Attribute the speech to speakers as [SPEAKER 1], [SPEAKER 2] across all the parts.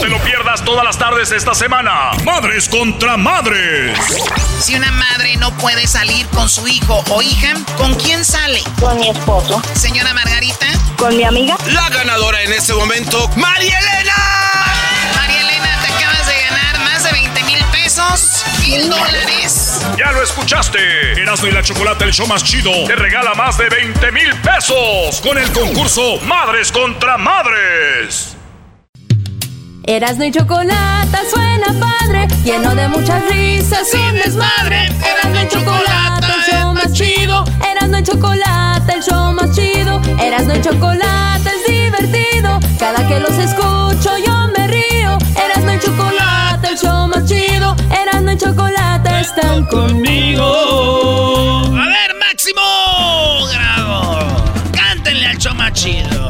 [SPEAKER 1] No te lo pierdas todas las tardes esta semana. Madres contra madres.
[SPEAKER 2] Si una madre no puede salir con su hijo o hija, ¿con quién sale?
[SPEAKER 3] Con mi esposo.
[SPEAKER 2] Señora Margarita.
[SPEAKER 3] Con mi amiga.
[SPEAKER 4] La ganadora en este momento, María Elena.
[SPEAKER 2] María Elena, te acabas de ganar más de 20 mil pesos. Mil dólares.
[SPEAKER 1] Ya lo escuchaste. Erasmo y la Chocolate, el show más chido, te regala más de 20 mil pesos con el concurso Madres contra Madres.
[SPEAKER 5] Erasno y chocolate suena padre, lleno de muchas risas, un desmadre. Erasno y chocolate, el show más chido. Erasno y chocolate, el show más chido. Erasno y chocolate es divertido. Cada que los escucho yo me río. Erasno y chocolate, el show más chido. Erasno y chocolate están conmigo.
[SPEAKER 2] A ver, máximo grado. Cántenle al show más chido.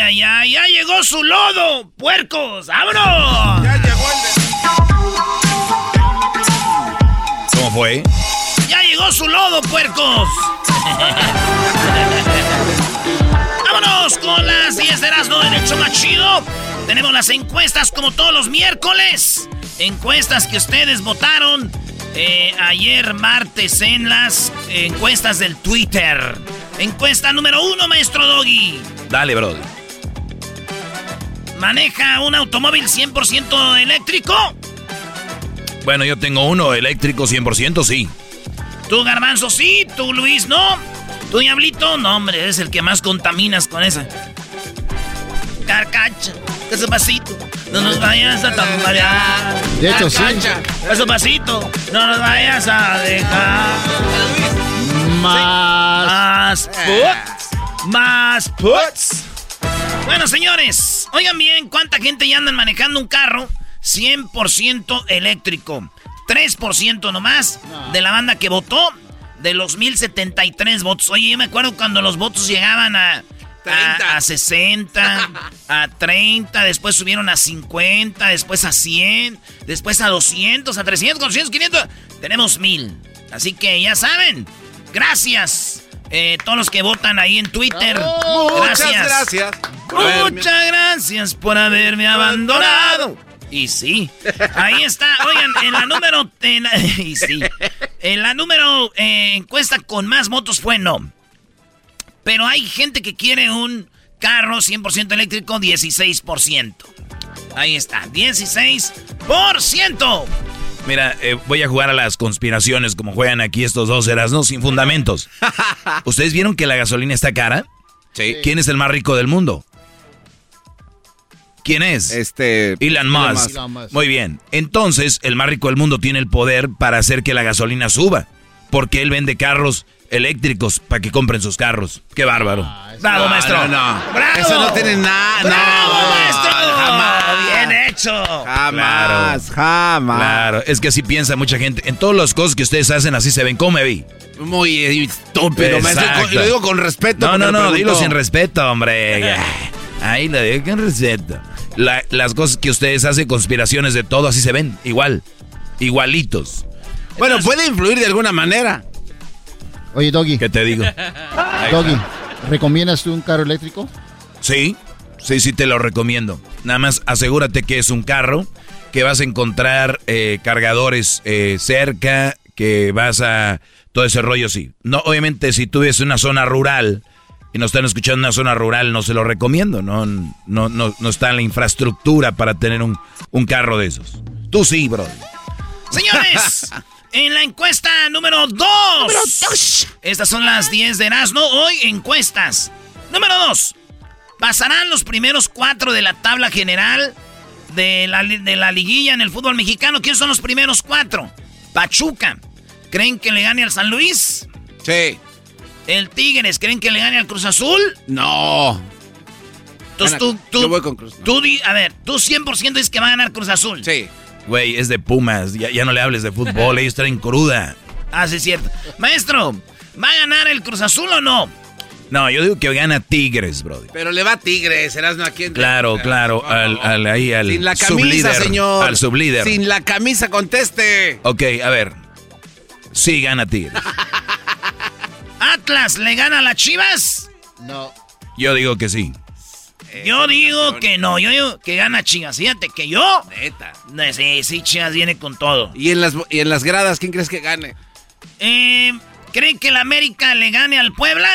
[SPEAKER 2] Ay, ay, ay, ya llegó su lodo, puercos, ¡vámonos! Ya llegó
[SPEAKER 4] el ¿Cómo fue?
[SPEAKER 2] Ya llegó su lodo, puercos. Vámonos con las 10 de Erasmo en el show más chido. Tenemos las encuestas como todos los miércoles. Encuestas que ustedes votaron eh, ayer martes en las encuestas del Twitter. Encuesta número uno, maestro Doggy.
[SPEAKER 4] Dale, brother.
[SPEAKER 2] ¿Maneja un automóvil 100% eléctrico?
[SPEAKER 4] Bueno, yo tengo uno eléctrico 100%, sí.
[SPEAKER 2] ¿Tú, Garbanzo, sí? ¿Tú, Luis, no? ¿Tú, Diablito? No, hombre, es el que más contaminas con esa. Carcacha, pasito. No nos vayas a tambalear.
[SPEAKER 6] De hecho, sí.
[SPEAKER 2] pasito. No nos vayas a dejar.
[SPEAKER 6] Más.
[SPEAKER 2] Más puts. Más puts. Bueno, señores, oigan bien, ¿cuánta gente ya andan manejando un carro 100% eléctrico? 3% nomás de la banda que votó de los 1073 votos. Oye, yo me acuerdo cuando los votos llegaban a, a, a 60, a 30, después subieron a 50, después a 100, después a 200, a 300, 400, 500. Tenemos 1000. Así que ya saben, gracias. Eh, todos los que votan ahí en Twitter.
[SPEAKER 4] Muchas gracias.
[SPEAKER 2] Muchas gracias por haberme abandonado. Y sí, ahí está. Oigan, en la número. En la, y sí. En la número eh, encuesta con más votos fue no. Pero hay gente que quiere un carro 100% eléctrico, 16%. Ahí está, 16%.
[SPEAKER 4] Mira, eh, voy a jugar a las conspiraciones como juegan aquí estos dos no sin fundamentos. ¿Ustedes vieron que la gasolina está cara?
[SPEAKER 7] Sí.
[SPEAKER 4] ¿Quién es el más rico del mundo? ¿Quién es?
[SPEAKER 7] Este.
[SPEAKER 4] Elon Musk.
[SPEAKER 6] Elon Musk.
[SPEAKER 4] Muy bien. Entonces, el más rico del mundo tiene el poder para hacer que la gasolina suba. Porque él vende carros eléctricos para que compren sus carros. Qué bárbaro.
[SPEAKER 2] Bravo,
[SPEAKER 7] No,
[SPEAKER 2] maestro.
[SPEAKER 7] no, no.
[SPEAKER 2] Bravo.
[SPEAKER 7] Eso no tiene nada.
[SPEAKER 2] Bravo,
[SPEAKER 7] no,
[SPEAKER 2] maestro.
[SPEAKER 7] Jamás.
[SPEAKER 2] Hecho.
[SPEAKER 7] Jamás, jamás.
[SPEAKER 4] Claro, es que así piensa mucha gente. En todas las cosas que ustedes hacen, así se ven. ¿Cómo me vi?
[SPEAKER 7] Muy estúpido, maestro. Y lo digo con respeto.
[SPEAKER 4] No, no, no, dilo sin respeto, hombre. Ahí lo digo con respeto. La- las cosas que ustedes hacen, conspiraciones de todo, así se ven. Igual. Igualitos.
[SPEAKER 7] Bueno, puede influir de alguna manera.
[SPEAKER 6] Oye, Doggy,
[SPEAKER 4] ¿Qué te digo?
[SPEAKER 6] Doggy, ¿recomiendas tú un carro eléctrico?
[SPEAKER 4] Sí, sí, sí te lo recomiendo. Nada más asegúrate que es un carro, que vas a encontrar eh, cargadores eh, cerca, que vas a... Todo ese rollo, sí. No, obviamente, si tú vives en una zona rural, y nos están escuchando en una zona rural, no se lo recomiendo. No, no, no, no está en la infraestructura para tener un, un carro de esos. Tú sí, bro.
[SPEAKER 2] Señores, en la encuesta número 2. Estas son las 10 de Erasmo. Hoy encuestas. Número 2. ¿Pasarán los primeros cuatro de la tabla general de la, de la liguilla en el fútbol mexicano? ¿Quiénes son los primeros cuatro? Pachuca. ¿Creen que le gane al San Luis?
[SPEAKER 7] Sí.
[SPEAKER 2] ¿El Tigres creen que le gane al Cruz Azul?
[SPEAKER 7] No.
[SPEAKER 2] Entonces tú, tú,
[SPEAKER 7] Yo voy con Cruz.
[SPEAKER 2] tú di- a ver, tú 100% dices que va a ganar Cruz Azul.
[SPEAKER 7] Sí.
[SPEAKER 4] Güey, es de Pumas. Ya, ya no le hables de fútbol. Ellos traen cruda.
[SPEAKER 2] Ah, sí, es cierto. Maestro, ¿va a ganar el Cruz Azul o no?
[SPEAKER 4] No, yo digo que gana Tigres, bro.
[SPEAKER 7] Pero le va a Tigres, Erasmo aquí en
[SPEAKER 4] Claro, claro. Al, al- ahí al
[SPEAKER 7] Sin la camisa,
[SPEAKER 4] sublíder,
[SPEAKER 7] señor.
[SPEAKER 4] Al sublíder.
[SPEAKER 7] Sin la camisa, conteste.
[SPEAKER 4] Ok, a ver. Sí, gana Tigres.
[SPEAKER 2] ¿Atlas le gana a las Chivas?
[SPEAKER 6] No.
[SPEAKER 4] Yo digo que sí.
[SPEAKER 2] Yo digo que no, yo digo que gana Chivas. Fíjate que yo...
[SPEAKER 7] Neta.
[SPEAKER 2] No, Sí, sí, Chivas viene con todo.
[SPEAKER 7] Y en las, y en las gradas, ¿quién crees que gane?
[SPEAKER 2] Eh, ¿Creen que el América le gane al Puebla?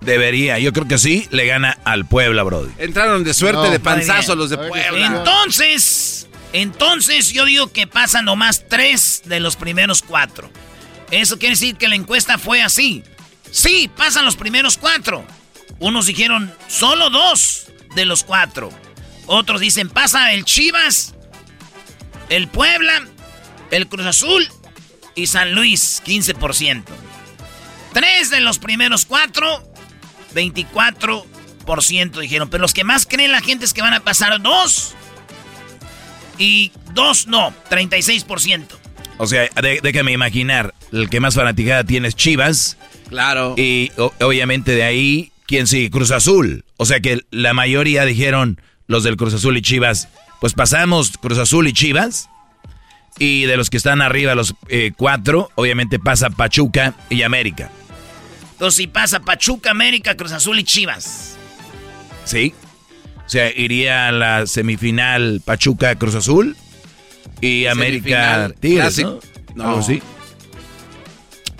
[SPEAKER 4] Debería. Yo creo que sí le gana al Puebla, Brody.
[SPEAKER 7] Entraron de suerte,
[SPEAKER 6] No,
[SPEAKER 7] de panzazo los de Puebla.
[SPEAKER 2] Entonces, entonces yo digo que pasan nomás tres de los primeros cuatro. Eso quiere decir que la encuesta fue así. Sí, pasan los primeros cuatro. Unos dijeron solo dos de los cuatro. Otros dicen pasa el Chivas, el Puebla, el Cruz Azul y San Luis, 15%. Tres de los primeros cuatro, 24% dijeron. Pero los que más creen la gente es que van a pasar dos. Y dos no, 36%.
[SPEAKER 4] O sea, de- déjame imaginar. El que más fanaticada tiene es Chivas.
[SPEAKER 7] Claro.
[SPEAKER 4] Y o- obviamente de ahí, ¿quién sigue? Cruz Azul. O sea que la mayoría dijeron los del Cruz Azul y Chivas. Pues pasamos Cruz Azul y Chivas. Y de los que están arriba, los eh, cuatro, obviamente pasa Pachuca y América.
[SPEAKER 2] Entonces si pasa Pachuca, América, Cruz Azul y Chivas.
[SPEAKER 4] ¿Sí? O sea, iría a la semifinal Pachuca Cruz Azul y América Tigres, ¿no?
[SPEAKER 7] No.
[SPEAKER 4] Así.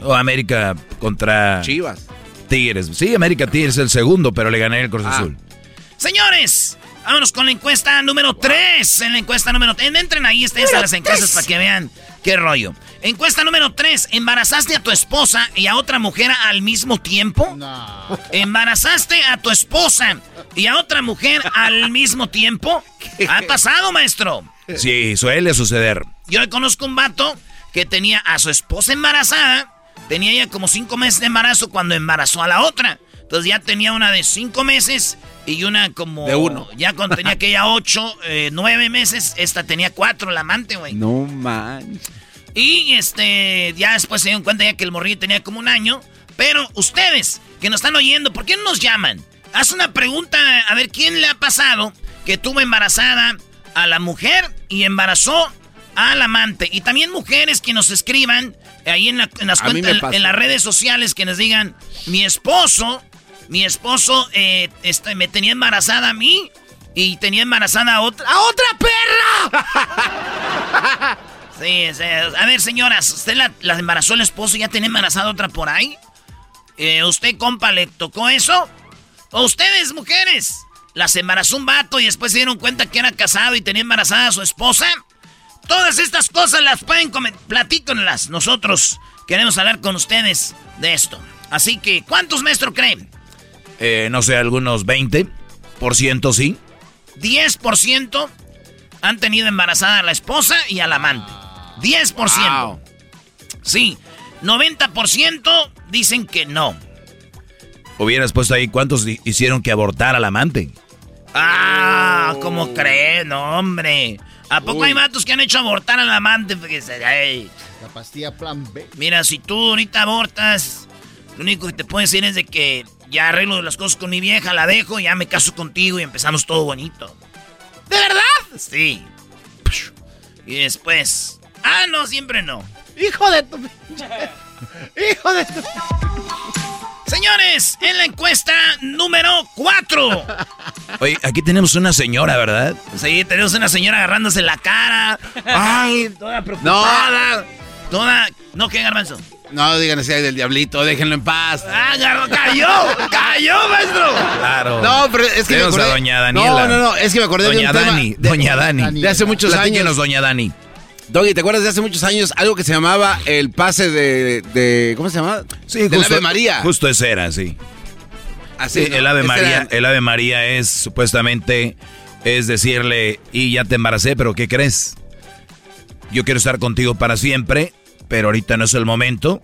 [SPEAKER 4] O América contra
[SPEAKER 7] Chivas.
[SPEAKER 4] Tigres. Sí, América Tigres es el segundo, pero le gané el Cruz
[SPEAKER 7] Ah.
[SPEAKER 4] Azul.
[SPEAKER 2] Señores, vámonos con la encuesta número 3. En la encuesta número 3. Entren ahí ustedes a las encuestas para que vean qué rollo. Encuesta número 3. ¿Embarazaste a tu esposa y a otra mujer al mismo tiempo?
[SPEAKER 6] No.
[SPEAKER 2] ¿Embarazaste a tu esposa y a otra mujer al mismo tiempo? ¿Ha pasado, maestro?
[SPEAKER 4] Sí, suele suceder.
[SPEAKER 2] Yo conozco un vato que tenía a su esposa embarazada. Tenía ya como cinco meses de embarazo cuando embarazó a la otra. Entonces ya tenía una de cinco meses y una como...
[SPEAKER 7] De uno.
[SPEAKER 2] Ya cuando tenía que ya ocho, eh, nueve meses, esta tenía cuatro, la amante, güey.
[SPEAKER 7] No manches.
[SPEAKER 2] Y este, ya después se dieron cuenta ya que el morrillo tenía como un año. Pero ustedes que nos están oyendo, ¿por qué no nos llaman? Haz una pregunta, a ver, ¿quién le ha pasado que tuvo embarazada a la mujer y embarazó al amante? Y también mujeres que nos escriban ahí en, la- en las cuentas, en las redes sociales, que nos digan, mi esposo, mi esposo eh, este, me tenía embarazada a mí y tenía embarazada a otra, ¡a otra perra! Sí, sí. A ver, señoras, ¿usted la, la embarazó el esposo y ya tenía embarazada otra por ahí? Eh, ¿Usted, compa, le tocó eso? ¿O ustedes, mujeres? ¿Las embarazó un vato y después se dieron cuenta que era casado y tenía embarazada a su esposa? Todas estas cosas las pueden comentar. Platíconlas. Nosotros queremos hablar con ustedes de esto. Así que, ¿cuántos maestros creen?
[SPEAKER 4] Eh, no sé, algunos 20% sí.
[SPEAKER 2] 10% han tenido embarazada a la esposa y al amante. 10%.
[SPEAKER 7] Wow.
[SPEAKER 2] Sí. 90% dicen que no.
[SPEAKER 4] Hubieras puesto ahí cuántos hi- hicieron que abortar al amante.
[SPEAKER 2] Ah, ¿cómo creen? No, hombre. ¿A poco
[SPEAKER 6] Uy.
[SPEAKER 2] hay matos que han hecho abortar al amante? Fíjese, ay.
[SPEAKER 6] La pastilla plan B.
[SPEAKER 2] Mira, si tú ahorita abortas, lo único que te puedo decir es de que ya arreglo las cosas con mi vieja, la dejo, ya me caso contigo y empezamos todo bonito. ¿De verdad? Sí. Y después... Ah, no, siempre no.
[SPEAKER 7] Hijo de tu... Hijo de tu...
[SPEAKER 2] Señores, en la encuesta número 4.
[SPEAKER 4] Oye, aquí tenemos una señora, ¿verdad?
[SPEAKER 2] Sí, tenemos una señora agarrándose la cara. Ay, toda preocupada. Toda. ¿No qué, garbanzo?
[SPEAKER 7] No digan así del diablito, déjenlo en paz.
[SPEAKER 2] ¡Ah! ¡Cayó! ¡Cayó, maestro!
[SPEAKER 4] Claro.
[SPEAKER 7] No, pero es que me
[SPEAKER 4] a
[SPEAKER 7] acordé.
[SPEAKER 4] doña Daniela.
[SPEAKER 7] No, no, no, es que me acordé
[SPEAKER 4] Doña
[SPEAKER 7] de un
[SPEAKER 4] Dani,
[SPEAKER 7] tema. de-
[SPEAKER 4] doña Dani.
[SPEAKER 7] De hace muchos
[SPEAKER 4] Platíquenos,
[SPEAKER 7] años.
[SPEAKER 4] doña Dani.
[SPEAKER 7] Doggy, ¿te acuerdas de hace muchos años algo que se llamaba el pase de. de ¿Cómo se llama?
[SPEAKER 4] Sí,
[SPEAKER 7] Del
[SPEAKER 4] justo,
[SPEAKER 7] Ave María.
[SPEAKER 4] Justo ese era, sí.
[SPEAKER 7] Así,
[SPEAKER 4] Sí,
[SPEAKER 7] ¿no?
[SPEAKER 4] el Ave María,
[SPEAKER 7] era-
[SPEAKER 4] el Ave María es supuestamente es decirle y ya te embaracé, pero ¿qué crees? Yo quiero estar contigo para siempre, pero ahorita no es el momento.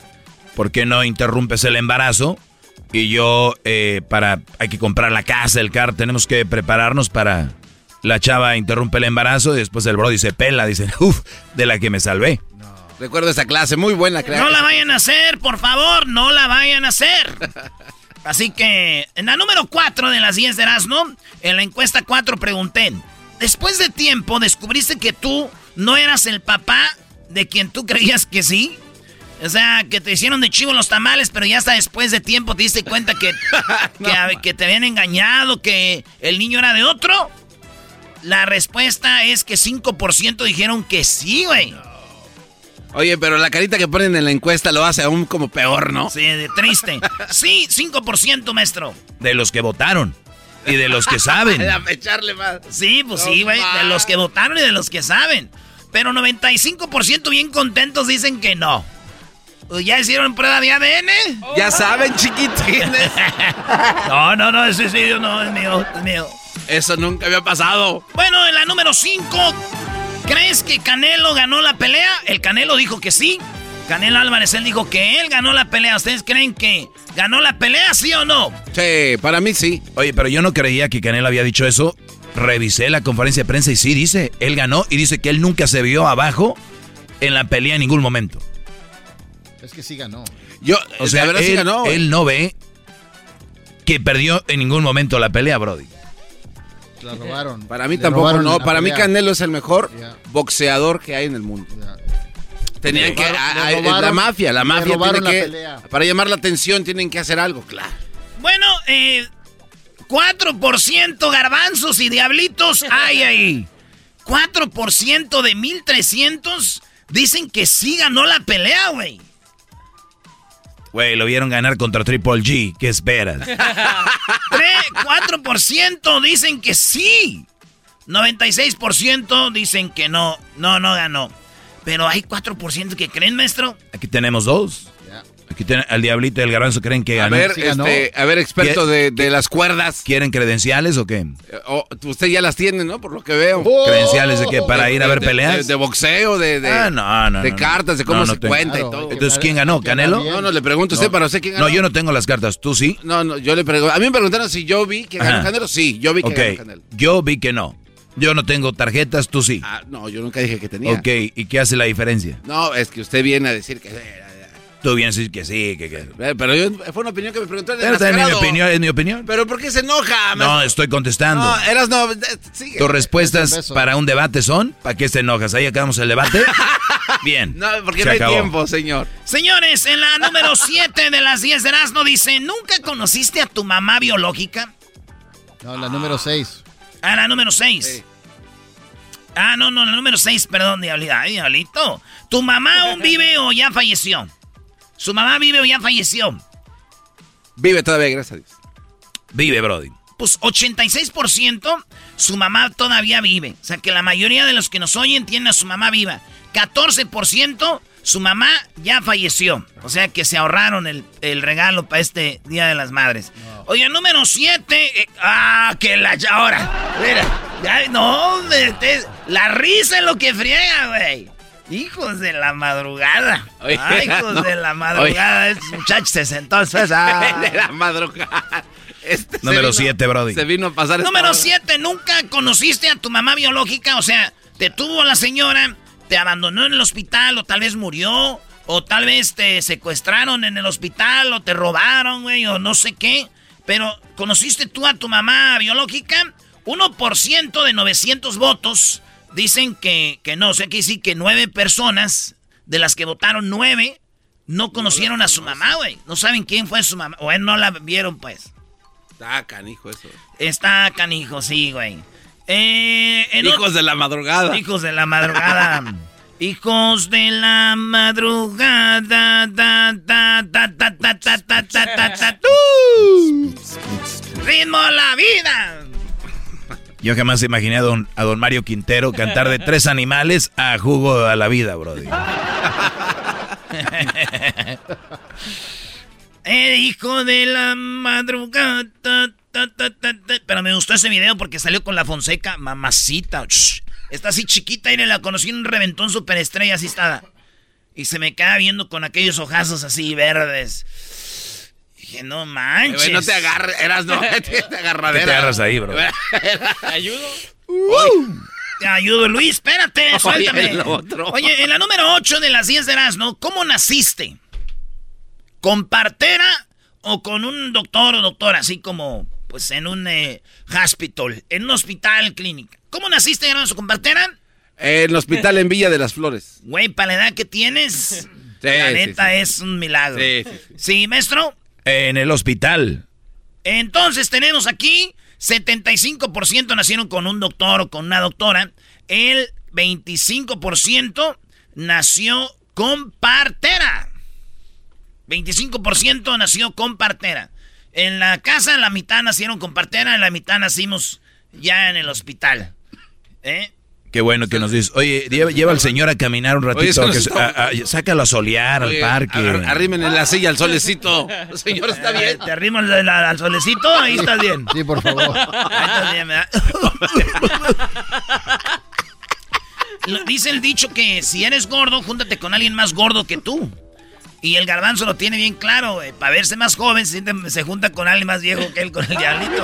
[SPEAKER 4] ¿Por qué no interrumpes el embarazo? Y yo eh, para hay que comprar la casa, el car, tenemos que prepararnos para la chava interrumpe el embarazo y después el Brody se pela, dice, uff, de la que me salvé.
[SPEAKER 7] Recuerdo esa clase, muy buena clase.
[SPEAKER 2] No la vayan a hacer, por favor, no la vayan a hacer. Así que en la número 4 de las 10 de Erasmo, en la encuesta 4 pregunté, después de tiempo descubriste que tú no eras el papá de quien tú creías que sí. O sea, que te hicieron de chivo los tamales, pero ya hasta después de tiempo te diste cuenta que, que, que te habían engañado, que el niño era de otro. La respuesta es que 5% dijeron que sí, güey.
[SPEAKER 7] Oye, pero la carita que ponen en la encuesta lo hace aún como peor, ¿no?
[SPEAKER 2] Sí, de triste. Sí, 5%, maestro.
[SPEAKER 4] De los que votaron y de los que saben.
[SPEAKER 7] Echarle más.
[SPEAKER 2] Sí, pues sí, güey. De los que votaron y de los que saben. Pero 95% bien contentos dicen que no. Pues, ¿Ya hicieron prueba de ADN?
[SPEAKER 7] Ya saben, chiquitines.
[SPEAKER 2] No, no, no, ese sí, no, es mío, es mío.
[SPEAKER 7] Eso nunca había pasado.
[SPEAKER 2] Bueno, en la número 5, ¿crees que Canelo ganó la pelea? El Canelo dijo que sí. Canelo Álvarez, él dijo que él ganó la pelea. ¿Ustedes creen que ganó la pelea, sí o no?
[SPEAKER 7] Sí, para mí sí.
[SPEAKER 4] Oye, pero yo no creía que Canelo había dicho eso. Revisé la conferencia de prensa y sí dice, él ganó y dice que él nunca se vio abajo en la pelea en ningún momento.
[SPEAKER 6] Es que sí ganó.
[SPEAKER 7] Yo,
[SPEAKER 4] O sea,
[SPEAKER 7] la verdad
[SPEAKER 4] él,
[SPEAKER 7] sí ganó. güey.
[SPEAKER 4] él no ve que perdió en ningún momento la pelea, Brody.
[SPEAKER 6] La robaron.
[SPEAKER 7] Para mí
[SPEAKER 6] Le
[SPEAKER 7] tampoco, no. Para mí. Canelo es el mejor boxeador que hay en el mundo. Tenían que... a-
[SPEAKER 6] le
[SPEAKER 7] a-
[SPEAKER 6] robaron-
[SPEAKER 7] la mafia, la mafia tiene
[SPEAKER 6] la
[SPEAKER 7] que...
[SPEAKER 6] pelea.
[SPEAKER 7] Para llamar la atención tienen que hacer algo, claro.
[SPEAKER 2] Bueno, eh, 4% garbanzos y diablitos hay ahí. 4% de 1300 dicen que sí ganó la pelea, güey.
[SPEAKER 4] Güey, lo vieron ganar contra Triple G. ¿Qué esperas?
[SPEAKER 2] Tre- 4% dicen que sí. 96% dicen que no, no, no ganó. Pero hay 4% que creen, maestro.
[SPEAKER 4] Aquí tenemos dos. Al diablito y garbanzo creen que
[SPEAKER 7] A ver,
[SPEAKER 6] sí ganó.
[SPEAKER 7] este, a ver, experto de, de las cuerdas.
[SPEAKER 4] ¿Quieren credenciales o qué?
[SPEAKER 7] Eh, oh, usted ya las tiene, ¿no? Por lo que veo.
[SPEAKER 4] ¿Credenciales de qué? ¿Para ir a ver
[SPEAKER 7] De-
[SPEAKER 4] peleas?
[SPEAKER 7] De, de boxeo, de, de,
[SPEAKER 4] Ah, no, no,
[SPEAKER 7] de
[SPEAKER 4] no,
[SPEAKER 7] cartas, de cómo
[SPEAKER 4] No, no
[SPEAKER 7] se
[SPEAKER 4] tengo.
[SPEAKER 7] cuenta
[SPEAKER 6] Claro,
[SPEAKER 7] y todo.
[SPEAKER 4] Entonces, ¿quién ganó? ¿Canelo?
[SPEAKER 7] No, no, le pregunto a usted, para usted quién ganó.
[SPEAKER 4] No, yo no tengo las cartas. ¿Tú sí?
[SPEAKER 7] No, no, yo le pregunto. A mí me preguntaron si yo vi que ganó
[SPEAKER 4] Ajá.
[SPEAKER 7] Canelo. Sí, yo vi que
[SPEAKER 4] Ok,
[SPEAKER 7] ganó Canelo.
[SPEAKER 4] yo vi que no. Yo no tengo tarjetas, tú sí.
[SPEAKER 7] Ah, no, yo nunca dije que tenía.
[SPEAKER 4] Ok, ¿y qué hace la diferencia?
[SPEAKER 7] No, es que usted viene a decir que...
[SPEAKER 4] Tú vienes a decir que sí, que... que...
[SPEAKER 7] eh, Pero yo, fue una opinión que me preguntó el
[SPEAKER 4] Pero es mi opinión, es mi opinión.
[SPEAKER 7] ¿Pero por qué se enoja?
[SPEAKER 4] No, estoy contestando.
[SPEAKER 7] No, eras no... eh, Sigue.
[SPEAKER 4] Tus respuestas para un debate son, ¿para qué te enojas? Ahí acabamos el debate. Bien.
[SPEAKER 7] No, porque
[SPEAKER 4] Se
[SPEAKER 7] no hay
[SPEAKER 4] acabó.
[SPEAKER 7] tiempo, señor.
[SPEAKER 2] Señores, en la número 7 de las 10 de Erasmo dice, ¿nunca conociste a tu mamá biológica?
[SPEAKER 6] No, la número 6.
[SPEAKER 2] Ah, la número 6.
[SPEAKER 7] Sí.
[SPEAKER 2] Ah, no, no, la número 6, perdón, diablita. Ay, diablito. ¿Tu mamá aún vive o ya falleció? ¿Su mamá vive o ya falleció?
[SPEAKER 7] Vive todavía, gracias a Dios.
[SPEAKER 4] Vive, Brody.
[SPEAKER 2] Pues 86% su mamá todavía vive. O sea que la mayoría de los que nos oyen tienen a su mamá viva. 14% su mamá ya falleció. O sea que se ahorraron el, el regalo para este Día de las Madres. Oye, número 7. ah, que la ahora. Mira, ya, no, hombre, te- la risa es lo que friega, güey. Hijos de la madrugada.
[SPEAKER 7] Oye,
[SPEAKER 2] Ay, hijos
[SPEAKER 7] no.
[SPEAKER 2] de la madrugada. Este muchacho se sentó. ah.
[SPEAKER 7] de la madrugada. Este
[SPEAKER 4] Número
[SPEAKER 7] vino-
[SPEAKER 4] siete, Brody.
[SPEAKER 7] Se vino a pasar
[SPEAKER 2] Número
[SPEAKER 7] hora.
[SPEAKER 2] 7, nunca conociste a tu mamá biológica, o sea, te tuvo la señora, te abandonó en el hospital, o tal vez murió, o tal vez te secuestraron en el hospital, o te robaron, güey, o no sé qué. Pero, ¿conociste tú a tu mamá biológica? 1% de 900 votos Dicen que, que no, o sea, que sí, que nueve personas, de las que votaron nueve, no conocieron a su mamá, güey. No saben quién fue su mamá. O él no la vieron, pues.
[SPEAKER 7] Está canijo eso.
[SPEAKER 2] Está canijo, sí, güey. Eh,
[SPEAKER 7] hijos de la madrugada.
[SPEAKER 2] Hijos de la madrugada. hijos de la madrugada. ¡Ritmo la vida!
[SPEAKER 4] Yo jamás imaginé a don, a don Mario Quintero cantar de tres animales a jugo a la vida, brody.
[SPEAKER 2] El hijo de la madrugada. Pero me gustó ese video porque salió con la Fonseca, mamacita. está así chiquita y la conocí en un reventón superestrella, así está. Y se me queda viendo con aquellos ojazos así verdes. Dije, no manches.
[SPEAKER 7] no te agarres, eras no, te agarradera.
[SPEAKER 4] te agarras ahí, bro?
[SPEAKER 3] ¿Te ayudo?
[SPEAKER 2] te ayudo, Luis, espérate, suéltame. Oye, en la número 8 de las 10 de Erasmo, ¿cómo naciste? ¿Con partera o con un doctor o doctora, así como pues en un eh, hospital, en un hospital, clínica? ¿Cómo naciste, Erasmo, con partera?
[SPEAKER 7] En el hospital en Villa de las Flores.
[SPEAKER 2] Güey, para la edad que tienes, la neta es un milagro. Sí, sí, maestro.
[SPEAKER 4] En el hospital.
[SPEAKER 2] Entonces tenemos aquí 75% nacieron con un doctor o con una doctora. El 25% nació con partera. 25% nació con partera. En la casa la mitad nacieron con partera, en la mitad nacimos ya en el hospital. ¿Eh?
[SPEAKER 4] Qué bueno que nos dices. Oye, lleva, al señor a caminar un ratito. sácalo a solear al parque.
[SPEAKER 7] Arrimen en la silla al solecito. Señor, ¿está bien?
[SPEAKER 2] ¿Te arrimo al solecito? Ahí estás bien.
[SPEAKER 6] Sí, por favor.
[SPEAKER 2] Ahí estás bien, ¿verdad? Dice el dicho que si eres gordo, júntate con alguien más gordo que tú. Y el garbanzo lo tiene bien claro. Para verse más joven, se, se junta con alguien más viejo que él con el diablito.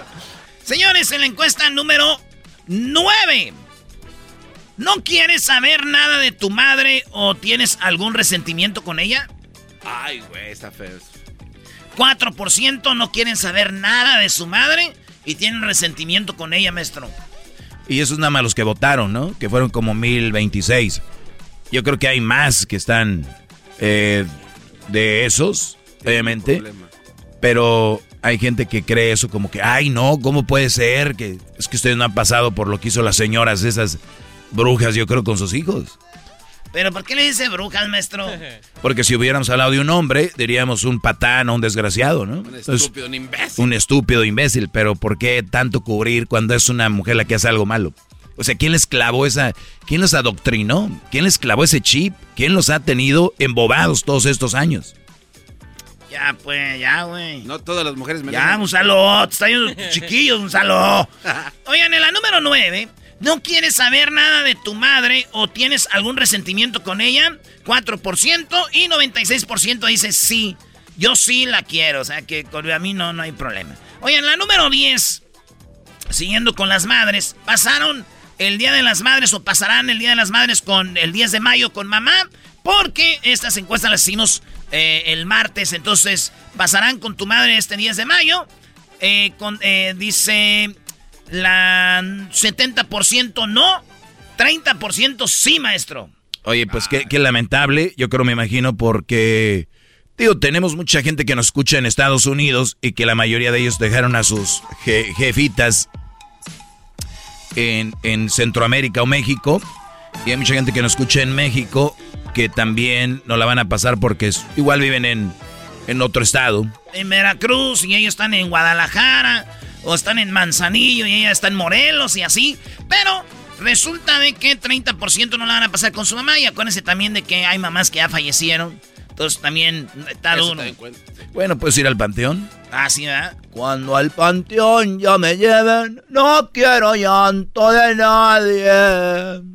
[SPEAKER 2] Señores, en la encuesta número 9. ¿No quieres saber nada de tu madre o tienes algún resentimiento con ella?
[SPEAKER 7] Ay, güey, está feo.
[SPEAKER 2] 4% no quieren saber nada de su madre y tienen resentimiento con ella, maestro.
[SPEAKER 4] Y esos nada más los que votaron, ¿no? Que fueron como 1026. Yo creo que hay más que están eh, de esos, obviamente. Pero hay gente que cree eso como que, ay, no, ¿cómo puede ser? Que es que ustedes no han pasado por lo que hizo las señoras esas brujas, yo creo, con sus hijos.
[SPEAKER 2] ¿Pero por qué le dice brujas, maestro?
[SPEAKER 4] Porque si hubiéramos hablado de un hombre, diríamos un patán o un desgraciado, ¿no?
[SPEAKER 7] Un estúpido, un imbécil.
[SPEAKER 4] Un estúpido imbécil, pero ¿por qué tanto cubrir cuando es una mujer la que hace algo malo? O sea, ¿quién les clavó esa, quién los adoctrinó? ¿Quién les clavó ese chip? ¿Quién los ha tenido embobados todos estos años?
[SPEAKER 2] Ya, pues, ya, güey.
[SPEAKER 7] No todas las mujeres me
[SPEAKER 2] Ya, un saludo. Está chiquillos, un saludo. Oigan, en la número nueve... ¿No quieres saber nada de tu madre o tienes algún resentimiento con ella? 4% y 96% dice sí. Yo sí la quiero, o sea que con a mí no, no hay problema. En la número 10, siguiendo con las madres, pasaron el Día de las Madres o pasarán el Día de las Madres con el 10 de mayo con mamá, porque estas encuestas las hicimos eh, el martes, entonces pasarán con tu madre este 10 de mayo. Eh, con, eh, dice la 70% no, 30% sí, maestro.
[SPEAKER 4] Oye, pues qué, lamentable, yo creo, me imagino, porque, digo, tenemos mucha gente que nos escucha en Estados Unidos y que la mayoría de ellos dejaron a sus jefitas en, en, Centroamérica o México. Y hay mucha gente que nos escucha en México que también no la van a pasar porque igual viven en, en otro estado.
[SPEAKER 2] En Veracruz y ellos están en Guadalajara o están en Manzanillo y ella está en Morelos y así. Pero resulta de que 30% no la van a pasar con su mamá y acuérdense también de que hay mamás que ya fallecieron. Entonces también está uno.
[SPEAKER 4] Bueno, puedes ir al panteón.
[SPEAKER 2] Ah, sí, ¿verdad?
[SPEAKER 4] Cuando al panteón ya me lleven, no quiero llanto de nadie.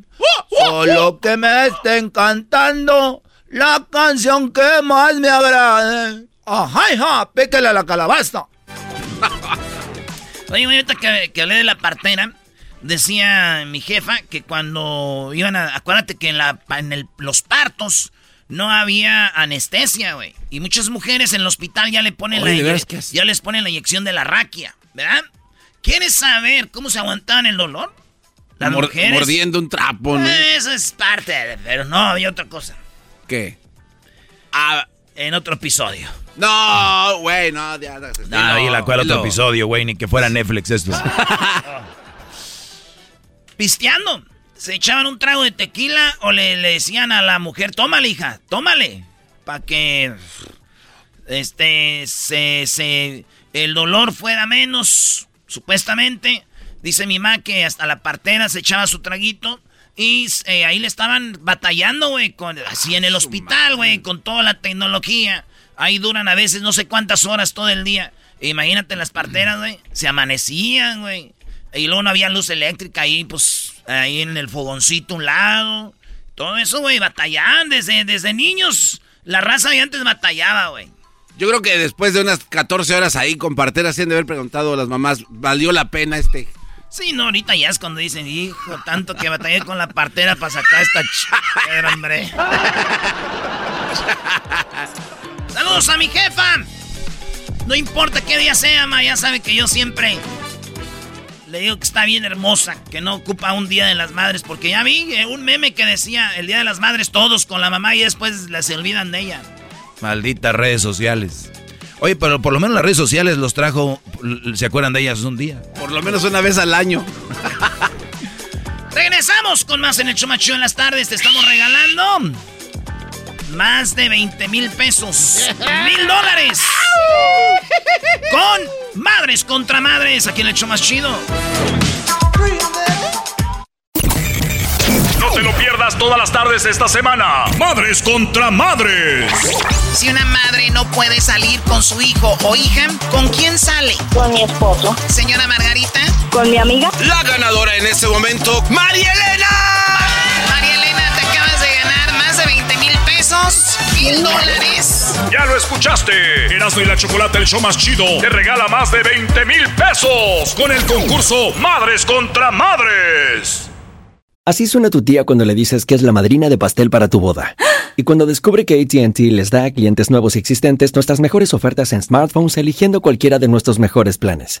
[SPEAKER 4] Solo que me estén cantando la canción que más me agrade. Ajá, hija, píquele a la calabaza.
[SPEAKER 2] Oye, ahorita que, que hablé de la partera, decía mi jefa que cuando iban a... Acuérdate que en, la, en los partos no había anestesia, güey. Y muchas mujeres en el hospital ya le ponen la ya les ponen la inyección de la raquia, ¿verdad? ¿Quieres saber cómo se aguantaban el dolor?
[SPEAKER 7] Las mujeres. Mordiendo un trapo, ¿no?
[SPEAKER 2] Eso es parte, pero no, había otra cosa.
[SPEAKER 7] ¿Qué?
[SPEAKER 2] Ah, en otro episodio.
[SPEAKER 7] No, güey, no, ya,
[SPEAKER 4] no, no, y la cual otro episodio, güey, ni que fuera Netflix esto.
[SPEAKER 2] Pisteando. se echaban un trago de tequila o le, le decían a la mujer, tómale, hija, tómale. Para que este se, se el dolor fuera menos, supuestamente. Dice mi mamá que hasta la partera se echaba su traguito. Y eh, ahí le estaban batallando, güey, así en el hospital, güey, con toda la tecnología. Ahí duran a veces no sé cuántas horas todo el día. Imagínate las parteras, güey, se amanecían, güey. Y luego no había luz eléctrica ahí, pues, ahí en el fogoncito un lado. Todo eso, güey, batallaban desde, desde niños. La raza de antes batallaba, güey.
[SPEAKER 7] Yo creo que después de unas 14 horas ahí con parteras, de haber preguntado a las mamás, ¿valió la pena este?
[SPEAKER 2] Sí, no, ahorita ya es cuando dicen, hijo, tanto que batallé con la partera para sacar esta ch... hombre. Saludos a mi jefa. No importa qué día sea, ma, ya sabe que yo siempre le digo que está bien hermosa, que no ocupa un día de las madres, porque ya vi eh, un meme que decía el día de las madres todos con la mamá y después se olvidan de ella.
[SPEAKER 4] Malditas redes sociales. Oye, pero por lo menos las redes sociales los trajo, ¿se acuerdan de ellas un día?
[SPEAKER 7] Por lo menos una vez al año.
[SPEAKER 2] Regresamos con más en el Chumacho en las tardes. Te estamos regalando más de 20 mil pesos. Mil dólares. Con madres contra madres. Aquí en el hecho más chido.
[SPEAKER 1] No te lo pierdas todas las tardes esta semana. Madres contra madres.
[SPEAKER 3] Si una madre no puede salir con su hijo o hija, ¿con quién sale?
[SPEAKER 8] Con mi esposo.
[SPEAKER 3] Señora Margarita.
[SPEAKER 8] Con mi amiga.
[SPEAKER 7] La ganadora en este momento, María Elena.
[SPEAKER 3] Pesos. Mil dólares.
[SPEAKER 1] Ya lo escuchaste. Erasmo y la Chocolate, el show más chido, te regala más de 20 mil pesos con el concurso Madres contra Madres.
[SPEAKER 9] Así suena tu tía cuando le dices que es la madrina de pastel para tu boda. Y cuando descubre que ATT les da a clientes nuevos y existentes nuestras mejores ofertas en smartphones eligiendo cualquiera de nuestros mejores planes.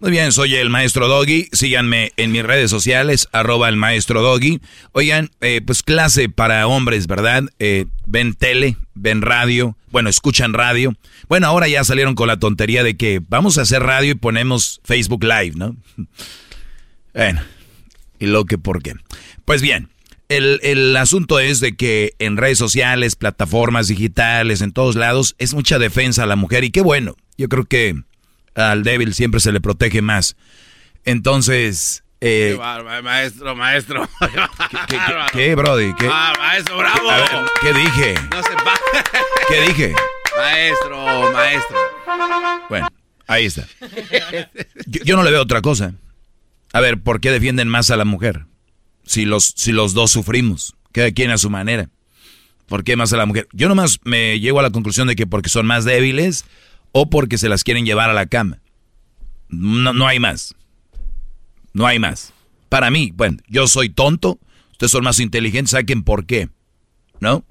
[SPEAKER 4] Muy bien, soy el maestro Doggy. Síganme en mis redes sociales, arroba el maestro Doggy. Oigan, eh, pues clase para hombres, ¿verdad? Eh, ven tele, ven radio, bueno, escuchan radio. Bueno, ahora ya salieron con la tontería de que vamos a hacer radio y ponemos Facebook Live, ¿no? Bueno, y lo que por qué. Pues bien, el, el, asunto es de que en redes sociales, plataformas digitales, en todos lados, es mucha defensa a la mujer y qué bueno. Yo creo que al débil siempre se le protege más. Entonces... Eh,
[SPEAKER 7] Qué bárbaro, maestro, maestro.
[SPEAKER 4] ¿Qué, qué, qué, qué Brody? ¿Qué,
[SPEAKER 7] Ah, maestro, bravo.
[SPEAKER 4] ver, ¿qué dije?
[SPEAKER 7] No se
[SPEAKER 4] ¿Qué dije?
[SPEAKER 7] Maestro, maestro.
[SPEAKER 4] Bueno, ahí está. Yo, yo no le veo otra cosa. A ver, ¿por qué defienden más a la mujer? Si los, si los dos sufrimos, cada quien a su manera. ¿Por qué más a la mujer? Yo nomás me llego a la conclusión de que porque son más débiles o porque se las quieren llevar a la cama. No, no hay más. No hay más. Para mí, bueno, yo soy tonto, ustedes son más inteligentes, saquen por qué. ¿No?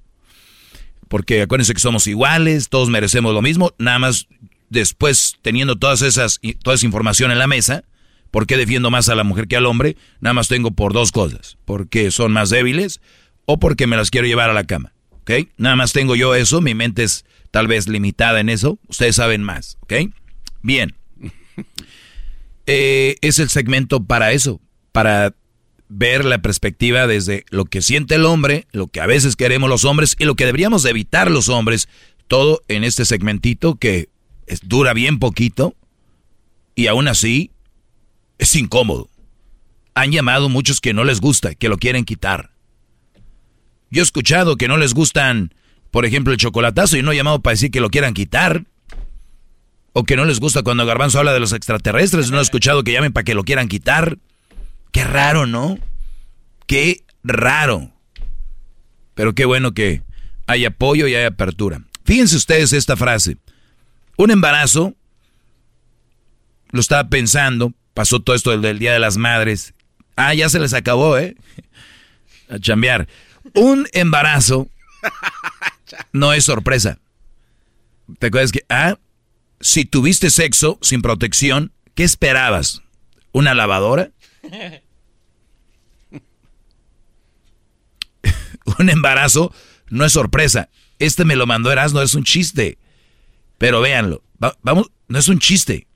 [SPEAKER 4] Porque acuérdense que somos iguales, todos merecemos lo mismo, nada más después teniendo todas esas, toda esa información en la mesa, ¿por qué defiendo más a la mujer que al hombre? Nada más tengo por dos cosas, porque son más débiles o porque me las quiero llevar a la cama. ¿Ok? Nada más tengo yo eso, mi mente es tal vez limitada en eso, ustedes saben más. ¿Ok? Bien. Eh, es el segmento para eso, para ver la perspectiva desde lo que siente el hombre, lo que a veces queremos los hombres y lo que deberíamos evitar los hombres, todo en este segmentito que dura bien poquito y aún así es incómodo. Han llamado muchos que no les gusta, que lo quieren quitar. Yo he escuchado que no les gustan, por ejemplo, el chocolatazo y no he llamado para decir que lo quieran quitar. O que no les gusta cuando Garbanzo habla de los extraterrestres. No he escuchado que llamen para que lo quieran quitar. Qué raro, ¿no? Qué raro. Pero qué bueno que hay apoyo y hay apertura. Fíjense ustedes esta frase. Un embarazo, lo estaba pensando, pasó todo esto del, Día de las Madres. Ah, ya se les acabó, ¿eh? A chambear. Un embarazo no es sorpresa. ¿Te acuerdas que, ah, si tuviste sexo sin protección, ¿qué esperabas? ¿Una lavadora? un embarazo no es sorpresa. Este me lo mandó Erasmo, es un chiste. Pero véanlo, vamos, no es un chiste.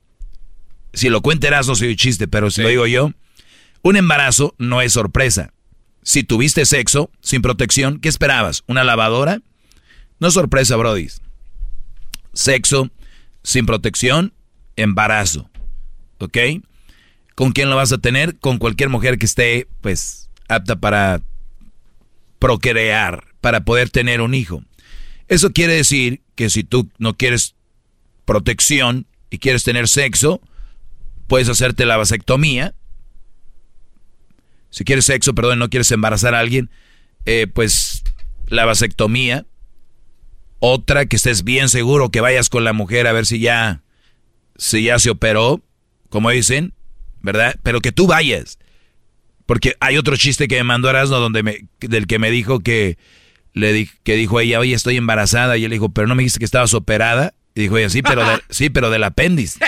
[SPEAKER 4] Si lo cuenta Erasmo, soy un chiste, pero si lo digo yo, un embarazo no es sorpresa. Si tuviste sexo sin protección, ¿qué esperabas? ¿Una lavadora? No es sorpresa, Brody. Sexo sin protección, embarazo. ¿Ok? ¿Con quién lo vas a tener? Con cualquier mujer que esté, pues, apta para procrear, para poder tener un hijo. Eso quiere decir que si tú no quieres protección y quieres tener sexo, puedes hacerte la vasectomía. Si quieres sexo, perdón, no quieres embarazar a alguien, eh, pues la vasectomía. Otra que estés bien seguro que vayas con la mujer a ver si ya, si ya se operó, como dicen, ¿verdad? Pero que tú vayas. Porque hay otro chiste que me mandó Erasmo donde me, del que me dijo que le que dijo ella, oye, estoy embarazada. Y él dijo, pero no me dijiste que estabas operada. Y dijo ella, sí, pero, sí, pero del apéndice.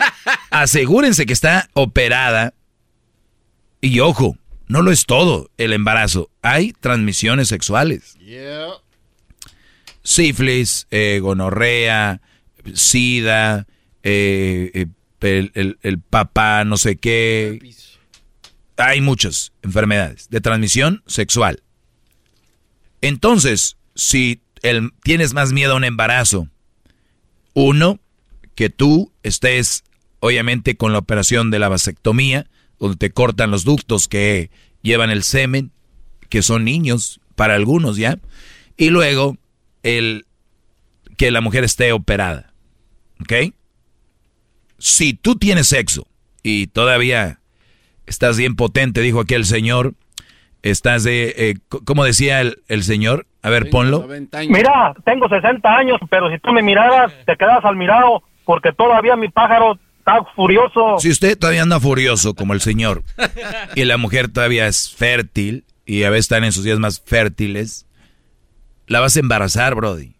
[SPEAKER 4] Asegúrense que está operada. Y ojo, no lo es todo el embarazo. Hay transmisiones sexuales. Sífilis, eh, gonorrea, sida, eh, eh, el, papá, no sé qué. Hay muchas enfermedades de transmisión sexual. Entonces, si el, tienes más miedo a un embarazo, uno, que tú estés, obviamente, con la operación de la vasectomía, donde te cortan los ductos que llevan el semen, que son niños para algunos ya, y luego el que la mujer esté operada. ¿Ok? Si tú tienes sexo y todavía estás bien potente, dijo aquel señor, estás de, eh, ¿cómo decía el, el, señor? A ver, ponlo.
[SPEAKER 8] Mira, tengo 60 años, pero si tú me miraras, te quedas al mirado, porque todavía mi pájaro está furioso.
[SPEAKER 4] Si usted todavía anda furioso como el señor, y la mujer todavía es fértil, y a veces están en sus días más fértiles, la vas a embarazar, Brody.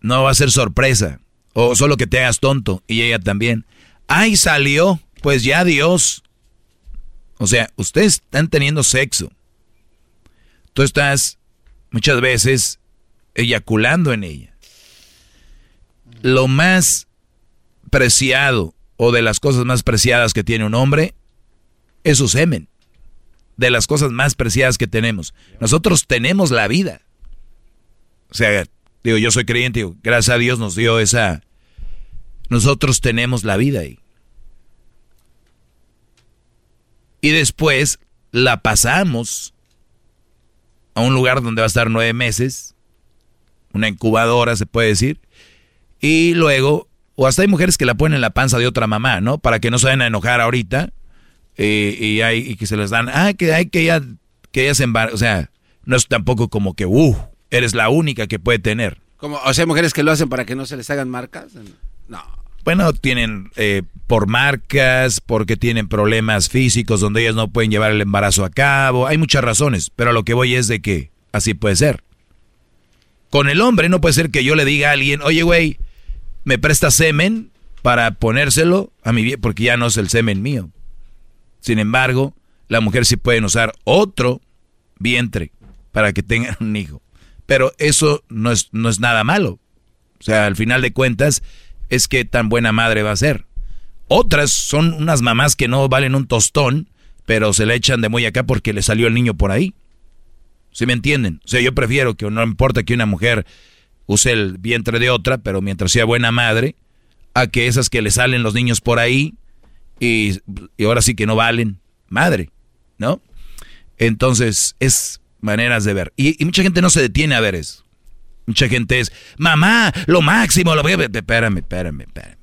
[SPEAKER 4] No va a ser sorpresa. O solo que te hagas tonto, y ella también. ¡Ay, salió! Pues ya Dios. O sea, ustedes están teniendo sexo tú estás muchas veces eyaculando en ella. Lo más preciado o de las cosas más preciadas que tiene un hombre es su semen. De las cosas más preciadas que tenemos. Nosotros tenemos la vida. O sea, digo, yo soy creyente, digo, gracias a Dios nos dio esa... Nosotros tenemos la vida ahí. Y después la pasamos a un lugar donde va a estar nueve meses, una incubadora se puede decir, y luego, o hasta hay mujeres que la ponen en la panza de otra mamá, ¿no? Para que no se vayan a enojar ahorita eh, y, hay, y que se les dan, ah, que hay que ella, que ella se embaraza, o sea, no es tampoco como que, uh, eres la única que puede tener.
[SPEAKER 7] Como, o sea, hay mujeres que lo hacen para que no se les hagan marcas. No.
[SPEAKER 4] Bueno, tienen eh, por marcas, porque tienen problemas físicos donde ellas no pueden llevar el embarazo a cabo. Hay muchas razones, pero lo que voy es de que así puede ser. Con el hombre no puede ser que yo le diga a alguien, oye, güey, me presta semen para ponérselo a mi vieja, porque ya no es el semen mío. Sin embargo, la mujer sí puede usar otro vientre para que tengan un hijo. Pero eso no es, no es nada malo. O sea, al final de cuentas, es que tan buena madre va a ser. Otras son unas mamás que no valen un tostón, pero se le echan de muy acá porque le salió el niño por ahí. ¿Sí me entienden? O sea, yo prefiero que no importa que una mujer use el vientre de otra, pero mientras sea buena madre, a que esas que le salen los niños por ahí y, y ahora sí que no valen madre, ¿no? Entonces, es maneras de ver. Y, mucha gente no se detiene a ver eso. Mucha gente es, mamá, lo máximo, lo voy a ver. Espérame, espérame, espérame.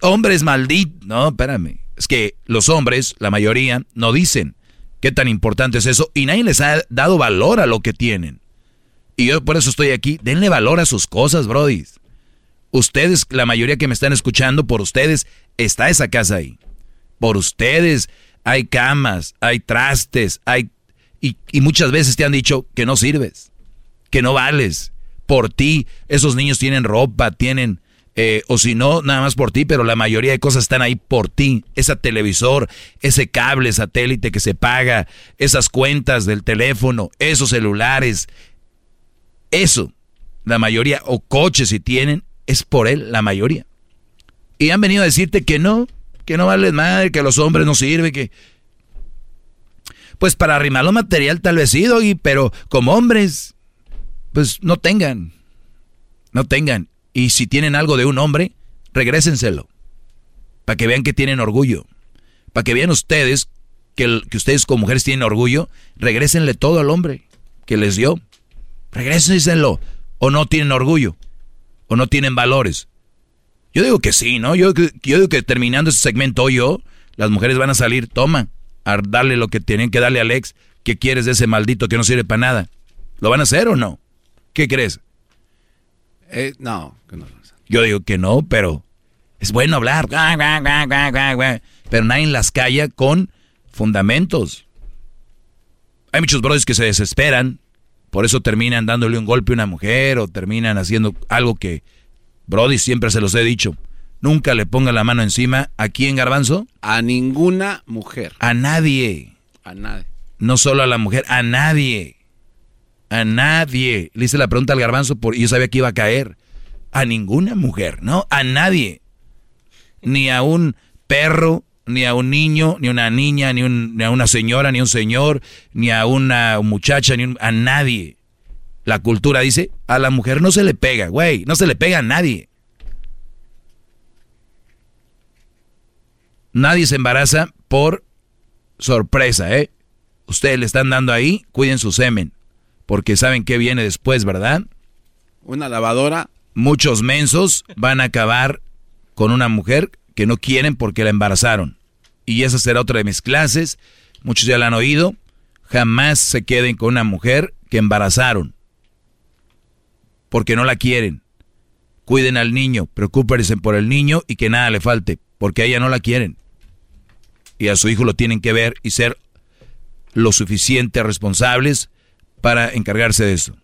[SPEAKER 4] Hombres malditos. No, espérame. Es que los hombres, la mayoría, no dicen qué tan importante es eso y nadie les ha dado valor a lo que tienen. Y yo por eso estoy aquí. Denle valor a sus cosas, Brody. Ustedes, la mayoría que me están escuchando, por ustedes está esa casa ahí. Por ustedes hay camas, hay trastes, hay y, muchas veces te han dicho que no sirves, que no vales. Por ti, esos niños tienen ropa, tienen, eh, o si no, nada más por ti, pero la mayoría de cosas están ahí por ti. Ese televisor, ese cable satélite que se paga, esas cuentas del teléfono, esos celulares, eso, la mayoría, o coches si tienen, es por él, la mayoría. Y han venido a decirte que no, que no vales madre, que los hombres no sirven, que pues para arrimar lo material tal vez sí, pero como hombres, pues no tengan. No tengan. Y si tienen algo de un hombre, regrésenselo. Para que vean que tienen orgullo. Para que vean ustedes que, que ustedes como mujeres tienen orgullo, regrésenle todo al hombre que les dio. Regrésenselo. O no tienen orgullo. O no tienen valores. Yo digo que sí, ¿no? Yo, yo digo que terminando este segmento yo, las mujeres van a salir, toma, a darle lo que tienen que darle a Alex. ¿Qué quieres de ese maldito que no sirve para nada? ¿Lo van a hacer o no? ¿Qué crees?
[SPEAKER 7] Eh, no,
[SPEAKER 4] Yo digo que no, pero es bueno hablar. Pero nadie las calla con fundamentos. Hay muchos brothers que se desesperan, por eso terminan dándole un golpe a una mujer o terminan haciendo algo que, Brody, siempre se los he dicho. Nunca le ponga la mano encima. ¿A quién, Garbanzo?
[SPEAKER 7] A ninguna mujer.
[SPEAKER 4] A nadie.
[SPEAKER 7] A nadie.
[SPEAKER 4] No solo a la mujer, a nadie. A nadie. Le hice la pregunta al Garbanzo por, y yo sabía que iba a caer. A ninguna mujer, ¿no? A nadie. Ni a un perro, ni a un niño, ni a una niña, ni, ni a una señora, ni a un señor, ni a una muchacha, ni a nadie. La cultura dice, a la mujer no se le pega, güey, no se le pega a nadie. Nadie se embaraza por sorpresa, ¿eh? Ustedes le están dando ahí, cuiden su semen, porque saben qué viene después, ¿verdad?
[SPEAKER 7] Una lavadora.
[SPEAKER 4] Muchos mensos van a acabar con una mujer que no quieren porque la embarazaron. Y esa será otra de mis clases. Muchos ya la han oído. Jamás se queden con una mujer que embarazaron. Porque no la quieren. Cuiden al niño, preocúpense por el niño y que nada le falte, porque a ella no la quieren y a su hijo lo tienen que ver y ser lo suficiente responsables para encargarse de eso.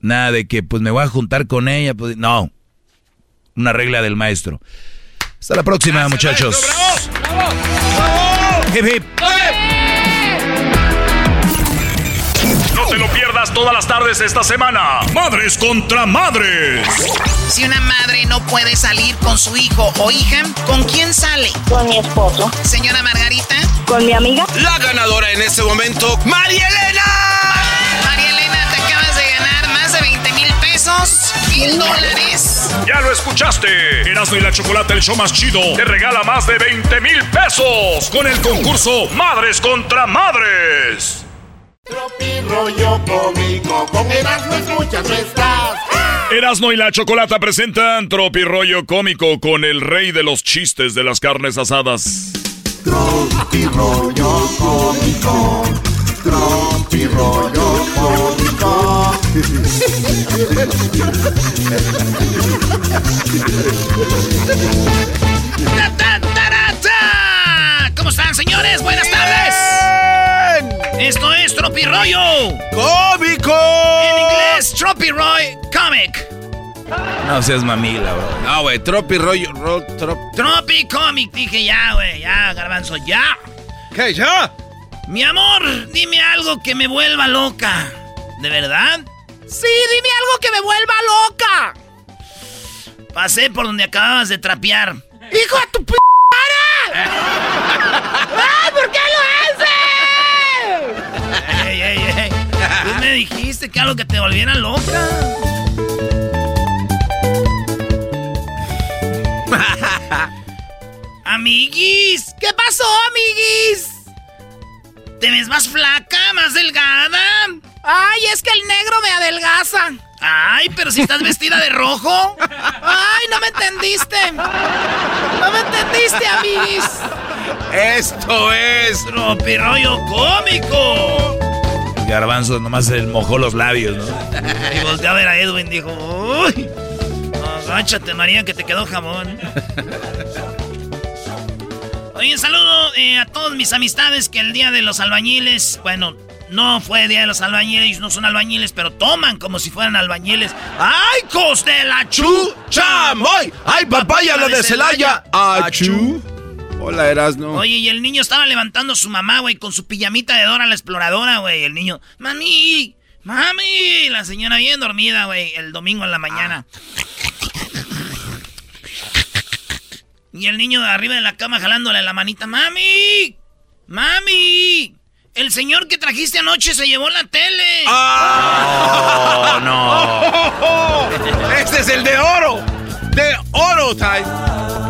[SPEAKER 4] Nada de que pues me voy a juntar con ella, pues no. Una regla del maestro. Hasta la próxima, muchachos.
[SPEAKER 1] No te lo pierdas todas las tardes esta semana. Madres contra madres.
[SPEAKER 3] Si una madre no puede salir con su hijo o hija, ¿con quién sale?
[SPEAKER 10] Con mi esposo.
[SPEAKER 3] Señora Margarita.
[SPEAKER 10] Con mi amiga.
[SPEAKER 7] La ganadora en este momento, María Elena.
[SPEAKER 3] María Elena, te acabas de ganar más de 20 mil pesos. Mil dólares.
[SPEAKER 1] Ya lo escuchaste. Erasmo y la Chocolate, el show más chido, te regala más de 20 mil pesos con el concurso Madres contra Madres.
[SPEAKER 11] Tropi rollo cómico, con Erasmo escuchas no estás.
[SPEAKER 1] Erasmo y la Chocolata presentan Tropi rollo cómico con el rey de los chistes de las carnes asadas.
[SPEAKER 11] Tropi rollo cómico, tropi rollo cómico.
[SPEAKER 2] ¿Cómo están, señores? Buenas tardes. Esto es Tropirollo.
[SPEAKER 7] ¡Cómico!
[SPEAKER 2] En inglés, Tropiroy Comic.
[SPEAKER 4] No seas mamila, bro.
[SPEAKER 7] No, güey, tropi rollo, ro- trop-
[SPEAKER 2] Tropi Comic. Dije ya, güey. Ya, garbanzo, ya.
[SPEAKER 7] ¿Qué, ya?
[SPEAKER 2] Mi amor, dime algo que me vuelva loca. ¿De verdad? Sí, dime algo que me vuelva loca. Pasé por donde acababas de trapear. ¡Hijo de tu p ¡Ay, por qué lo me dijiste que algo que te volviera loca. Amiguis, ¿qué pasó, amiguis? ¿Te ves más flaca, más delgada? Ay, es que el negro me adelgaza. Ay, pero si estás vestida de rojo. Ay, no me entendiste. No me entendiste, amiguis.
[SPEAKER 7] Esto es
[SPEAKER 2] Tropirollo cómico.
[SPEAKER 4] Garbanzo nomás se mojó los labios, ¿no?
[SPEAKER 2] Y volteé a ver a Edwin y dijo, uy, agáchate María que te quedó jabón. Oye, saludo eh, a todas mis amistades que el día de los albañiles, bueno, no fue día de los albañiles, no son albañiles, pero toman como si fueran albañiles. ¡Ay, cos de la chucha!
[SPEAKER 7] ¡Chamoy! ¡Ay, papaya, la de Celaya! ¡Achú! Hola, Erasno.
[SPEAKER 2] Oye, y el niño estaba levantando a su mamá, güey, con su pijamita de Dora la exploradora, güey. El niño, mami, mami. La señora bien dormida, güey, el domingo en la mañana. Y el niño de arriba de la cama jalándole la manita, mami, mami. El señor que trajiste anoche se llevó la tele.
[SPEAKER 4] Oh, no.
[SPEAKER 7] ¡Este es el de oro! ¡De oro, time!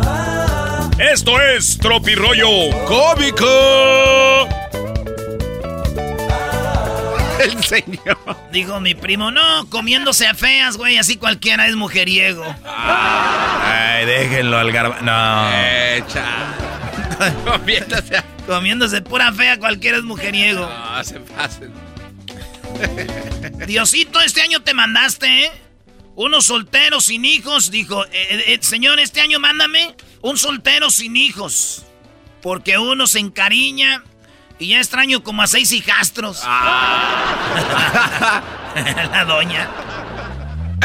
[SPEAKER 1] Esto es Tropirollo
[SPEAKER 7] ¡Cómico! El señor.
[SPEAKER 2] Dijo mi primo, no, comiéndose a feas, güey, así cualquiera es mujeriego.
[SPEAKER 4] Ay, déjenlo al garbanzo. No.
[SPEAKER 7] Echa. Comiéndose a...
[SPEAKER 2] Comiéndose pura fea, cualquiera es mujeriego.
[SPEAKER 7] No, se pasen.
[SPEAKER 2] Diosito, este año te mandaste, ¿eh? Unos solteros sin hijos, dijo, eh, eh, señor, este año mándame un soltero sin hijos. Porque uno se encariña y ya extraño como a seis hijastros. La doña.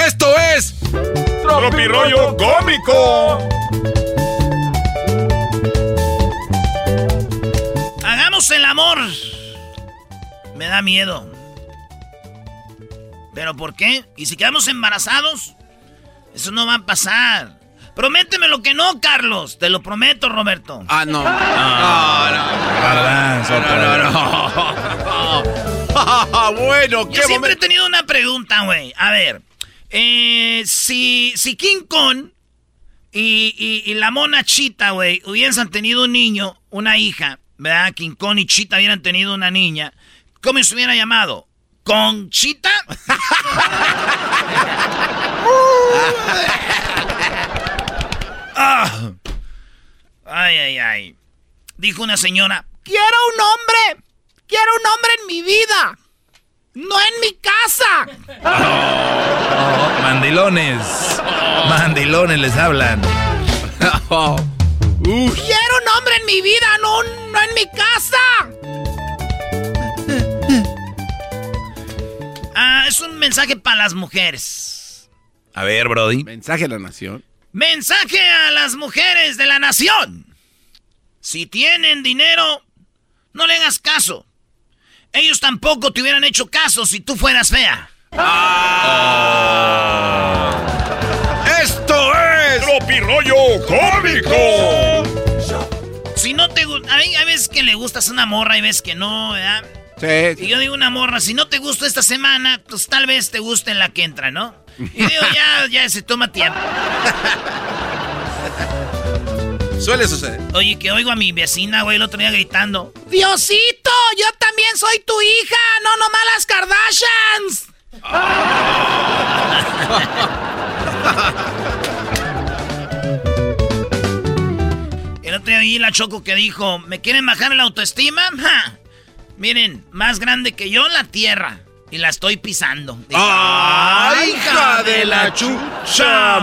[SPEAKER 7] ¡Esto es...
[SPEAKER 1] Tropirollo Cómico.
[SPEAKER 2] Hagamos el amor. Me da miedo. ¿Pero por qué? ¿Y si quedamos embarazados? Eso no va a pasar. Prométeme lo que no, Carlos. Te lo prometo, Roberto.
[SPEAKER 7] Ah, no. No, no.
[SPEAKER 4] Garbanzo,
[SPEAKER 7] No, no, no. no. bueno, qué
[SPEAKER 2] Yo siempre he tenido una pregunta, güey. A ver. eh, si, si King Kong y, y- y la mona Chita, güey, hubiesen tenido un niño, una hija, ¿verdad? King Kong y Chita hubieran tenido una niña, ¿cómo se hubiera llamado? ¿Conchita? Ah. Ay, ay, ay. Dijo una señora, quiero un hombre, quiero un hombre en mi vida, no en mi casa.
[SPEAKER 4] Oh, mandilones. Mandilones les hablan.
[SPEAKER 7] Oh.
[SPEAKER 2] Quiero un hombre en mi vida, no, no en mi casa. Ah, es un mensaje para las mujeres.
[SPEAKER 4] A ver, Brody.
[SPEAKER 7] Mensaje a la nación.
[SPEAKER 2] Mensaje a las mujeres de la nación. Si tienen dinero, no le hagas caso. Ellos tampoco te hubieran hecho caso si tú fueras fea.
[SPEAKER 7] ¡Esto es!
[SPEAKER 1] Tropirollo Cómico.
[SPEAKER 2] Si no te gusta, hay, hay veces que le gustas a una morra y ves que no, ¿verdad?
[SPEAKER 7] Sí.
[SPEAKER 2] Y yo digo una morra, si no te gusta esta semana, pues tal vez te guste en la que entra, ¿no? Y digo, ya, ya se toma tiempo.
[SPEAKER 7] Suele suceder.
[SPEAKER 2] Oye, que oigo a mi vecina, güey, el otro día gritando. Diosito, yo también soy tu hija, no nomás las Kardashians. El otro día vi la Choco que dijo, ¿me quieren bajar la autoestima? Ja. Miren, más grande que yo la tierra. Y la estoy pisando.
[SPEAKER 7] ¡Ay, hija de la chucha!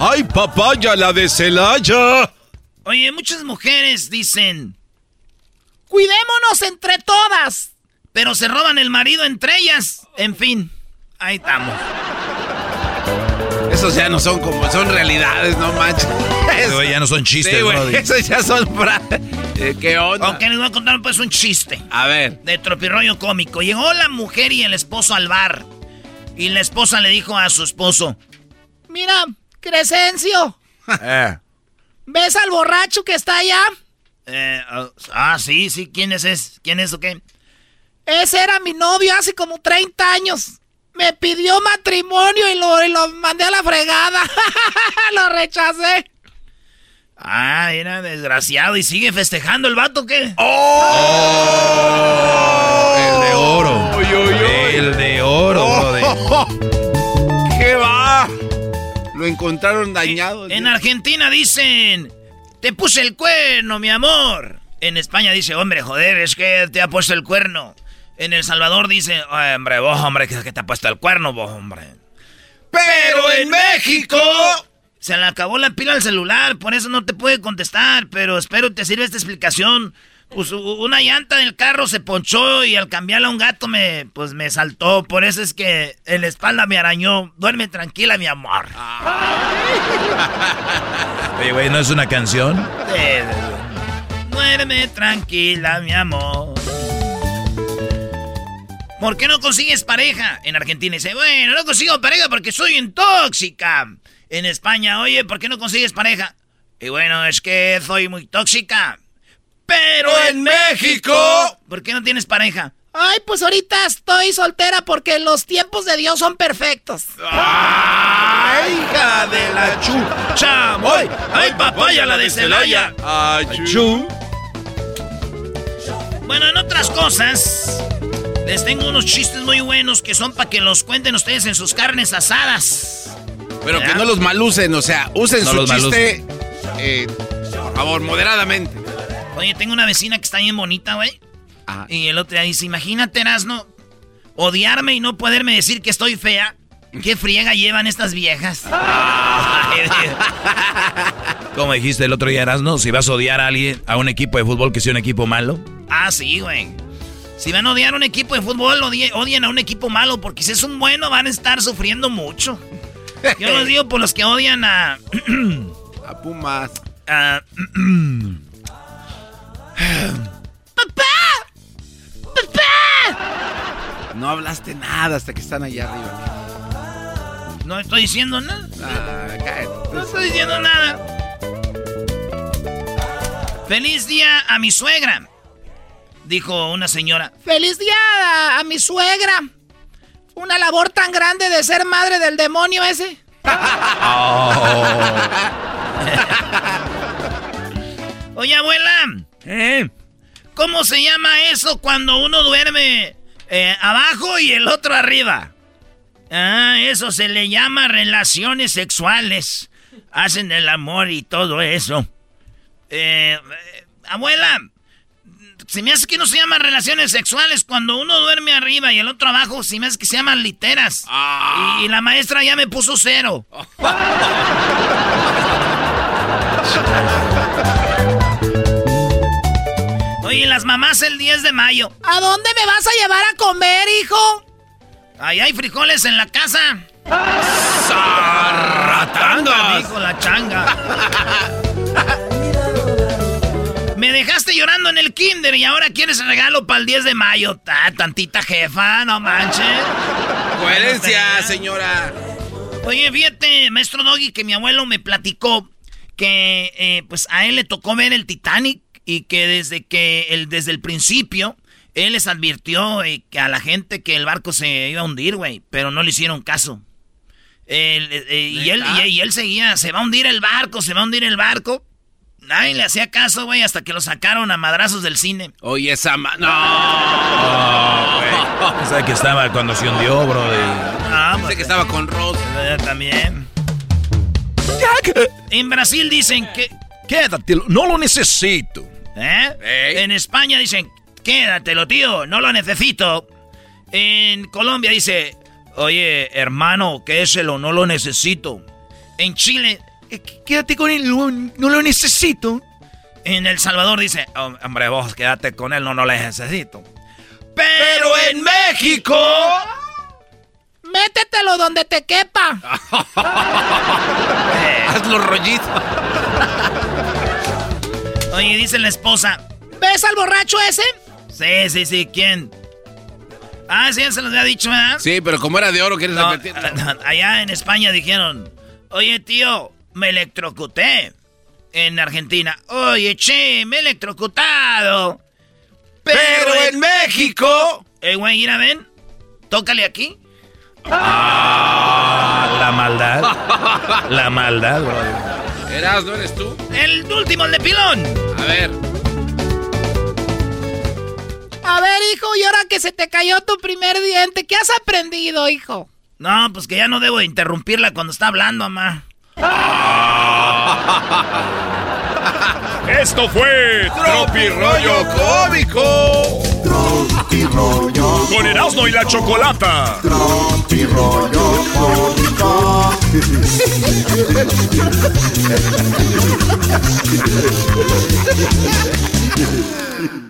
[SPEAKER 7] ¡Ay, papaya, la de Celaya!
[SPEAKER 2] Oye, muchas mujeres dicen, cuidémonos entre todas, pero se roban el marido entre ellas. En fin, ahí estamos.
[SPEAKER 7] Esos ya no son como, son realidades, no manches.
[SPEAKER 4] Eso ya no son chistes,
[SPEAKER 7] Sí, güey. Esos ya son... Eh, ¿Qué onda?
[SPEAKER 2] Ok, les voy a contar pues un chiste.
[SPEAKER 7] A ver.
[SPEAKER 2] De tropirroyo cómico. Llegó la mujer y el esposo al bar. Y la esposa le dijo a su esposo,
[SPEAKER 10] Mira, Crescencio,
[SPEAKER 4] Eh.
[SPEAKER 10] ¿ves al borracho que está allá?
[SPEAKER 2] eh, ah, sí, sí, ¿quién es ese? ¿Quién es o qué?
[SPEAKER 10] Ese era mi novio hace como 30 años. Me pidió matrimonio y lo, y lo mandé a la fregada. lo rechacé.
[SPEAKER 2] Ah, era desgraciado y sigue festejando el vato, ¿qué?
[SPEAKER 4] El de oro. El de oro, brody.
[SPEAKER 7] ¿Qué va? Lo encontraron dañado.
[SPEAKER 2] En Argentina dicen, te puse el cuerno, mi amor. En España dice, hombre, joder, es que te ha puesto el cuerno. En El Salvador dice, "Ay, hombre, vos, hombre, que te ha puesto el cuerno, vos, hombre.
[SPEAKER 7] Pero en México...
[SPEAKER 2] Se le acabó la pila al celular, por eso no te puede contestar, pero espero te sirva esta explicación. Pues una llanta del carro se ponchó y al cambiarla a un gato me, pues me saltó. Por eso es que en la espalda me arañó. Duerme tranquila, mi amor.
[SPEAKER 4] Oye, güey, ¿no es una canción?
[SPEAKER 2] Eh, Duerme tranquila, mi amor. ¿Por qué no consigues pareja? En Argentina dice, bueno, no consigo pareja porque soy un tóxica. En España, oye, ¿por qué no consigues pareja? Y bueno, es que soy muy tóxica. Pero en México... ¿Por qué no tienes pareja?
[SPEAKER 10] Ay, pues ahorita estoy soltera porque los tiempos de Dios son perfectos.
[SPEAKER 2] ¡Ay, hija de la chucha! ¡Ay, ay papaya, la de Celaya!
[SPEAKER 7] Ay,
[SPEAKER 4] chu.
[SPEAKER 2] Bueno, en otras cosas, les tengo unos chistes muy buenos que son para que los cuenten ustedes en sus carnes asadas.
[SPEAKER 7] Pero que no los malucen, o sea, usen
[SPEAKER 4] No
[SPEAKER 7] su
[SPEAKER 4] los
[SPEAKER 7] chiste, eh, por favor, moderadamente.
[SPEAKER 2] Oye, tengo una vecina que está bien bonita, güey.
[SPEAKER 7] Ah.
[SPEAKER 2] Y el otro día dice, imagínate, Erasno, odiarme y no poderme decir que estoy fea. ¿Qué friega llevan estas viejas? Ay, Dios.
[SPEAKER 4] Como dijiste el otro día, Erasno, si vas a odiar a alguien, a un equipo de fútbol que sea un equipo malo.
[SPEAKER 2] ah, sí, güey. Si van a odiar a un equipo de fútbol, odie- odien a un equipo malo, porque si es un bueno van a estar sufriendo mucho. Yo los digo por los que odian a...
[SPEAKER 7] A Pumas.
[SPEAKER 2] a-
[SPEAKER 7] No hablaste nada hasta que están allá arriba.
[SPEAKER 2] no estoy diciendo nada.
[SPEAKER 7] Ah, cállate.
[SPEAKER 2] No estoy diciendo nada. Feliz día a mi suegra, dijo una señora.
[SPEAKER 10] Feliz día a, a mi suegra. Una labor tan grande de ser madre del demonio ese.
[SPEAKER 2] Oye, abuela, ¿eh? ¿cómo se llama eso cuando uno duerme eh, abajo y el otro arriba? Ah, eso se le llama relaciones sexuales. Hacen el amor y todo eso. Eh, eh, abuela, se me hace que no se llaman relaciones sexuales cuando uno duerme arriba y el otro abajo, se me hace que se llaman literas. Y, y la maestra ya me puso cero. Oye, las mamás el 10 de mayo.
[SPEAKER 10] ¿A dónde me vas a llevar a comer, hijo?
[SPEAKER 2] Ahí hay frijoles en la casa.
[SPEAKER 7] ¡Ratangas!
[SPEAKER 2] Dijo la changa. Me dejaste llorando en el kinder y ahora quieres regalo para el 10 de mayo. Ta, tantita jefa, no manches.
[SPEAKER 7] Coherencia, señora.
[SPEAKER 2] Oye, fíjate, maestro Doggy, que mi abuelo me platicó que eh, pues a él le tocó ver el Titanic y que desde que el, desde el principio él les advirtió eh, que a la gente que el barco se iba a hundir, güey, pero no le hicieron caso. Él, eh, y, él, y, y él seguía, se va a hundir el barco, se va a hundir el barco. Nadie le hacía caso, güey, hasta que lo sacaron a madrazos del cine.
[SPEAKER 7] Oye, esa ma... ¡No!
[SPEAKER 4] O sea, que estaba cuando se hundió, bro.
[SPEAKER 2] Ah,
[SPEAKER 7] Pensé que estaba con Rose.
[SPEAKER 2] Eh, También. En Brasil dicen que...
[SPEAKER 4] Quédatelo, no lo necesito.
[SPEAKER 2] ¿Eh? En España dicen, quédatelo, tío, no lo necesito. En Colombia dice, oye, hermano, quédeselo, no lo necesito. En Chile, "Eh, quédate con él, no, lo necesito. En El Salvador dice, "Oh, hombre, vos quédate con él, no, no lo necesito. Pero en México...
[SPEAKER 10] Métetelo donde te quepa.
[SPEAKER 7] Hazlo rollito.
[SPEAKER 2] Oye, dice la esposa,
[SPEAKER 10] ¿Ves al borracho ese?
[SPEAKER 2] sí, sí, sí, ¿quién? Ah, sí, ya se los había dicho, ¿verdad?
[SPEAKER 7] Sí, pero como era de oro, ¿quieres
[SPEAKER 2] No,
[SPEAKER 7] repetirlo?
[SPEAKER 2] allá en España dijeron, oye tío, me electrocuté. En Argentina, oye che, me he electrocutado.
[SPEAKER 7] Pero en México.
[SPEAKER 2] Eh, güey, mira, ven, tócale aquí.
[SPEAKER 4] Ah, la maldad. La maldad, bro.
[SPEAKER 7] Eras, ¿no eres tú?
[SPEAKER 2] El último, el de pilón.
[SPEAKER 7] A ver.
[SPEAKER 10] A ver, hijo, y ahora que se te cayó tu primer diente, ¿qué has aprendido, hijo?
[SPEAKER 2] No, pues que ya no debo de interrumpirla cuando está hablando, mamá.
[SPEAKER 1] Esto fue
[SPEAKER 7] Tropi Rollo Cómico.
[SPEAKER 11] Tropi rollo,
[SPEAKER 1] con Erasmo y la Chocolata.
[SPEAKER 11] tropi rollo cómico.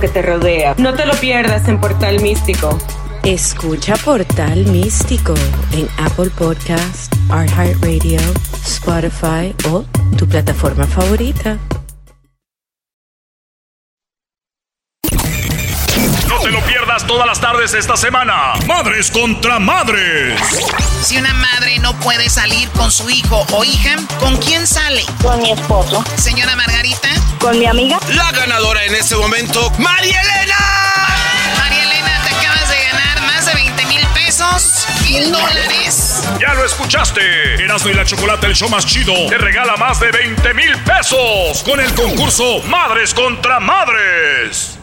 [SPEAKER 12] que te rodea. No te lo pierdas en Portal Místico.
[SPEAKER 13] Escucha Portal Místico en Apple Podcast, iHeartRadio, Spotify o tu plataforma favorita.
[SPEAKER 1] Todas las tardes esta semana. Madres contra madres.
[SPEAKER 3] Si una madre no puede salir con su hijo o hija, ¿con quién sale?
[SPEAKER 14] Con mi esposo.
[SPEAKER 3] Señora Margarita.
[SPEAKER 14] Con mi amiga.
[SPEAKER 7] La ganadora en este momento, María Elena.
[SPEAKER 3] María Elena, te acabas de ganar más de 20 mil pesos. Mil dólares.
[SPEAKER 1] Ya lo escuchaste. Erasmo y la Chocolata, el show más chido, te regala más de 20 mil pesos con el concurso Madres contra Madres.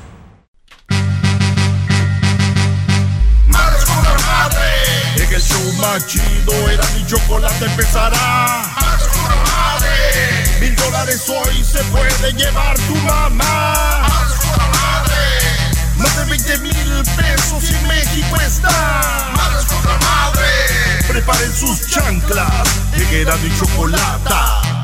[SPEAKER 11] Madres contra madres. En el show más chido era mi chocolate empezará. Madres contra madres. Mil dólares hoy se puede llevar tu mamá. Madres contra madres. Más de 20 mil pesos y México está. Madres contra madres. Preparen sus chanclas. Lleguera mi chocolata.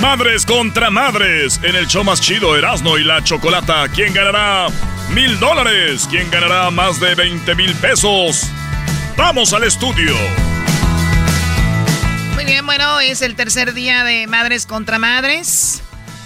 [SPEAKER 1] Madres contra madres. En el show más chido, Erasmo y la Chocolata. ¿Quién ganará mil dólares? ¿Quién ganará más de 20 mil pesos? Vamos al estudio.
[SPEAKER 3] Muy bien, bueno, es el tercer día de Madres contra Madres.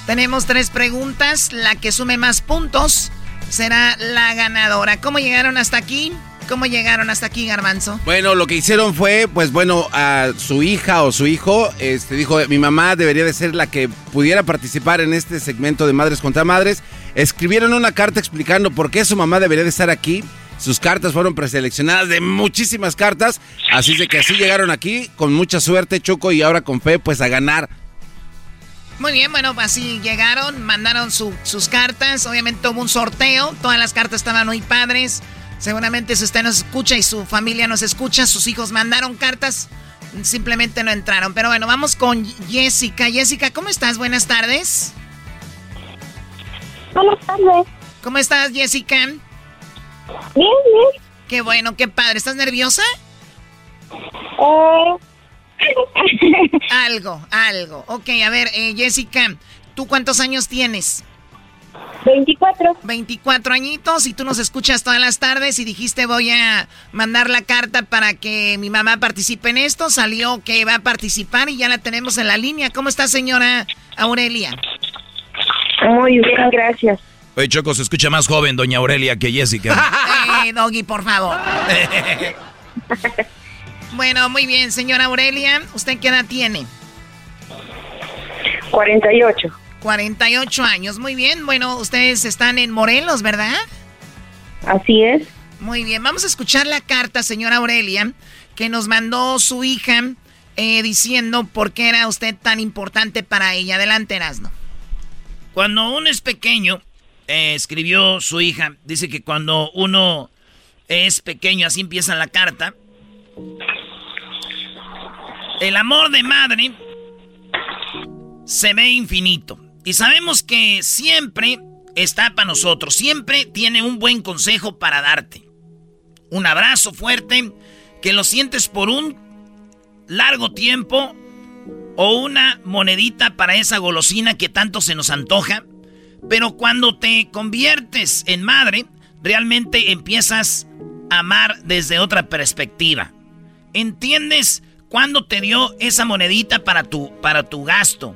[SPEAKER 3] Tenemos tres preguntas. La que sume más puntos será la ganadora. ¿Cómo llegaron hasta aquí? ¿Cómo llegaron hasta aquí, Garbanzo?
[SPEAKER 7] Bueno, lo que hicieron fue, pues bueno, a su hija o su hijo, este dijo, mi mamá debería de ser la que pudiera participar en este segmento de Madres contra Madres. Escribieron una carta explicando por qué su mamá debería de estar aquí. Sus cartas fueron preseleccionadas de muchísimas cartas, así de que así llegaron aquí con mucha suerte, Choco, y ahora con fe, pues a ganar.
[SPEAKER 3] Muy bien, bueno, así llegaron, mandaron su- sus cartas. Obviamente hubo un sorteo. Todas las cartas estaban muy padres. Seguramente si usted nos escucha y su familia nos escucha, sus hijos mandaron cartas. Simplemente no entraron. Pero bueno, vamos con Jessica. Jessica, ¿cómo estás? Buenas tardes.
[SPEAKER 14] Buenas tardes.
[SPEAKER 3] ¿Cómo estás, Jessica?
[SPEAKER 14] Bien, bien.
[SPEAKER 3] Qué bueno, qué padre. ¿Estás nerviosa?
[SPEAKER 14] Eh...
[SPEAKER 3] algo, algo. Ok, a ver, eh, Jessica, ¿tú cuántos años tienes?
[SPEAKER 14] 24.
[SPEAKER 3] 24 añitos y tú nos escuchas todas las tardes y dijiste voy a mandar la carta para que mi mamá participe en esto. Salió que va a participar y ya la tenemos en la línea. ¿Cómo está señora Aurelia?
[SPEAKER 14] Muy bien, gracias.
[SPEAKER 4] Oye, Choco, se escucha más joven doña Aurelia que Jessica.
[SPEAKER 3] eh, Doggy, por favor. bueno, muy bien, señora Aurelia. ¿Usted qué edad tiene?
[SPEAKER 14] 48.
[SPEAKER 3] 48 años, muy bien. Bueno, ustedes están en Morelos, ¿verdad?
[SPEAKER 14] Así es.
[SPEAKER 3] Muy bien, vamos a escuchar la carta, señora Aurelia, que nos mandó su hija eh, diciendo por qué era usted tan importante para ella. Adelante, Erasno.
[SPEAKER 2] Cuando uno es pequeño, eh, escribió su hija, dice que cuando uno es pequeño, así empieza la carta, el amor de madre se ve infinito. Y sabemos que siempre está para nosotros, siempre tiene un buen consejo para darte. Un abrazo fuerte que lo sientes por un largo tiempo o una monedita para esa golosina que tanto se nos antoja. Pero cuando te conviertes en madre, realmente empiezas a amar desde otra perspectiva. Entiendes cuándo te dio esa monedita para tu, para tu gasto.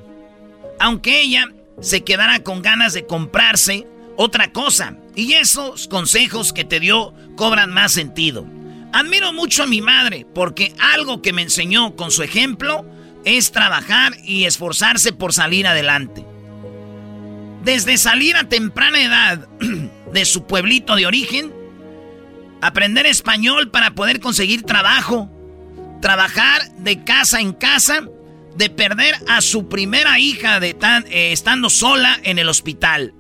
[SPEAKER 2] Aunque ella se quedara con ganas de comprarse otra cosa. Y esos consejos que te dio cobran más sentido. Admiro mucho a mi madre porque algo que me enseñó con su ejemplo es trabajar y esforzarse por salir adelante. Desde salir a temprana edad de su pueblito de origen, aprender español para poder conseguir trabajo, trabajar de casa en casa, de perder a su primera hija de tan, eh, estando sola en el hospital,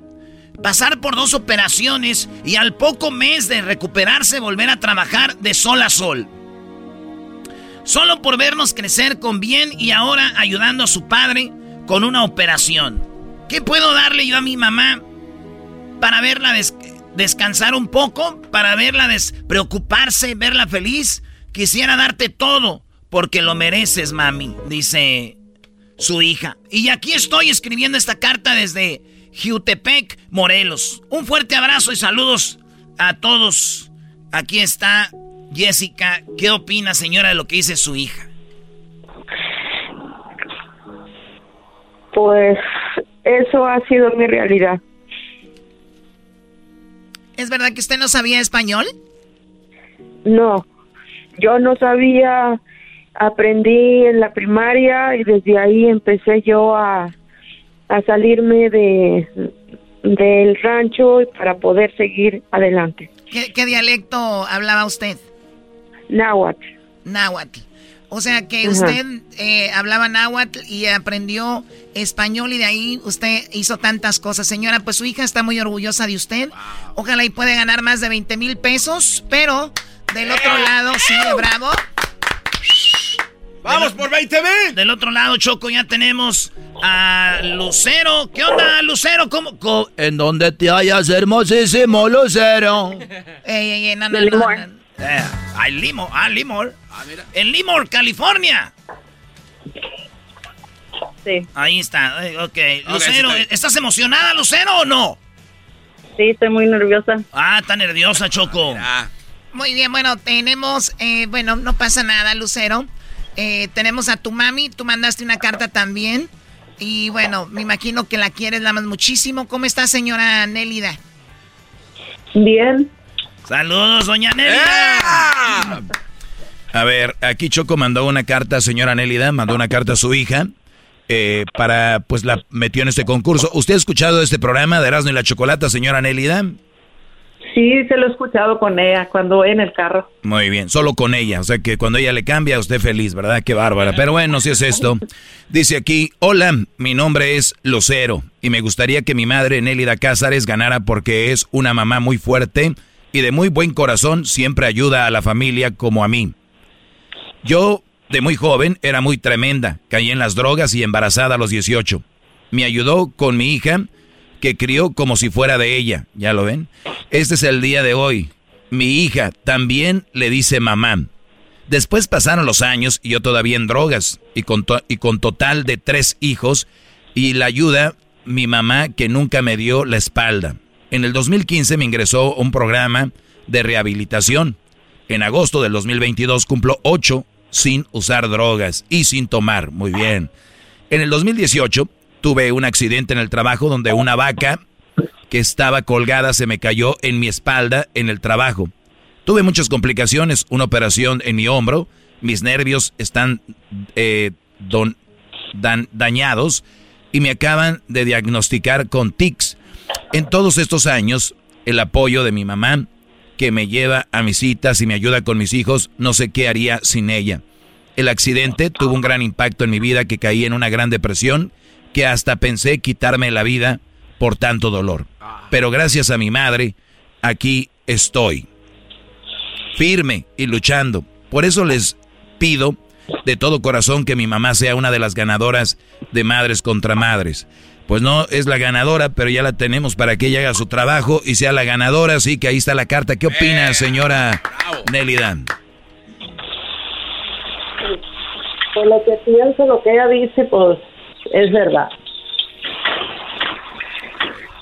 [SPEAKER 2] pasar por dos operaciones y al poco mes de recuperarse volver a trabajar de sol a sol. Solo por vernos crecer con bien y ahora ayudando a su padre con una operación. ¿Qué puedo darle yo a mi mamá para verla descansar un poco? Para verla despreocuparse, verla feliz. Quisiera darte todo porque lo mereces, mami, dice su hija. Y aquí estoy escribiendo esta carta desde Jutepec, Morelos. Un fuerte abrazo y saludos a todos. Aquí está Jessica. ¿Qué opina, señora, de lo que dice su hija?
[SPEAKER 14] Pues eso ha sido mi realidad.
[SPEAKER 3] ¿Es verdad que usted no sabía español?
[SPEAKER 14] No, yo no sabía, aprendí en la primaria y desde ahí empecé yo a, a salirme de del rancho para poder seguir adelante.
[SPEAKER 3] ¿Qué, qué dialecto hablaba usted?
[SPEAKER 14] Náhuatl.
[SPEAKER 3] Náhuatl. O sea que usted eh, hablaba náhuatl y aprendió español y de ahí usted hizo tantas cosas. Señora, pues su hija está muy orgullosa de usted. Ojalá y puede ganar más de 20 mil pesos, pero del otro lado, sí, bravo.
[SPEAKER 7] ¡Vamos por 20 mil!
[SPEAKER 2] Del otro lado, Choco, ya tenemos a Lucero. ¿Qué onda, Lucero? ¿Cómo? co-
[SPEAKER 4] En donde te hallas hermosísimo, Lucero.
[SPEAKER 3] Ey, ey, ey, no, no, no.
[SPEAKER 2] Eh, ah, Limor. Ah, Limor. En Limor, California.
[SPEAKER 14] Sí,
[SPEAKER 2] Ahí está. eh, ok.
[SPEAKER 7] Ok,
[SPEAKER 2] Lucero,
[SPEAKER 7] sí, está
[SPEAKER 2] ¿estás emocionada, Lucero, o no?
[SPEAKER 14] sí, estoy muy nerviosa.
[SPEAKER 2] Ah, está nerviosa, Choco.
[SPEAKER 7] Ah,
[SPEAKER 3] Muy bien, bueno, tenemos, eh, bueno, no pasa nada, Lucero. Eh, tenemos a tu mami, tú mandaste una carta también. Y bueno, me imagino que la quieres, la amas muchísimo. ¿Cómo está, señora Nélida?
[SPEAKER 14] Bien,
[SPEAKER 2] Saludos, doña.
[SPEAKER 7] ¡Ah!
[SPEAKER 4] A ver, aquí Choco mandó una carta, señora Nélida, mandó una carta a su hija. eh, para, pues la metió en este concurso. ¿Usted ha escuchado este programa de Erasmo y la Chocolata, señora Nélida?
[SPEAKER 14] Sí, se lo he escuchado con ella cuando voy en el carro.
[SPEAKER 4] Muy bien, solo con ella. O sea que cuando ella le cambia, usted feliz, ¿verdad? Qué bárbara. Pero bueno, si es esto. Dice aquí, hola, mi nombre es Lucero y me gustaría que mi madre Nélida Cázares ganara porque es una mamá muy fuerte y de muy buen corazón, siempre ayuda a la familia como a mí. Yo De muy joven era muy tremenda, caí en las drogas y embarazada a los 18. Me ayudó con mi hija, que crió como si fuera de ella, ¿ya lo ven? Este es el día de hoy. Mi hija también le dice mamá. Después pasaron los años y yo todavía en drogas y con, total de tres hijos y la ayuda mi mamá que nunca me dio la espalda. En el 2015 me ingresó un programa de rehabilitación. En agosto del 2022 cumplo ocho sin usar drogas y sin tomar. Muy bien. En el 2018 tuve un accidente en el trabajo donde una vaca que estaba colgada se me cayó en mi espalda en el trabajo. Tuve muchas complicaciones, una operación en mi hombro, mis nervios están eh, dañados y me acaban de diagnosticar con tics. En todos estos años, el apoyo de mi mamá, que me lleva a mis citas y me ayuda con mis hijos, no sé qué haría sin ella. El accidente tuvo un gran impacto en mi vida que caí en una gran depresión que hasta pensé quitarme la vida por tanto dolor. Pero gracias a mi madre, aquí estoy firme y luchando. Por eso les pido de todo corazón que mi mamá sea una de las ganadoras de Madres contra Madres. Pues no es la ganadora, pero ya la tenemos para que ella haga su trabajo y sea la ganadora, así que ahí está la carta. ¿Qué opina, eh, señora Nelly Dan?
[SPEAKER 15] Por lo que pienso, lo que ella dice, pues es verdad.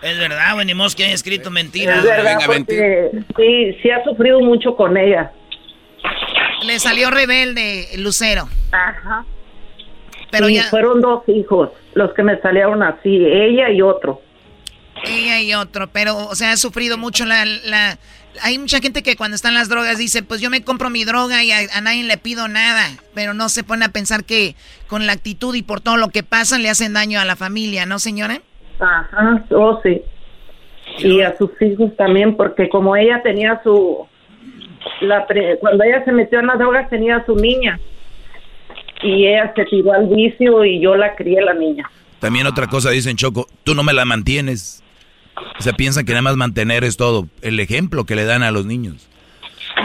[SPEAKER 7] Es verdad, venimos que haya escrito mentiras.
[SPEAKER 15] Es verdad, sí, sí ha sufrido mucho con ella.
[SPEAKER 2] Le salió rebelde Lucero.
[SPEAKER 15] Ajá. Pero ya... fueron dos hijos los que me salieron así, ella y otro.
[SPEAKER 2] Ella y otro, pero, o sea, ha sufrido mucho la, la... Hay mucha gente que cuando están las drogas dice, pues yo me compro mi droga y a, a, nadie le pido nada, pero no se pone a pensar que con la actitud y por todo lo que pasa le hacen daño a la familia, ¿no, señora?
[SPEAKER 15] Ajá, oh sí. Y a sus hijos también, porque como ella tenía su... La cuando ella se metió en las drogas tenía su niña. Y ella se tiró al vicio y yo la crié la niña.
[SPEAKER 4] También otra cosa dicen, Choco, tú no me la mantienes. O sea, piensan que nada más mantener es todo. El ejemplo que le dan a los niños.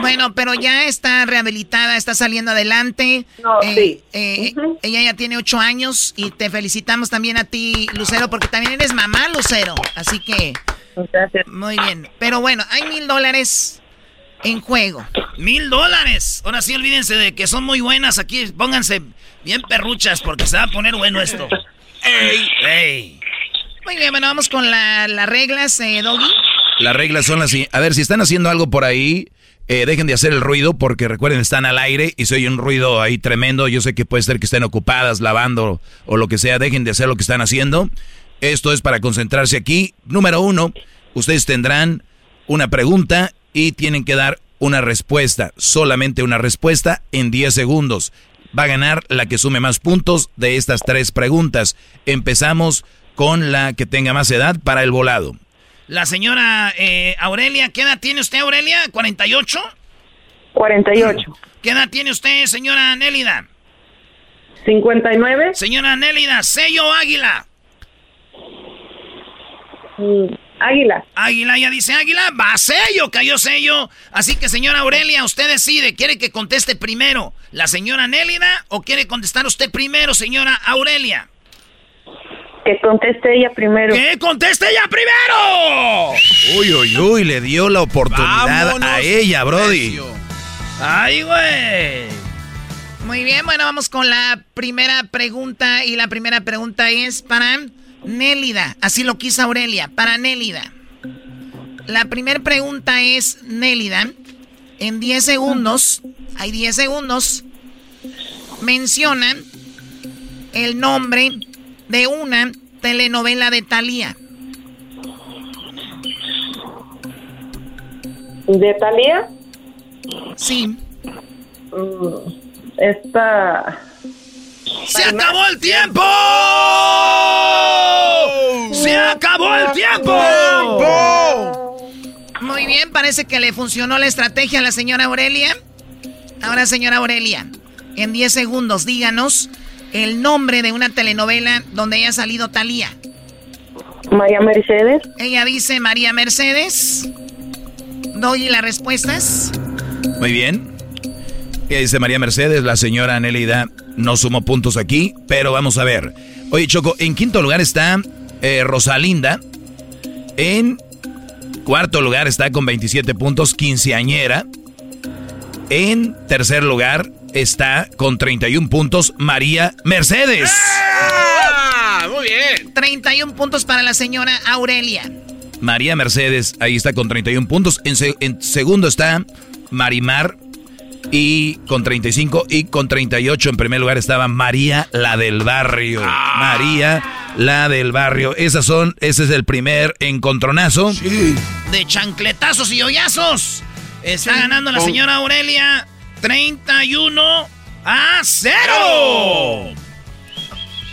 [SPEAKER 2] Bueno, pero ya está rehabilitada, está saliendo adelante.
[SPEAKER 15] No, eh, sí.
[SPEAKER 2] Eh, ella ya tiene ocho años y te felicitamos también a ti, Lucero, porque también eres mamá, Lucero. Así que...
[SPEAKER 15] Gracias.
[SPEAKER 2] Muy bien. Pero bueno, hay mil dólares en juego.
[SPEAKER 7] Mil dólares. Ahora sí, olvídense de que son muy buenas aquí. Pónganse bien perruchas porque se va a poner bueno esto. ¡Ey! ¡Ey!
[SPEAKER 2] Muy bien, bueno, vamos con las reglas, eh, Doggy.
[SPEAKER 4] Las reglas son las... A ver, si están haciendo algo por ahí eh, dejen de hacer el ruido porque recuerden, están al aire y soy un ruido ahí tremendo. Yo sé que puede ser que estén ocupadas, lavando o lo que sea. Dejen de hacer lo que están haciendo. Esto es para concentrarse aquí. Número uno, ustedes tendrán una pregunta y tienen que dar una respuesta. Solamente una respuesta en 10 segundos. Va a ganar la que sume más puntos de estas tres preguntas. Empezamos con la que tenga más edad para el volado.
[SPEAKER 7] La señora eh, Aurelia, ¿qué edad tiene usted, Aurelia? ¿48?
[SPEAKER 15] 48.
[SPEAKER 7] ¿Qué edad tiene usted, señora Nélida?
[SPEAKER 15] 59.
[SPEAKER 7] Señora Nélida, sello águila.
[SPEAKER 15] Mm, águila.
[SPEAKER 7] Águila, ya dice águila, va sello, cayó sello. Así que, señora Aurelia, usted decide, ¿quiere que conteste primero la señora Nélida o quiere contestar usted primero, señora Aurelia?
[SPEAKER 15] Que conteste ella primero.
[SPEAKER 7] ¡Que conteste ella primero!
[SPEAKER 4] Uy, uy, uy, le dio la oportunidad a ella, Brody.
[SPEAKER 7] ¡Ay, güey!
[SPEAKER 2] Muy bien, bueno, vamos con la primera pregunta. Y la primera pregunta es para Nélida. Así lo quiso Aurelia, para Nélida. La primera pregunta es, Nélida, en 10 segundos, hay 10 segundos, menciona el nombre de una telenovela de Thalía.
[SPEAKER 15] ¿De Thalía?
[SPEAKER 2] Sí.
[SPEAKER 15] Mm, esta...
[SPEAKER 7] ¡Se acabó el tiempo! ¡Se acabó el tiempo!
[SPEAKER 2] Muy bien, parece que le funcionó la estrategia a la señora Aurelia. Ahora, señora Aurelia, en 10 segundos, díganos el nombre de una telenovela donde haya salido Talía.
[SPEAKER 15] María Mercedes.
[SPEAKER 2] Ella dice María Mercedes. Doy las respuestas.
[SPEAKER 4] Muy bien. ¿Qué dice María Mercedes? La señora Nelida no sumó puntos aquí, pero vamos a ver. Oye, Choco, en quinto lugar está eh, Rosalinda. En cuarto lugar está con 27 puntos Quinceañera. En tercer lugar está con 31 puntos María Mercedes.
[SPEAKER 7] ¡Ah! Muy bien.
[SPEAKER 3] 31 puntos para la señora Aurelia.
[SPEAKER 4] María Mercedes, ahí está con 31 puntos. En, en segundo está Marimar y con 35 y con 38 en primer lugar estaba María la del barrio.
[SPEAKER 7] Ah.
[SPEAKER 4] María la del barrio. Esas son, ese es el primer encontronazo.
[SPEAKER 2] De chancletazos y hoyazos. Está ganando la señora Aurelia 31 a 0.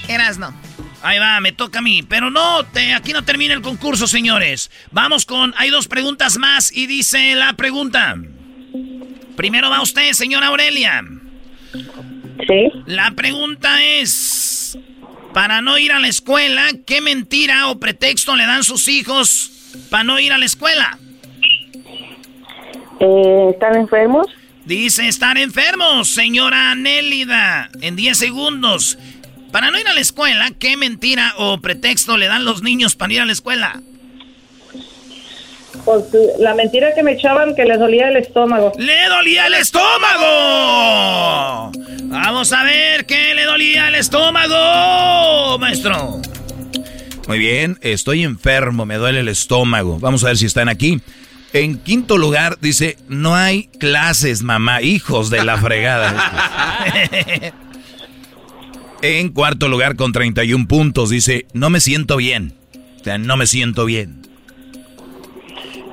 [SPEAKER 3] Erasno.
[SPEAKER 2] Ahí va, me toca a mí. Pero no, te- aquí no termina el concurso, señores. Vamos con. Hay dos preguntas más y dice la pregunta. Primero va usted, señora Aurelia.
[SPEAKER 14] Sí.
[SPEAKER 2] La pregunta es: para no ir a la escuela, ¿qué mentira o pretexto le dan sus hijos para no ir a la escuela?
[SPEAKER 14] Eh, ¿Están enfermos?
[SPEAKER 2] Dice estar enfermos, señora Nélida. En 10 segundos. Para no ir a la escuela, ¿qué mentira o pretexto le dan los niños para ir a la escuela?
[SPEAKER 16] Pues la mentira que me echaban que les dolía el estómago.
[SPEAKER 2] ¡Le dolía el estómago! Vamos a ver qué le dolía el estómago, maestro.
[SPEAKER 4] Muy bien, estoy enfermo, me duele el estómago. Vamos a ver si están aquí. En quinto lugar dice, no hay clases, mamá, hijos de la fregada. en cuarto lugar con 31 puntos dice, no me siento bien. O sea, no me siento bien.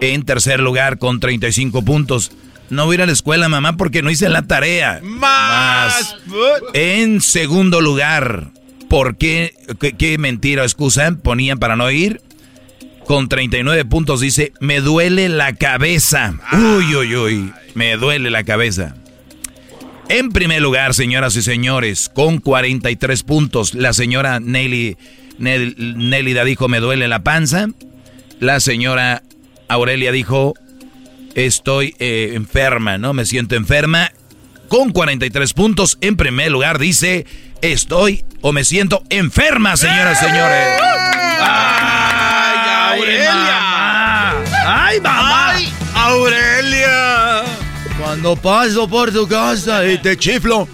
[SPEAKER 4] En tercer lugar con 35 puntos, no voy a ir a la escuela, mamá, porque no hice la tarea.
[SPEAKER 7] Más.
[SPEAKER 4] En segundo lugar, ¿por qué, qué, qué mentira o excusa ponían para no ir? Con 39 puntos dice, me duele la cabeza. Uy, uy, uy, me duele la cabeza. En primer lugar, señoras y señores, con 43 puntos, la señora Nelly, Nel- Nélida dijo, me duele la panza. La señora Aurelia dijo, estoy eh, enferma, ¿no? Me siento enferma. Con 43 puntos, en primer lugar dice, estoy o me siento enferma, señoras y señores.
[SPEAKER 7] ¡Ay, Aurelia!
[SPEAKER 2] ¡Ay, mamá!
[SPEAKER 7] ¡Ay, Aurelia!
[SPEAKER 4] Cuando paso por tu casa y te chiflo.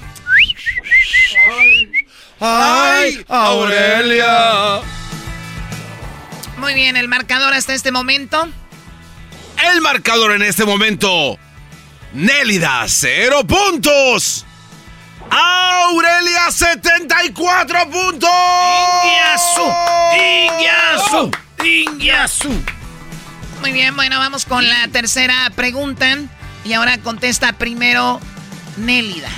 [SPEAKER 7] ¡Ay, Aurelia!
[SPEAKER 3] Muy bien, el marcador hasta este momento.
[SPEAKER 7] El marcador en este momento. Nélida, cero puntos. Aurelia, 74 puntos.
[SPEAKER 2] ¡Ingiasu! ¡Ingiasu! ¡Ingiasu!
[SPEAKER 3] Muy bien, bueno, vamos con la tercera pregunta. Y ahora contesta primero Nélida.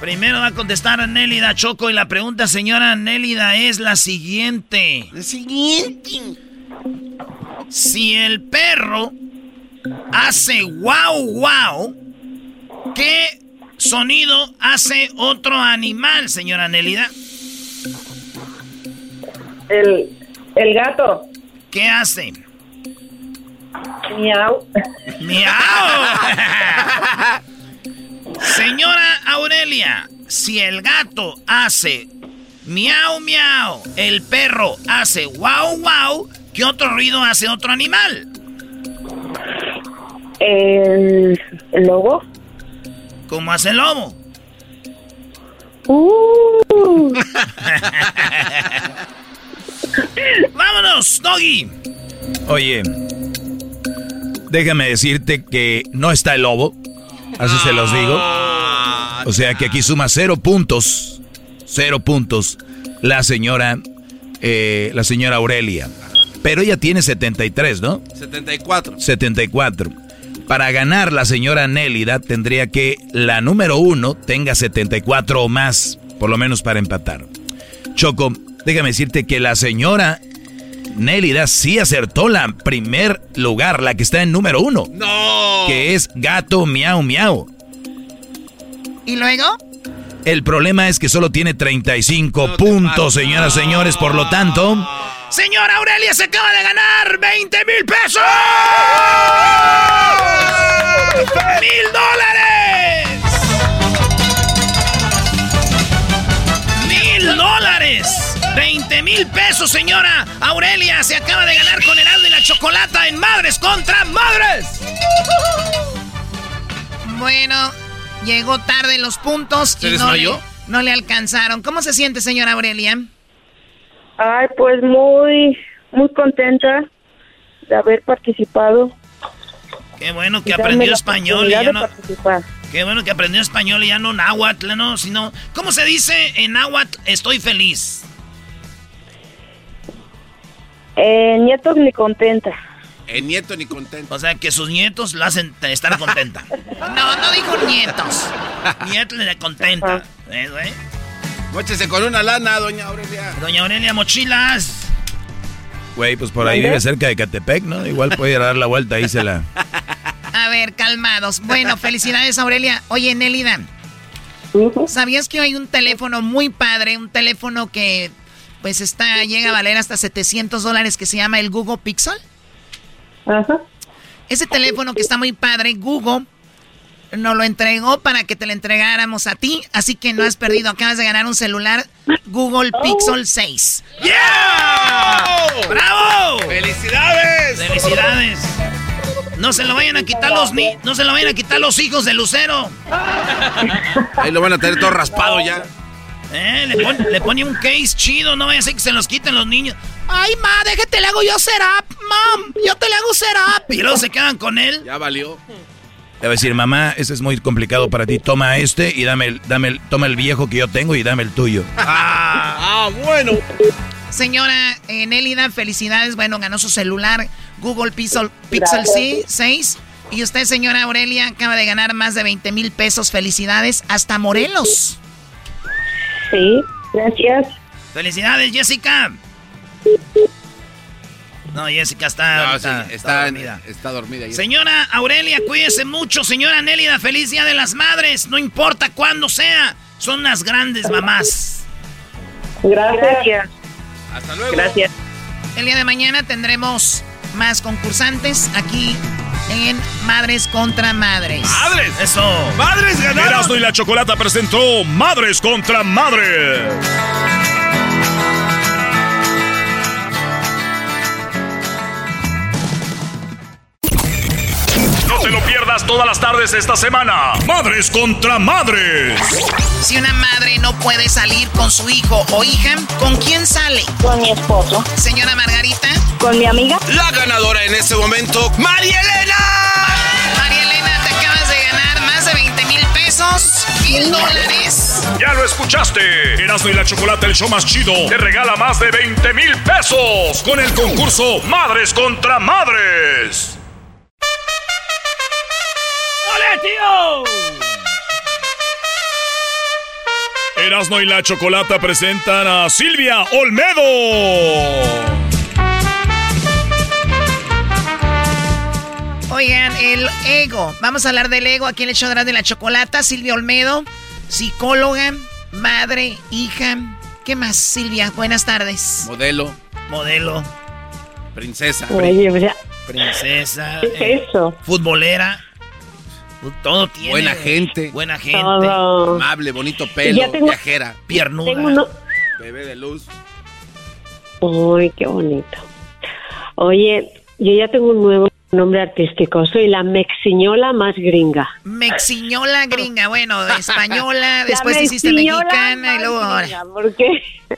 [SPEAKER 2] Primero va a contestar a Nélida Choco y la pregunta, señora Nélida, es la siguiente.
[SPEAKER 7] La siguiente.
[SPEAKER 2] Si el perro hace wow wow, ¿qué sonido hace otro animal, señora Nélida?
[SPEAKER 16] El, el gato.
[SPEAKER 2] ¿Qué hace?
[SPEAKER 16] Miau.
[SPEAKER 2] ¡Miau! Señora Aurelia, si el gato hace miau miau, el perro hace wow wow, ¿qué otro ruido hace otro animal?
[SPEAKER 14] El, el lobo.
[SPEAKER 2] ¿Cómo hace el lobo?
[SPEAKER 14] Uh.
[SPEAKER 2] ¡Vámonos, Doggy!
[SPEAKER 4] Oye, déjame decirte que no está el lobo. Así se los digo. O sea que aquí suma cero puntos. Cero puntos. La señora. eh, la señora Aurelia. Pero ella tiene 73, ¿no?
[SPEAKER 7] 74.
[SPEAKER 4] 74. Para ganar la señora Nélida tendría que la número uno tenga 74 o más, por lo menos para empatar. Choco, déjame decirte que la señora Nélida sí acertó la primer lugar, la que está en número uno.
[SPEAKER 7] ¡No!
[SPEAKER 4] Que es Gato Miau Miau.
[SPEAKER 3] ¿Y luego?
[SPEAKER 4] El problema es que solo tiene 35 no puntos, señoras y señores. Por lo tanto,
[SPEAKER 2] señora Aurelia se acaba de ganar 20 mil pesos. ¡Mil dólares! ¡Mil dólares!
[SPEAKER 14] Su señora Aurelia se acaba de ganar con el de la chocolata en Madres contra Madres.
[SPEAKER 2] Bueno, llegó tarde los puntos y no le, no le alcanzaron. ¿Cómo se siente, señora Aurelia?
[SPEAKER 17] Ay, pues muy, muy contenta de haber participado.
[SPEAKER 14] Qué bueno que aprendió español y ya no. Qué bueno que aprendió español y ya no náhuatl, no, sino ¿cómo se dice en náhuatl estoy feliz?
[SPEAKER 17] Eh, nietos ni contenta.
[SPEAKER 7] El nieto ni contenta.
[SPEAKER 14] O sea, que sus nietos la hacen estar contenta. no, no dijo nietos. nietos le contenta. ¿Eh, güey?
[SPEAKER 7] Móchese con una lana, doña Aurelia.
[SPEAKER 14] Doña Aurelia, mochilas.
[SPEAKER 4] Güey, pues por ahí vive cerca de Catepec, ¿no? Igual puede ir a dar la vuelta, ahí se la...
[SPEAKER 2] A ver, calmados. Bueno, felicidades, Aurelia. Oye, Nelida, ¿sabías que hay un teléfono muy padre? Un teléfono que, pues, está llega a valer hasta 700 dólares que se llama el Google Pixel?
[SPEAKER 17] Ajá.
[SPEAKER 2] Ese teléfono que está muy padre, Google nos lo entregó para que te lo entregáramos a ti, así que no has perdido, acabas de ganar un celular Google oh. Pixel 6.
[SPEAKER 14] ¡Yeah! ¡Bravo!
[SPEAKER 7] ¡Felicidades!
[SPEAKER 14] ¡Felicidades! No se lo vayan a quitar los ni no se lo vayan a quitar los hijos de Lucero.
[SPEAKER 7] Ahí lo van a tener todo raspado ya.
[SPEAKER 14] Eh, le, pone, un case chido, no vaya a ser que se los quiten los niños.
[SPEAKER 18] Ay, ma, déjate, le hago yo setup, mam. Yo te le hago setup.
[SPEAKER 14] Y luego se quedan con él.
[SPEAKER 7] Ya valió.
[SPEAKER 4] Le va a decir, mamá, ese es muy complicado para ti. Toma este y dame el, dame toma el viejo que yo tengo y dame el tuyo.
[SPEAKER 7] ah, bueno.
[SPEAKER 2] Señora eh, Nelida, felicidades. Bueno, ganó su celular Google Pixel, Pixel 6. Y usted, señora Aurelia, acaba de ganar más de 20 mil pesos. Felicidades hasta Morelos.
[SPEAKER 17] Sí, gracias.
[SPEAKER 14] Felicidades, Jessica. No, Jessica está,
[SPEAKER 7] está, dormida. Está dormida
[SPEAKER 14] señora Aurelia, cuídese mucho. Señora Nélida, feliz Día de las Madres. No importa cuándo sea. Son las grandes mamás.
[SPEAKER 17] Gracias.
[SPEAKER 7] Hasta luego.
[SPEAKER 17] Gracias.
[SPEAKER 2] El día de mañana tendremos más concursantes aquí en Madres contra Madres.
[SPEAKER 1] ¡Madres!
[SPEAKER 14] ¡Eso!
[SPEAKER 1] ¡Madres ganaron! Erasmo y la Chocolata presentó Madres contra Madres. Te lo pierdas todas las tardes esta semana. Madres contra madres.
[SPEAKER 2] Si una madre no puede salir con su hijo o hija, ¿con quién sale?
[SPEAKER 17] Con mi esposo.
[SPEAKER 2] Señora Margarita.
[SPEAKER 17] Con mi amiga.
[SPEAKER 7] La ganadora en este momento, María Elena.
[SPEAKER 2] María Elena, te acabas de ganar más de 20 mil pesos. Mil dólares.
[SPEAKER 1] Ya lo escuchaste. Erasmo y la Chocolate, el show más chido, te regala más de 20 mil pesos con el concurso Madres contra Madres.
[SPEAKER 14] Tío!
[SPEAKER 1] Erasmo y la Chocolata presentan a Silvia Olmedo.
[SPEAKER 2] Oigan, el ego. Vamos a hablar del ego aquí en el show de la chocolata. Silvia Olmedo, psicóloga, madre, hija. ¿Qué más, Silvia? Buenas tardes.
[SPEAKER 7] Modelo.
[SPEAKER 14] Modelo.
[SPEAKER 7] Princesa.
[SPEAKER 14] Princesa.
[SPEAKER 17] ¿Qué es eh, eso?
[SPEAKER 14] Futbolera. Todo tiene.
[SPEAKER 7] Buena gente.
[SPEAKER 14] Buena gente.
[SPEAKER 7] Amable, bonito pelo, viajera.
[SPEAKER 14] Piernuda.
[SPEAKER 7] Bebé de luz.
[SPEAKER 17] Uy, qué bonito. Oye, yo ya tengo un nuevo nombre artístico. Soy la mexiñola más gringa.
[SPEAKER 2] Mexiñola gringa. Bueno, española, después hiciste mexicana y luego ahora.
[SPEAKER 17] ¿Por qué?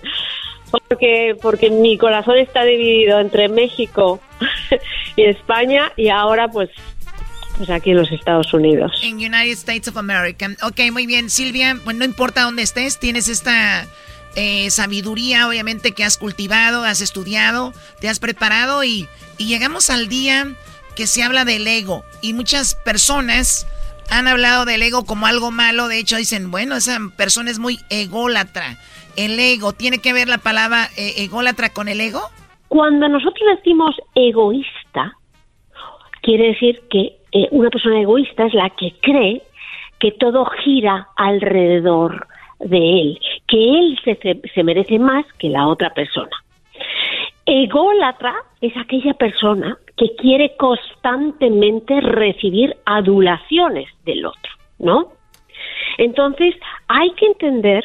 [SPEAKER 17] Porque, porque mi corazón está dividido entre México y España y ahora pues pues aquí en los Estados Unidos.
[SPEAKER 2] En United States of America. Ok, muy bien, Silvia. Bueno, no importa dónde estés, tienes esta eh, sabiduría, obviamente, que has cultivado, has estudiado, te has preparado y, y llegamos al día que se habla del ego. Y muchas personas han hablado del ego como algo malo. De hecho, dicen, bueno, esa persona es muy ególatra. El ego, ¿tiene que ver la palabra eh, ególatra con el ego?
[SPEAKER 17] Cuando nosotros decimos egoísta, quiere decir que eh, una persona egoísta es la que cree que todo gira alrededor de él, que él se, se merece más que la otra persona. Ególatra es aquella persona que quiere constantemente recibir adulaciones del otro, ¿no? Entonces, hay que entender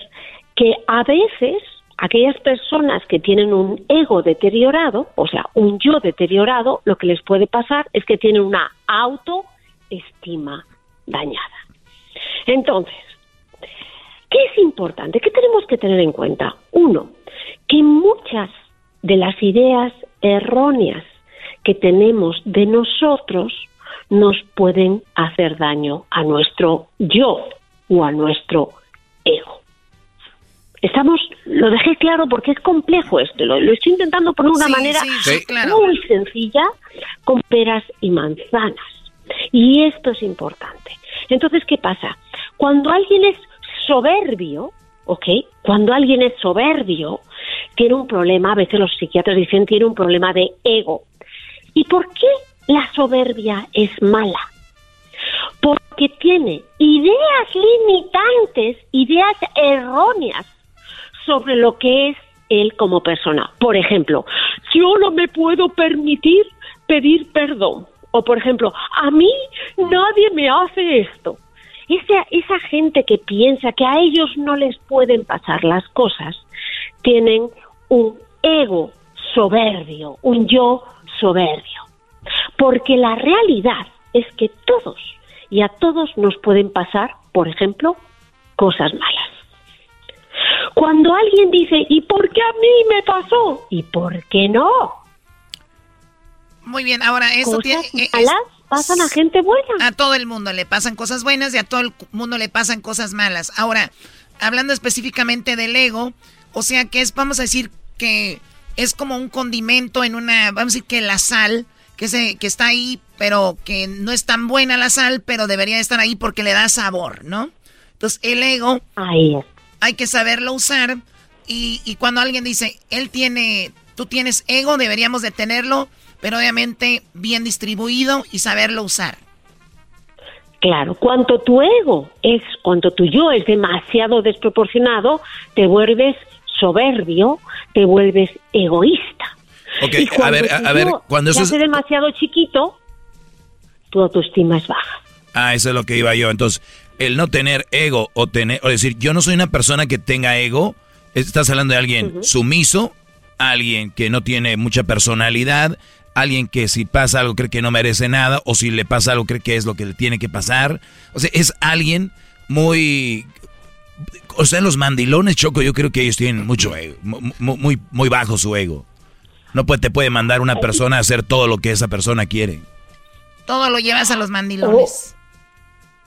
[SPEAKER 17] que a veces aquellas personas que tienen un ego deteriorado, o sea, un yo deteriorado, lo que les puede pasar es que tienen una autoestima dañada. Entonces, ¿qué es importante? ¿Qué tenemos que tener en cuenta? Uno, que muchas de las ideas erróneas que tenemos de nosotros nos pueden hacer daño a nuestro yo o a nuestro ego. Estamos, lo dejé claro porque es complejo esto, lo, estoy intentando poner de una manera muy sencilla, con peras y manzanas. Y esto es importante. Entonces, ¿qué pasa? Cuando alguien es soberbio, ¿ok? Cuando alguien es soberbio, tiene un problema, a veces los psiquiatras dicen tiene un problema de ego. ¿Y por qué la soberbia es mala? Porque tiene ideas limitantes, ideas erróneas sobre lo que es él como persona. Por ejemplo, yo no me puedo permitir pedir perdón. O por ejemplo, a mí nadie me hace esto. Esa, esa gente que piensa que a ellos no les pueden pasar las cosas, tienen un ego soberbio, un yo soberbio. Porque la realidad es que todos y a todos nos pueden pasar, por ejemplo, cosas malas. Cuando alguien dice, ¿y por qué a mí me pasó? ¿Y por qué no?
[SPEAKER 3] Muy bien, ahora eso tiene...
[SPEAKER 17] Eh, malas pasan a gente buena.
[SPEAKER 3] A todo el mundo le pasan cosas buenas y a todo el mundo le pasan cosas malas. Ahora, hablando específicamente del ego, o sea que es, vamos a decir que es como un condimento en una, vamos a decir que la sal, que, se, que está ahí, pero que no es tan buena la sal, pero debería estar ahí porque le da sabor, ¿no? Entonces el ego
[SPEAKER 17] ahí
[SPEAKER 3] hay que saberlo usar y, y cuando alguien dice, él tiene, tú tienes ego, deberíamos de tenerlo, pero obviamente bien distribuido y saberlo usar.
[SPEAKER 17] Claro, cuanto tu ego es, cuanto tu yo es demasiado desproporcionado, te vuelves soberbio, te vuelves egoísta.
[SPEAKER 4] Ok, a ver, a, ver, cuando eso
[SPEAKER 17] es demasiado chiquito, tu autoestima es baja.
[SPEAKER 4] Ah, eso es lo que iba yo. Entonces, el no tener ego o tener, o decir, yo no soy una persona que tenga ego, estás hablando de alguien sumiso, alguien que no tiene mucha personalidad, alguien que si pasa algo cree que no merece nada, o si le pasa algo cree que es lo que le tiene que pasar. O sea, es alguien muy... O sea, los mandilones, Choco, yo creo que ellos tienen mucho ego, muy, muy bajo su ego. No puede, te puede mandar una persona a hacer todo lo que esa persona quiere.
[SPEAKER 3] Todo lo llevas a los mandilones.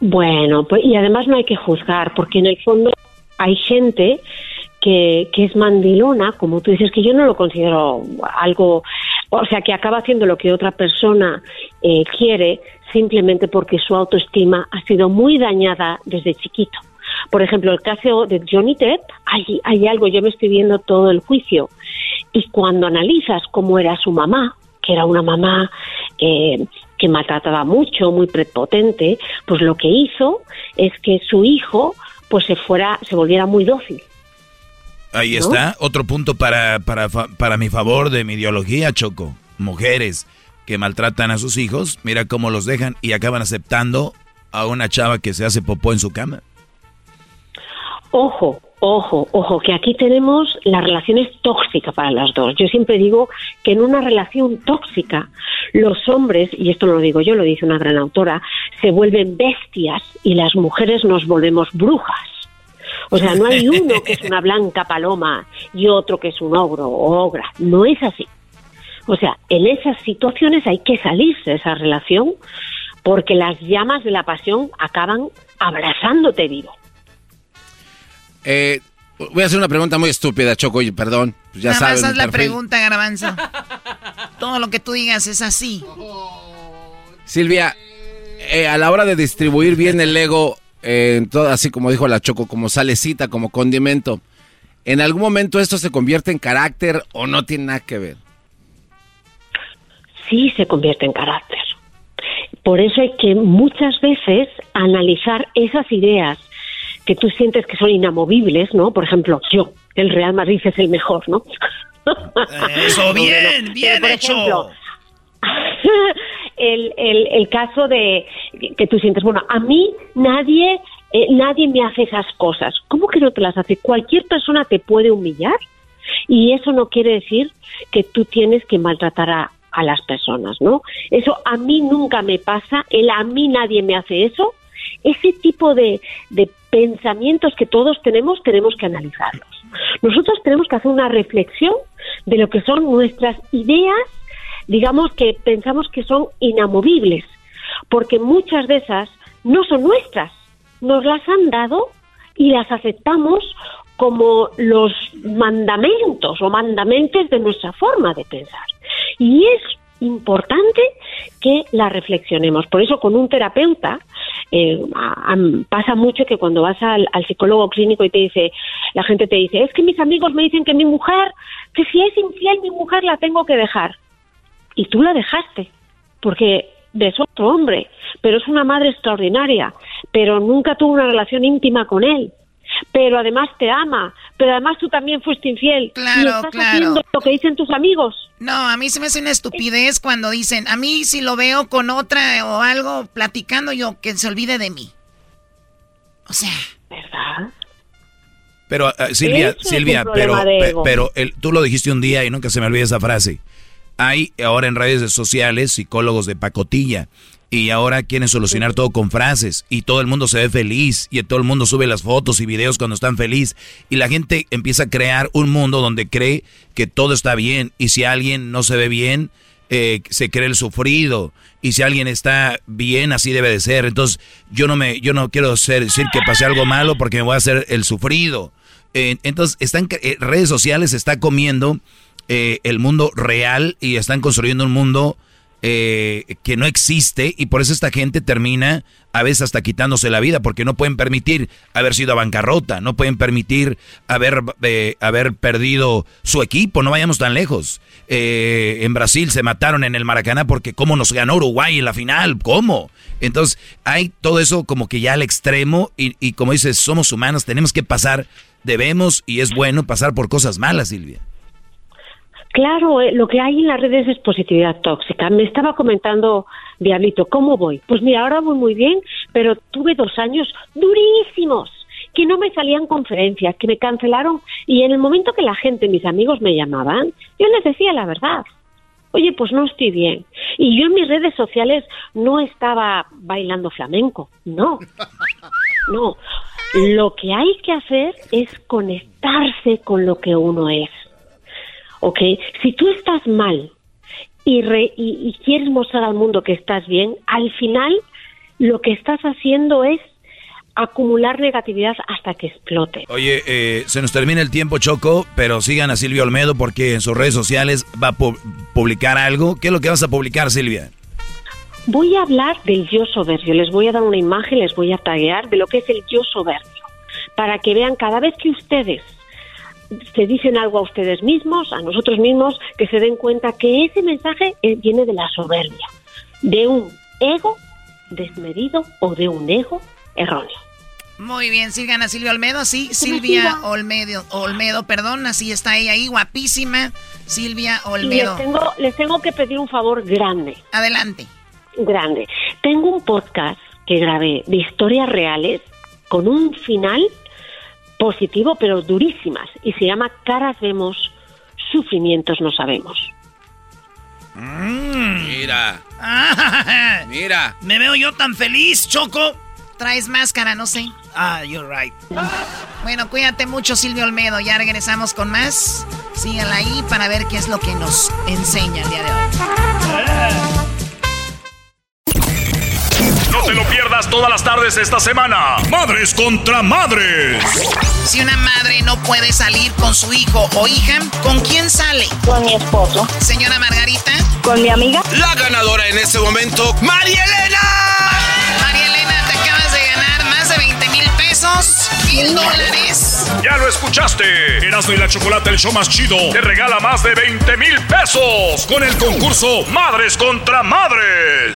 [SPEAKER 17] Bueno, pues, y además no hay que juzgar, porque en el fondo hay gente que, que es mandilona, como tú dices, que yo no lo considero algo, o sea, que acaba haciendo lo que otra persona eh, quiere simplemente porque su autoestima ha sido muy dañada desde chiquito. Por ejemplo, el caso de Johnny Depp, hay, hay algo, yo me estoy viendo todo el juicio, y cuando analizas cómo era su mamá, que era una mamá eh, que maltrataba mucho, muy prepotente, pues lo que hizo es que su hijo pues se fuera, se volviera muy dócil.
[SPEAKER 4] Ahí está, otro punto para, para, para mi favor de mi ideología, Choco. Mujeres que maltratan a sus hijos, mira cómo los dejan y acaban aceptando a una chava que se hace popó en su cama.
[SPEAKER 17] Ojo, ojo, ojo, que aquí tenemos la relación es tóxica para las dos. Yo siempre digo que en una relación tóxica los hombres, y esto no lo digo yo, lo dice una gran autora, se vuelven bestias y las mujeres nos volvemos brujas. O sea, no hay uno que es una blanca paloma y otro que es un ogro o ogra. No es así. O sea, en esas situaciones hay que salirse de esa relación porque las llamas de la pasión acaban abrazándote vivo.
[SPEAKER 7] Eh, voy a hacer una pregunta muy estúpida, Choco, y perdón. Pues ya sabes.
[SPEAKER 3] haz la pregunta, Garbanzo. Todo lo que tú digas es así.
[SPEAKER 7] Silvia, eh, a la hora de distribuir bien el ego, eh, todo, así como dijo la Choco, como salecita, como condimento, ¿en algún momento esto se convierte en carácter o no tiene nada que ver?
[SPEAKER 17] Sí, se convierte en carácter. Por eso hay que muchas veces analizar esas ideas que tú sientes que son inamovibles, ¿no? Por ejemplo, yo, el Real Madrid es el mejor, ¿no?
[SPEAKER 2] Eso, bien, bien hecho.
[SPEAKER 17] el, el, el caso de que tú sientes, bueno, a mí nadie, eh, nadie me hace esas cosas. ¿Cómo que no te las hace? ¿Cualquier persona te puede humillar? Y eso no quiere decir que tú tienes que maltratar a, a las personas, ¿no? Eso a mí nunca me pasa, el a mí nadie me hace eso. Ese tipo de, de pensamientos que todos tenemos, tenemos que analizarlos. Nosotros tenemos que hacer una reflexión de lo que son nuestras ideas, digamos que pensamos que son inamovibles, porque muchas de esas no son nuestras, nos las han dado y las aceptamos como los mandamentos o mandamentes de nuestra forma de pensar. Y es importante que la reflexionemos. Por eso con un terapeuta eh, pasa mucho que cuando vas al, al, psicólogo clínico y te dice, la gente te dice, es que mis amigos me dicen que mi mujer, que si es infiel mi mujer la tengo que dejar. Y tú la dejaste, porque de otro hombre, pero es una madre extraordinaria, pero nunca tuvo una relación íntima con él pero además te ama, pero además tú también fuiste infiel.
[SPEAKER 3] Claro,
[SPEAKER 17] y estás
[SPEAKER 3] claro.
[SPEAKER 17] haciendo lo que dicen tus amigos.
[SPEAKER 3] No, a mí se me hace una estupidez cuando dicen, a mí si lo veo con otra o algo platicando yo, que se olvide de mí. O sea.
[SPEAKER 17] ¿Verdad?
[SPEAKER 4] Pero, uh, Silvia,
[SPEAKER 17] Eso
[SPEAKER 4] Silvia, pero, pero el- tú lo dijiste un día y nunca se me olvida esa frase. Hay ahora en redes sociales psicólogos de pacotilla y ahora quieren solucionar todo con frases y todo el mundo se ve feliz y todo el mundo sube las fotos y videos cuando están feliz. Y la gente empieza a crear un mundo donde cree que todo está bien y si alguien no se ve bien eh, se cree el sufrido. Y si alguien está bien así debe de ser. Entonces yo no me yo no quiero ser, decir que pasé algo malo porque me voy a hacer el cufrido Eh, entonces están eh, redes sociales está comiendo eh, el mundo real y están construyendo un mundo eh, que no existe y por eso esta gente termina a veces hasta quitándose la vida porque no pueden permitir haber sido a bancarrota, no pueden permitir haber, eh, haber perdido su equipo, no vayamos tan lejos. Eh, en Brasil se mataron en el Maracaná porque cómo nos ganó Uruguay en la final, ¿cómo? Entonces hay todo eso como que ya al extremo y, y como dices, somos humanos, tenemos que pasar, debemos y es bueno pasar por cosas malas, Silvia.
[SPEAKER 17] Claro, eh, lo que hay en las redes es positividad tóxica. Me estaba comentando Diablito, ¿cómo voy? Pues mira, ahora voy muy bien, pero tuve dos años durísimos, que no me salían conferencias, que me cancelaron y en el momento que la gente, mis amigos me llamaban, yo les decía la verdad. Oye, pues no estoy bien. Y yo en mis redes sociales no estaba bailando flamenco, no. No. Lo que hay que hacer es conectarse con lo que uno es. ¿Ok? Si tú estás mal y, re- y, y quieres mostrar al mundo que estás bien, al final lo que estás haciendo es acumular negatividad hasta que explote.
[SPEAKER 4] Oye, eh, se nos termina el tiempo, Choco, pero sigan a Silvia Olmedo porque en sus redes sociales va a pu- publicar algo. ¿Qué es lo que vas a publicar, Silvia?
[SPEAKER 17] Voy a hablar del yo soberbio, les voy a dar una imagen, les voy a taguear de lo que es el yo soberbio, para que vean cada vez que ustedes se dicen algo a ustedes mismos, a nosotros mismos, que se den cuenta que ese mensaje eh, viene de la soberbia, de un ego desmedido o de un ego erróneo.
[SPEAKER 3] Muy bien, sigan a Silvia Olmedo, sí, Silvia Olmedo, Olmedo, perdón, así está ella ahí, guapísima, Silvia
[SPEAKER 17] Y les
[SPEAKER 3] Olmedo.
[SPEAKER 17] tengo, les tengo que pedir un favor grande.
[SPEAKER 3] Adelante.
[SPEAKER 17] Grande. Tengo un podcast que grabé de historias reales con un final positivo pero durísimas y se llama Caras vemos, sufrimientos no sabemos.
[SPEAKER 4] Mira.
[SPEAKER 2] Mira. Me veo yo tan feliz, Choco.
[SPEAKER 3] Traes máscara, no sé.
[SPEAKER 2] Ah, you're right.
[SPEAKER 3] Bueno, cuídate mucho, Silvia Olmedo. Ya regresamos con más. Síganla ahí para ver qué es lo que nos enseña el día de hoy.
[SPEAKER 1] No te lo pierdas todas las tardes esta semana. Madres contra madres.
[SPEAKER 3] Si una madre no puede salir con su hijo o hija, ¿con quién sale?
[SPEAKER 16] Con mi esposo.
[SPEAKER 3] Señora Margarita.
[SPEAKER 16] Con mi amiga.
[SPEAKER 7] La ganadora en este momento, María Elena.
[SPEAKER 3] María Elena, te acabas de ganar más de 20 mil pesos, mil dólares.
[SPEAKER 1] Ya lo escuchaste. Erasmo y la Chocolate, el show más chido, te regala más de 20 mil pesos con el concurso Madres contra Madres.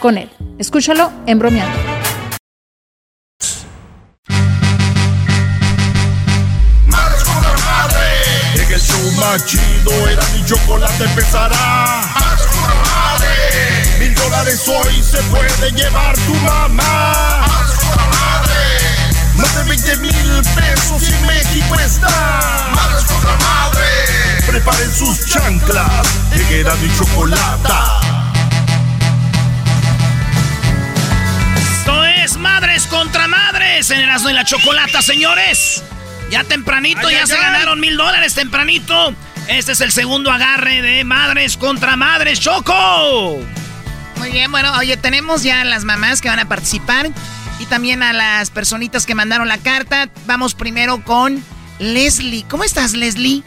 [SPEAKER 19] con él. Escúchalo en bromeando.
[SPEAKER 11] En el show más chido era mi chocolate empezará. Madres. Mil dólares hoy se puede llevar tu mamá. Madres. Más de 20 mil pesos y México está. Madres contra madres. Preparen sus chanclas. En era mi chocolata.
[SPEAKER 2] Es Madres contra Madres en Erasmo y la Chocolata, señores. Ya tempranito,
[SPEAKER 3] Ay,
[SPEAKER 2] ya
[SPEAKER 3] ay,
[SPEAKER 2] se
[SPEAKER 3] ay.
[SPEAKER 2] ganaron mil dólares tempranito. Este es el segundo agarre de Madres contra Madres, Choco.
[SPEAKER 3] Muy bien, bueno, oye, tenemos ya a las mamás que van a participar y también a las personitas que mandaron la carta. Vamos primero con Leslie. ¿Cómo estás, Leslie?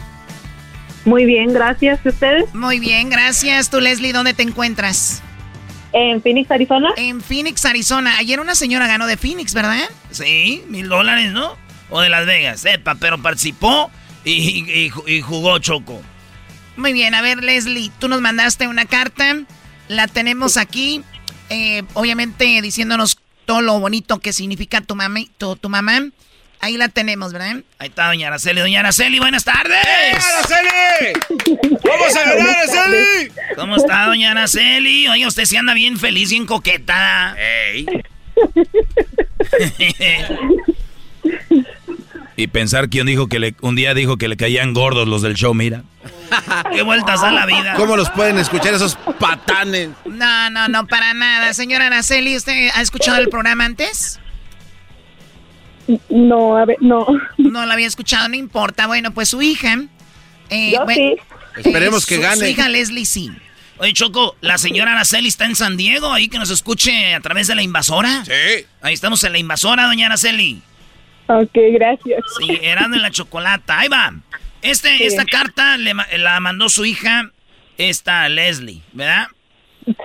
[SPEAKER 16] Muy bien, gracias. ¿Y ustedes?
[SPEAKER 3] Muy bien, gracias. ¿Tú, Leslie, dónde te encuentras?
[SPEAKER 16] En Phoenix, Arizona.
[SPEAKER 3] En Phoenix, Arizona. Ayer una señora ganó de Phoenix, ¿verdad?
[SPEAKER 2] Sí, mil dólares, ¿no? O de Las Vegas, sepa, pero participó y, y- y jugó Choco.
[SPEAKER 3] Muy bien, a ver, Leslie, tú nos mandaste una carta. La tenemos aquí. eh, obviamente diciéndonos todo lo bonito que significa tu, mami, tu, tu mamá. Ahí la tenemos, ¿verdad?
[SPEAKER 2] Ahí está Doña Araceli. Doña Araceli, buenas tardes.
[SPEAKER 7] Araceli! ¡Vamos a ganar, Araceli!
[SPEAKER 2] ¿Cómo está, Doña Araceli? Oye, usted sí anda bien feliz y en coqueta.
[SPEAKER 4] Ey. Y pensar que un, dijo que le, un día dijo que le caían gordos los del show, mira.
[SPEAKER 2] Qué vueltas a la vida.
[SPEAKER 7] ¿Cómo los pueden escuchar esos patanes?
[SPEAKER 3] No, no, no, para nada. Señora Araceli, ¿usted ha escuchado el programa antes?
[SPEAKER 16] No, a ver, no.
[SPEAKER 3] No lo había escuchado, no importa. Bueno, pues su hija. eh,
[SPEAKER 16] Yo sí.
[SPEAKER 7] Esperemos
[SPEAKER 3] eh,
[SPEAKER 7] que
[SPEAKER 3] su-
[SPEAKER 7] gane.
[SPEAKER 3] Su hija Leslie sí.
[SPEAKER 2] Oye, Choco, la señora Araceli está en San Diego, ahí que nos escuche a través de la invasora.
[SPEAKER 7] Sí.
[SPEAKER 2] Ahí estamos en la invasora, Doña Araceli.
[SPEAKER 16] Ok, gracias.
[SPEAKER 2] Sí, Erasmo en la chocolata. Ahí va. Este,
[SPEAKER 16] Sí.
[SPEAKER 2] Esta carta le la mandó su hija, esta Leslie, ¿verdad?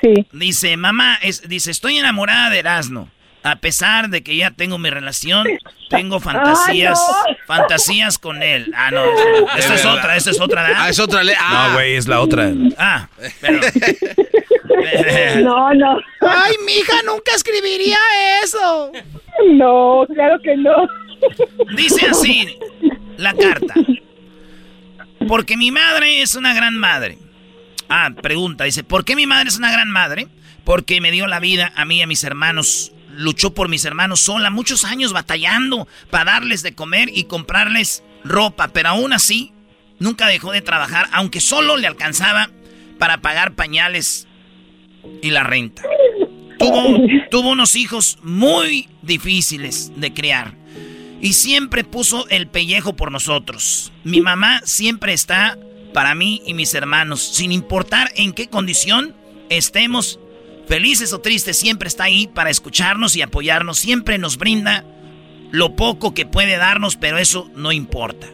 [SPEAKER 16] Sí.
[SPEAKER 2] Dice, mamá, es, dice, estoy enamorada de Erasmo. A pesar de que ya tengo mi relación, tengo fantasías,
[SPEAKER 16] Ay, no.
[SPEAKER 2] fantasías con él. Ah, no, esta es otra, esta es otra, ¿verdad?
[SPEAKER 7] Ah, es otra ley. Ah,
[SPEAKER 4] No, güey, es la otra.
[SPEAKER 2] Ah, pero...
[SPEAKER 16] No, no.
[SPEAKER 10] Ay, mija, nunca escribiría eso.
[SPEAKER 16] No, claro que no.
[SPEAKER 2] Dice así la carta. Porque mi madre es una gran madre. Ah, pregunta, dice, ¿por qué mi madre es una gran madre? Porque me dio la vida a mí y a mis hermanos. Luchó por mis hermanos sola, muchos años batallando para darles de comer y comprarles ropa, pero aún así nunca dejó de trabajar, aunque solo le alcanzaba para pagar pañales y la renta. Tuvo, tuvo unos hijos muy difíciles de criar y siempre puso el pellejo por nosotros. Mi mamá siempre está para mí y mis hermanos, sin importar en qué condición estemos, felices o tristes, siempre está ahí para escucharnos y apoyarnos, siempre nos brinda lo poco que puede darnos, pero eso no importa.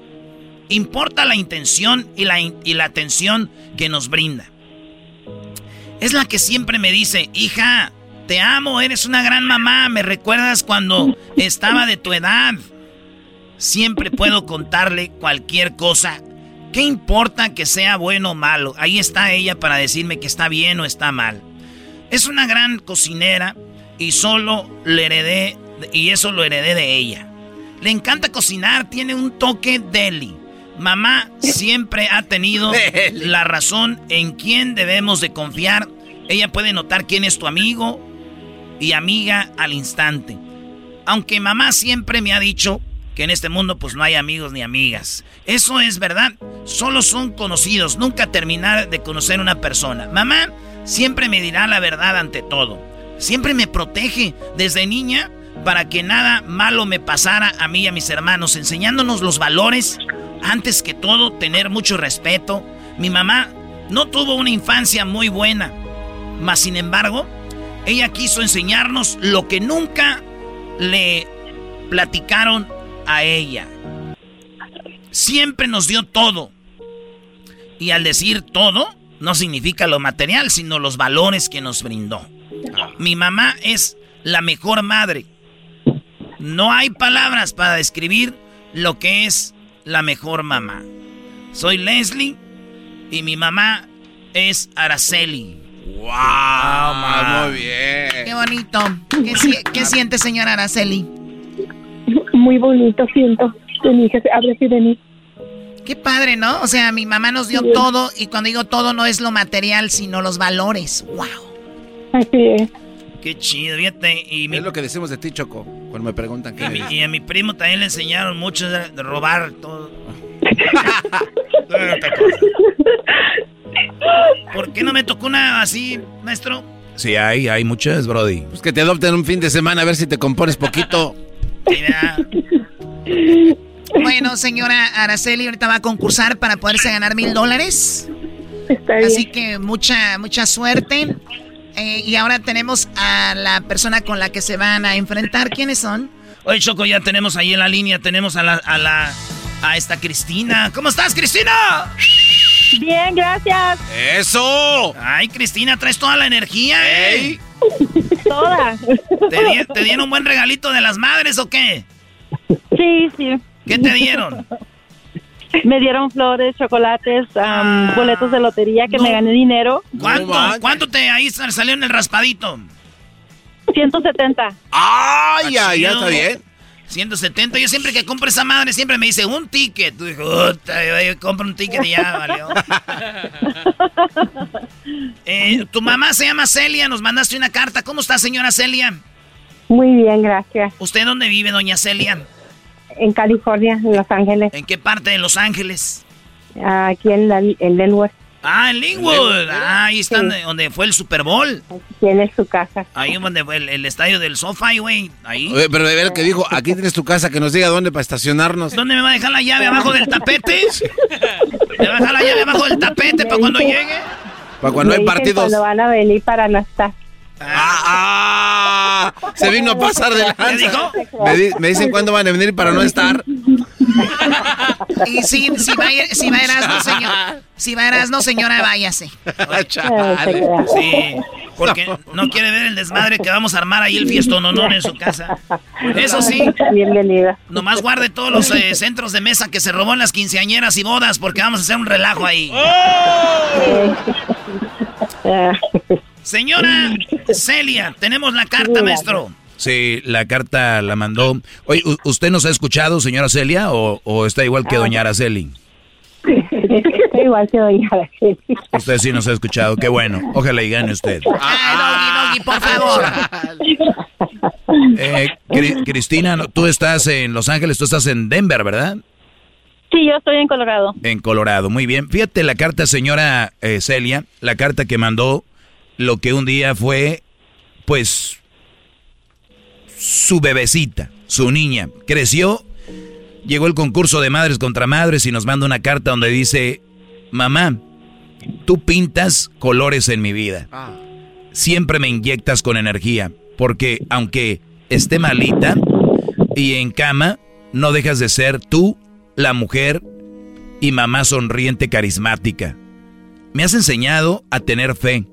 [SPEAKER 2] Importa la intención y la, y la atención que nos brinda. Es la que siempre me dice, hija, te amo, eres una gran mamá, me recuerdas cuando estaba de tu edad. Siempre puedo contarle cualquier cosa. ¿Qué importa que sea bueno o malo? Ahí está ella para decirme que está bien o está mal. Es una gran cocinera y solo le heredé, y eso lo heredé de ella. Le encanta cocinar, tiene un toque deli. Mamá siempre ha tenido la razón en quién debemos de confiar. Ella puede notar quién es tu amigo y amiga al instante. Aunque mamá siempre me ha dicho que en este mundo pues no hay amigos ni amigas. Eso es verdad. Solo son conocidos, nunca terminar de conocer una persona. Mamá siempre me dirá la verdad ante todo. Siempre me protege desde niña para que nada malo me pasara a mí y a mis hermanos, enseñándonos los valores. Antes que todo, tener mucho respeto. Mi mamá no tuvo una infancia muy buena, mas sin embargo, ella quiso enseñarnos lo que nunca le platicaron a ella. Siempre nos dio todo. Y al decir todo, no significa lo material, sino los valores que nos brindó. Mi mamá es la mejor madre. No hay palabras para describir lo que es la mejor mamá. Soy Leslie y mi mamá es Araceli.
[SPEAKER 7] ¡Wow! muy bien.
[SPEAKER 3] Qué bonito. ¿Qué, si- qué siente, señora Araceli?
[SPEAKER 16] Muy bonito siento que mi hija se hable así de mí.
[SPEAKER 3] Qué padre, ¿no? O sea, mi mamá nos dio
[SPEAKER 16] Sí.
[SPEAKER 3] todo y cuando digo todo no es lo material, sino los valores. ¡Wow!
[SPEAKER 16] Así es.
[SPEAKER 2] Qué chido, fíjate. Y, mi-
[SPEAKER 7] Es lo que decimos de ti, Choco, cuando me preguntan qué
[SPEAKER 2] y
[SPEAKER 7] me
[SPEAKER 2] mi- y a mi primo también le enseñaron mucho de de robar todo. ¿Por qué no me tocó una así, maestro?
[SPEAKER 4] Sí, hay, hay muchas, Brody.
[SPEAKER 7] Pues que te adopten un fin de semana a ver si te compones poquito.
[SPEAKER 2] Mira,
[SPEAKER 3] Bueno, señora Araceli, ahorita va a concursar para poderse ganar mil dólares.
[SPEAKER 16] Está bien.
[SPEAKER 3] Así que mucha, mucha suerte. Eh, y ahora tenemos a la persona con la que se van a enfrentar. ¿Quiénes son?
[SPEAKER 2] Oye, Choco, ya tenemos ahí en la línea, tenemos a la, a la, a esta Cristina. ¿Cómo estás, Cristina?
[SPEAKER 16] Bien, gracias.
[SPEAKER 7] ¡Eso!
[SPEAKER 2] Ay, Cristina, traes toda la energía, ¿eh?
[SPEAKER 16] Toda.
[SPEAKER 2] ¿Te, di- te dieron un buen regalito de las madres o qué?
[SPEAKER 16] Sí, sí.
[SPEAKER 2] ¿Qué te dieron?
[SPEAKER 16] Me dieron flores, chocolates,
[SPEAKER 2] Ah.
[SPEAKER 16] boletos de lotería que me gané dinero.
[SPEAKER 2] ¿Cuánto? ¿Cuánto te ahí sal- salió en el raspadito?
[SPEAKER 16] 170.
[SPEAKER 7] ¡Ay, ya,
[SPEAKER 2] Está
[SPEAKER 7] ya
[SPEAKER 2] chido.
[SPEAKER 7] está bien!
[SPEAKER 2] 170. Yo siempre que compro esa madre siempre me dice un ticket. Tú dices, "Puta, yo- yo compro un ticket y ya, valió. Eh, tu mamá se llama Celia, nos mandaste una carta. ¿Cómo está, señora Celia?
[SPEAKER 16] Muy bien, gracias.
[SPEAKER 2] ¿Usted dónde vive, doña Celia?
[SPEAKER 16] En California, en Los Ángeles,
[SPEAKER 2] ¿En qué parte de Los Ángeles?
[SPEAKER 16] aquí en, la, en Lenwood,
[SPEAKER 2] Ah, en Linwood. Ah, ahí están
[SPEAKER 16] Sí.
[SPEAKER 2] donde fue el Super Bowl.
[SPEAKER 16] tiene su casa.
[SPEAKER 2] Ahí donde fue el, el estadio del SoFi, güey. Ahí.
[SPEAKER 7] Oye, pero de ver que dijo, aquí tienes tu casa, que nos diga dónde para estacionarnos.
[SPEAKER 2] ¿Dónde me va a dejar la llave? ¿Abajo del tapete? ¿Me va a dejar la llave abajo del tapete para cuando llegue?
[SPEAKER 7] Para cuando
[SPEAKER 16] Me
[SPEAKER 7] hay partidos.
[SPEAKER 16] Cuando van a venir para no estar.
[SPEAKER 7] ¡Ah! ah, Se vino a pasar de. Me, di- me dicen cuándo van a venir para no estar.
[SPEAKER 3] Y si, si va, si va Erasmo, señor, si va Erasmo, señora, váyase.
[SPEAKER 7] Chale.
[SPEAKER 2] Sí, porque no quiere ver el desmadre que vamos a armar ahí el fiestón en su casa. Eso sí,
[SPEAKER 16] Bienvenida.
[SPEAKER 2] nomás guarde todos los eh, centros de mesa que se robó en las quinceañeras y bodas porque vamos a hacer un relajo ahí. Señora Celia, tenemos la carta, maestro.
[SPEAKER 4] Sí, la carta la mandó. Oye, ¿u- ¿usted nos ha escuchado, señora Celia, o, o está igual que doña Araceli?
[SPEAKER 16] Igual que doña Araceli.
[SPEAKER 4] Usted sí nos ha escuchado, qué bueno. Ojalá y gane usted.
[SPEAKER 3] Ay, Doggy, Doggy, por favor.
[SPEAKER 4] Eh, Cri- Cristina, tú estás en Los Ángeles, tú estás en Denver, ¿verdad?
[SPEAKER 16] Sí, yo estoy en Colorado.
[SPEAKER 4] En Colorado, muy bien. Fíjate la carta, señora eh, Celia, la carta que mandó lo que un día fue, pues, su bebecita, su niña. Creció, llegó el concurso de madres contra madres y nos manda una carta donde dice, mamá, tú pintas colores en mi vida. Siempre me inyectas con energía, porque aunque esté malita y en cama, no dejas de ser tú la mujer y mamá sonriente carismática. Me has enseñado a tener fe.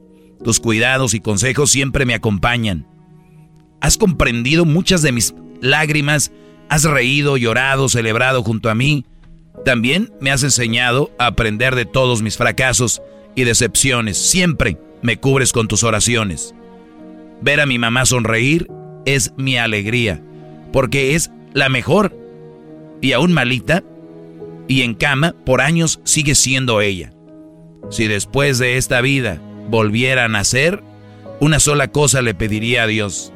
[SPEAKER 4] Tus cuidados y consejos siempre me acompañan. Has comprendido muchas de mis lágrimas, has reído, llorado, celebrado junto a mí. También me has enseñado a aprender de todos mis fracasos y decepciones. Siempre me cubres con tus oraciones. Ver a mi mamá sonreír es mi alegría, porque es la mejor. Y aún malita, y en cama, por años sigue siendo ella. Si después de esta vida volviera a nacer, una sola cosa le pediría a Dios,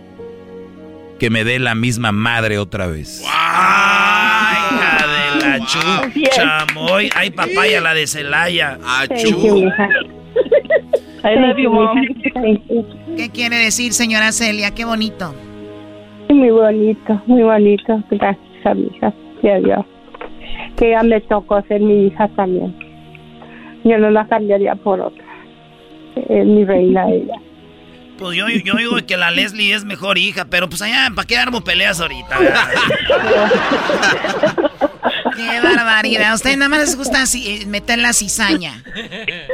[SPEAKER 4] que me dé la misma madre otra vez.
[SPEAKER 2] ¡Ay, hija de la chu- chamoy! ¡Ay, papaya, la de Celaya!
[SPEAKER 16] You, mija. I love you, mom.
[SPEAKER 3] ¿Qué quiere decir, señora Celia? Qué bonito.
[SPEAKER 16] Muy bonito, muy bonito. Gracias a mi hija y a Dios. Que ya me tocó ser mi hija también. Yo no la cambiaría por otra. Es mi reina ella.
[SPEAKER 2] Pues yo, yo digo que la Leslie es mejor hija, pero pues allá, ¿para qué armo peleas ahorita?
[SPEAKER 3] Qué barbaridad. A ustedes nada más les gusta así, eh, meter la cizaña.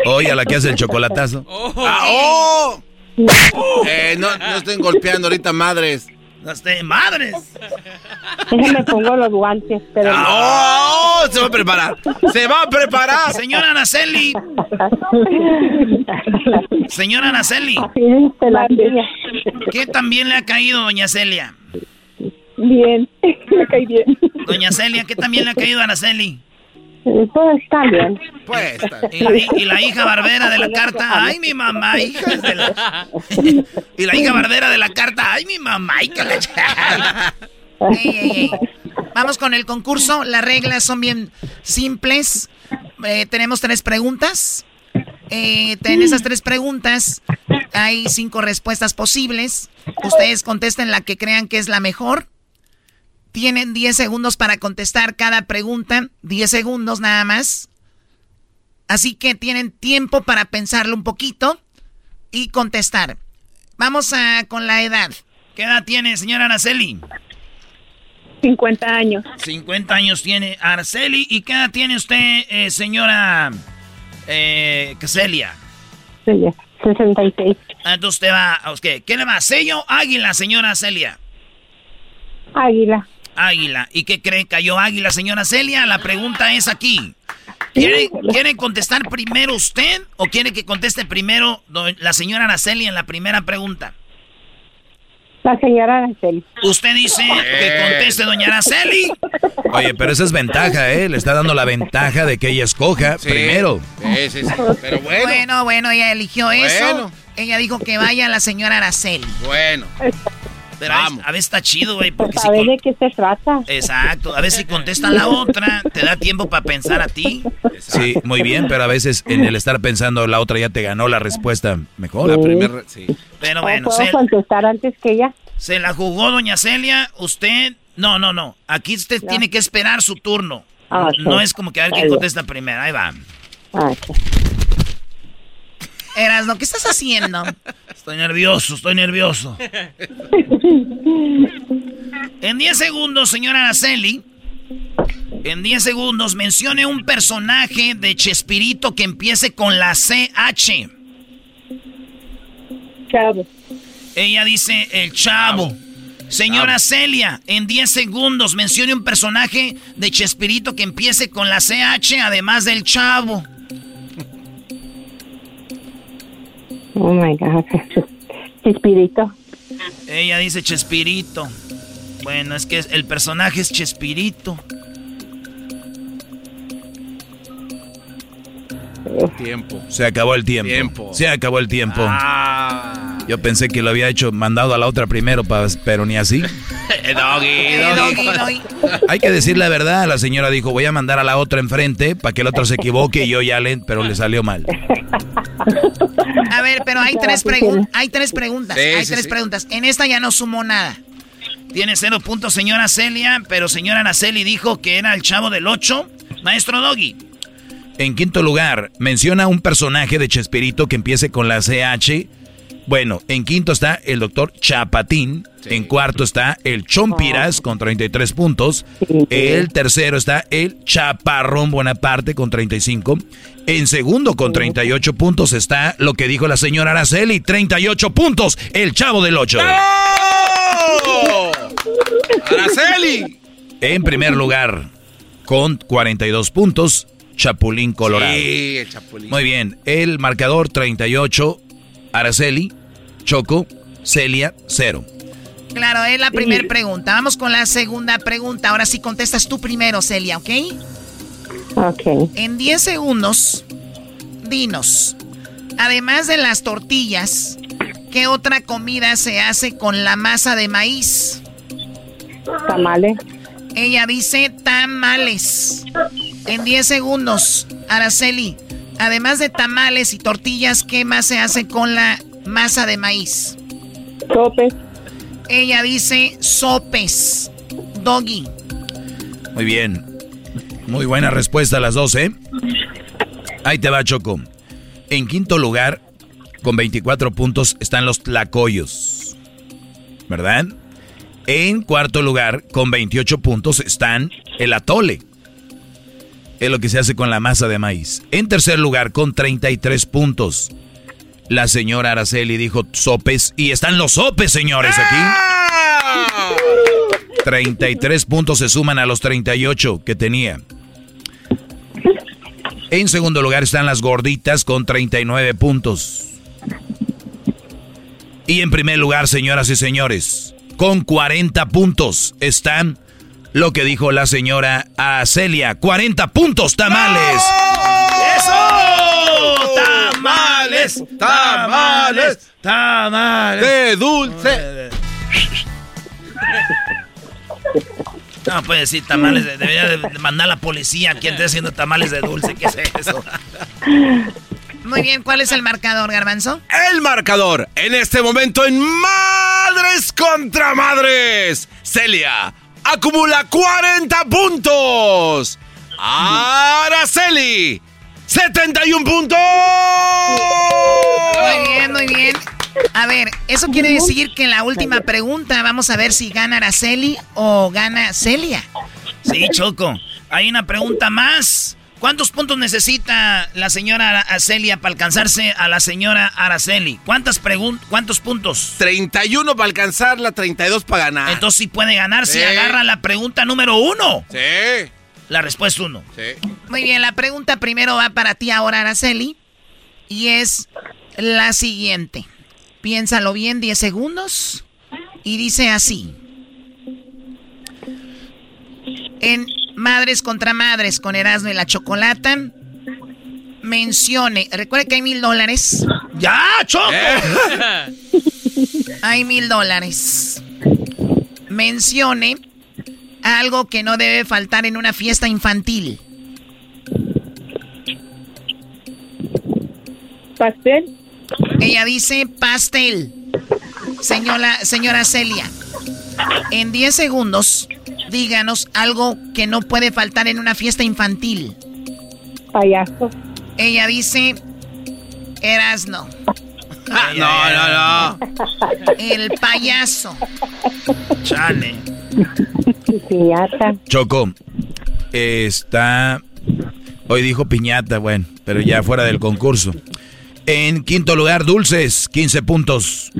[SPEAKER 4] Oye, a la que hace el chocolatazo.
[SPEAKER 7] Ah, ¡Oh! Eh, no, no estén golpeando ahorita, madres.
[SPEAKER 2] Este, madres.
[SPEAKER 16] Déjame pongo los guantes, pero.
[SPEAKER 7] ¡Oh! Se va a preparar. Se va a preparar.
[SPEAKER 2] Señora Araceli. Señora Araceli. ¿Qué también le ha caído, doña Celia?
[SPEAKER 16] Bien, me caí bien.
[SPEAKER 2] Doña Celia, ¿qué también le ha caído a Araceli?
[SPEAKER 16] Pues está bien.
[SPEAKER 7] Pues,
[SPEAKER 2] Y la, y la hija barbera de la carta, ay mi mamá, hija de la... Y la hija barbera de la carta, ay mi mamá, hija de la...
[SPEAKER 3] Ey, ey, ey. Vamos con el concurso. Las reglas son bien simples. Eh, tenemos tres preguntas. Eh, en esas tres preguntas hay cinco respuestas posibles. Ustedes contesten la que crean que es la mejor. Tienen 10 segundos para contestar cada pregunta. 10 segundos nada más. Así que tienen tiempo para pensarlo un poquito y contestar. Vamos a, con la edad. ¿Qué edad tiene, señora Araceli?
[SPEAKER 16] 50 años.
[SPEAKER 2] 50 años tiene Araceli. ¿Y qué edad tiene usted, eh, señora eh, Celia?
[SPEAKER 16] Sí, 66.
[SPEAKER 2] Ah, Entonces usted va, ¿qué? ¿Qué le va? ¿Sello águila, señora Celia?
[SPEAKER 16] Águila.
[SPEAKER 2] Águila. ¿Y qué cree? ¿Cayó águila, señora Celia? La pregunta es aquí. ¿Quiere, ¿Quiere contestar primero usted o quiere que conteste primero la señora Araceli en la primera pregunta?
[SPEAKER 16] La señora Araceli.
[SPEAKER 2] Usted dice que conteste doña Araceli.
[SPEAKER 4] Oye, pero esa es ventaja, ¿eh? Le está dando la ventaja de que ella escoja primero.
[SPEAKER 7] Sí, sí, sí. Pero bueno.
[SPEAKER 3] Bueno, bueno, ella eligió eso. Ella dijo que vaya la señora Araceli.
[SPEAKER 7] Bueno.
[SPEAKER 2] Pero a veces, a veces está chido, güey, porque si
[SPEAKER 16] ¿Sabe
[SPEAKER 2] con-
[SPEAKER 16] de qué se trata?
[SPEAKER 2] Exacto, a veces si contesta la otra, te da tiempo para pensar a ti.
[SPEAKER 4] Sí, muy bien, pero a veces en el estar pensando la otra ya te ganó la respuesta mejor.
[SPEAKER 16] La
[SPEAKER 4] primera,
[SPEAKER 2] Pero
[SPEAKER 16] ¿O
[SPEAKER 2] bueno,
[SPEAKER 16] ¿Puedo
[SPEAKER 2] se,
[SPEAKER 16] contestar antes que ella?
[SPEAKER 2] se la jugó doña Celia, usted... No, no, no, aquí usted tiene que esperar su turno.
[SPEAKER 16] Ah.
[SPEAKER 2] No es como que a ver quién contesta primero, ahí va.
[SPEAKER 16] Ah, ok.
[SPEAKER 3] Erasno, ¿qué estás haciendo?
[SPEAKER 2] Estoy nervioso, estoy nervioso. En 10 segundos, señora Araceli, en 10 segundos mencione un personaje de Chespirito que empiece con la CH.
[SPEAKER 16] Chavo.
[SPEAKER 2] Ella dice el chavo. Señora Celia, en 10 segundos mencione un personaje de Chespirito que empiece con la CH además del chavo.
[SPEAKER 16] Oh my God. Chispirito.
[SPEAKER 2] Ella dice Chespirito. Bueno, es que el personaje es Chespirito.
[SPEAKER 7] Tiempo.
[SPEAKER 4] Se acabó el tiempo.
[SPEAKER 7] Tiempo.
[SPEAKER 4] Se acabó el tiempo.
[SPEAKER 7] Ah.
[SPEAKER 4] Yo pensé que lo había hecho mandado a la otra primero, pa- pero ni así.
[SPEAKER 7] doggy,
[SPEAKER 3] doggy, doggy.
[SPEAKER 4] Hay que decir la verdad. La señora dijo, voy a mandar a la otra enfrente para que el otro se equivoque y yo ya le... Pero le salió mal.
[SPEAKER 3] A ver, pero hay tres, hay tres preguntas.
[SPEAKER 2] Sí,
[SPEAKER 3] hay
[SPEAKER 2] sí,
[SPEAKER 3] tres
[SPEAKER 2] sí.
[SPEAKER 3] preguntas. En esta ya no sumó nada.
[SPEAKER 2] Tiene cero puntos, señora Celia, pero señora Araceli dijo que era el chavo del 8. Maestro Doggy.
[SPEAKER 4] En quinto lugar, menciona un personaje de Chespirito que empiece con la CH. Bueno, en quinto está el doctor Chapatín. En cuarto está el Chompiras con 33 puntos. El tercero está el Chaparrón Bonaparte con 35. En segundo con 38 puntos está lo que dijo la señora Araceli, 38 puntos, el Chavo del 8.
[SPEAKER 7] ¡Araceli!
[SPEAKER 4] En primer lugar, con 42 puntos, Chapulín Colorado.
[SPEAKER 7] Sí, el chapulín.
[SPEAKER 4] Muy bien, el marcador 38, Araceli, Choco, Celia, 0.
[SPEAKER 3] Claro, es la primera pregunta. Vamos con la segunda pregunta. Ahora sí contestas tú primero, Celia, ¿ok?
[SPEAKER 16] Ok.
[SPEAKER 3] En 10 segundos, dinos, además de las tortillas, ¿qué otra comida se hace con la masa de maíz?
[SPEAKER 16] Tamales.
[SPEAKER 3] Ella dice tamales. En 10 segundos, Araceli, además de tamales y tortillas, ¿qué más se hace con la masa de maíz?
[SPEAKER 16] Sopes.
[SPEAKER 3] Ella dice sopes. Doggy.
[SPEAKER 4] Muy bien. Muy buena respuesta a las dos, ¿eh? Ahí te va, Choco. En quinto lugar, con 24 puntos, están los tlacoyos. ¿Verdad? En cuarto lugar, con 28 puntos, están el atole. Es lo que se hace con la masa de maíz. En tercer lugar, con 33 puntos, la señora Araceli dijo sopes. Y están los sopes, señores, aquí. 33 puntos se suman a los 38 que tenía. En segundo lugar están las gorditas con 39 puntos. Y en primer lugar, señoras y señores, con 40 puntos están lo que dijo la señora Celia. 40 puntos, tamales.
[SPEAKER 2] ¡Eso! Tamales, tamales, tamales.
[SPEAKER 7] De dulce.
[SPEAKER 2] No puede decir tamales, debería de mandar a la policía quien esté haciendo tamales de dulce, ¿qué es eso?
[SPEAKER 3] Muy bien, ¿cuál es el marcador, Garbanzo?
[SPEAKER 7] El marcador en este momento en Madres contra Madres. Celia acumula 40 puntos. Araceli, 71 puntos.
[SPEAKER 3] Muy bien, muy bien. A ver, eso quiere decir que en la última pregunta vamos a ver si gana Araceli o gana Celia.
[SPEAKER 2] Sí, Choco. Hay una pregunta más. ¿Cuántos puntos necesita la señora Celia para alcanzarse a la señora Araceli? ¿Cuántas ¿Cuántos puntos?
[SPEAKER 7] 31 para alcanzarla, 32 para ganar.
[SPEAKER 2] Entonces sí puede ganar si agarra la pregunta número uno.
[SPEAKER 7] Sí.
[SPEAKER 2] La respuesta uno.
[SPEAKER 7] Sí.
[SPEAKER 3] Muy bien, la pregunta primero va para ti ahora, Araceli. Y es la siguiente. Piénsalo bien, 10 segundos. Y dice así. En Madres contra Madres con Erasmo y la Chocolata, mencione, recuerde que hay mil dólares.
[SPEAKER 2] ¡Ya, Choco!
[SPEAKER 3] Eh. hay mil dólares. Mencione algo que no debe faltar en una fiesta infantil.
[SPEAKER 16] Pastel.
[SPEAKER 3] Ella dice pastel. Señora, señora Celia, en 10 segundos, díganos algo que no puede faltar en una fiesta infantil.
[SPEAKER 16] Payaso.
[SPEAKER 3] Ella dice Erasno.
[SPEAKER 7] no, no, no.
[SPEAKER 3] El payaso.
[SPEAKER 2] Chale.
[SPEAKER 16] Piñata.
[SPEAKER 4] Choco, está... Hoy dijo piñata, bueno, pero ya fuera del concurso. En quinto lugar, dulces, 15 puntos.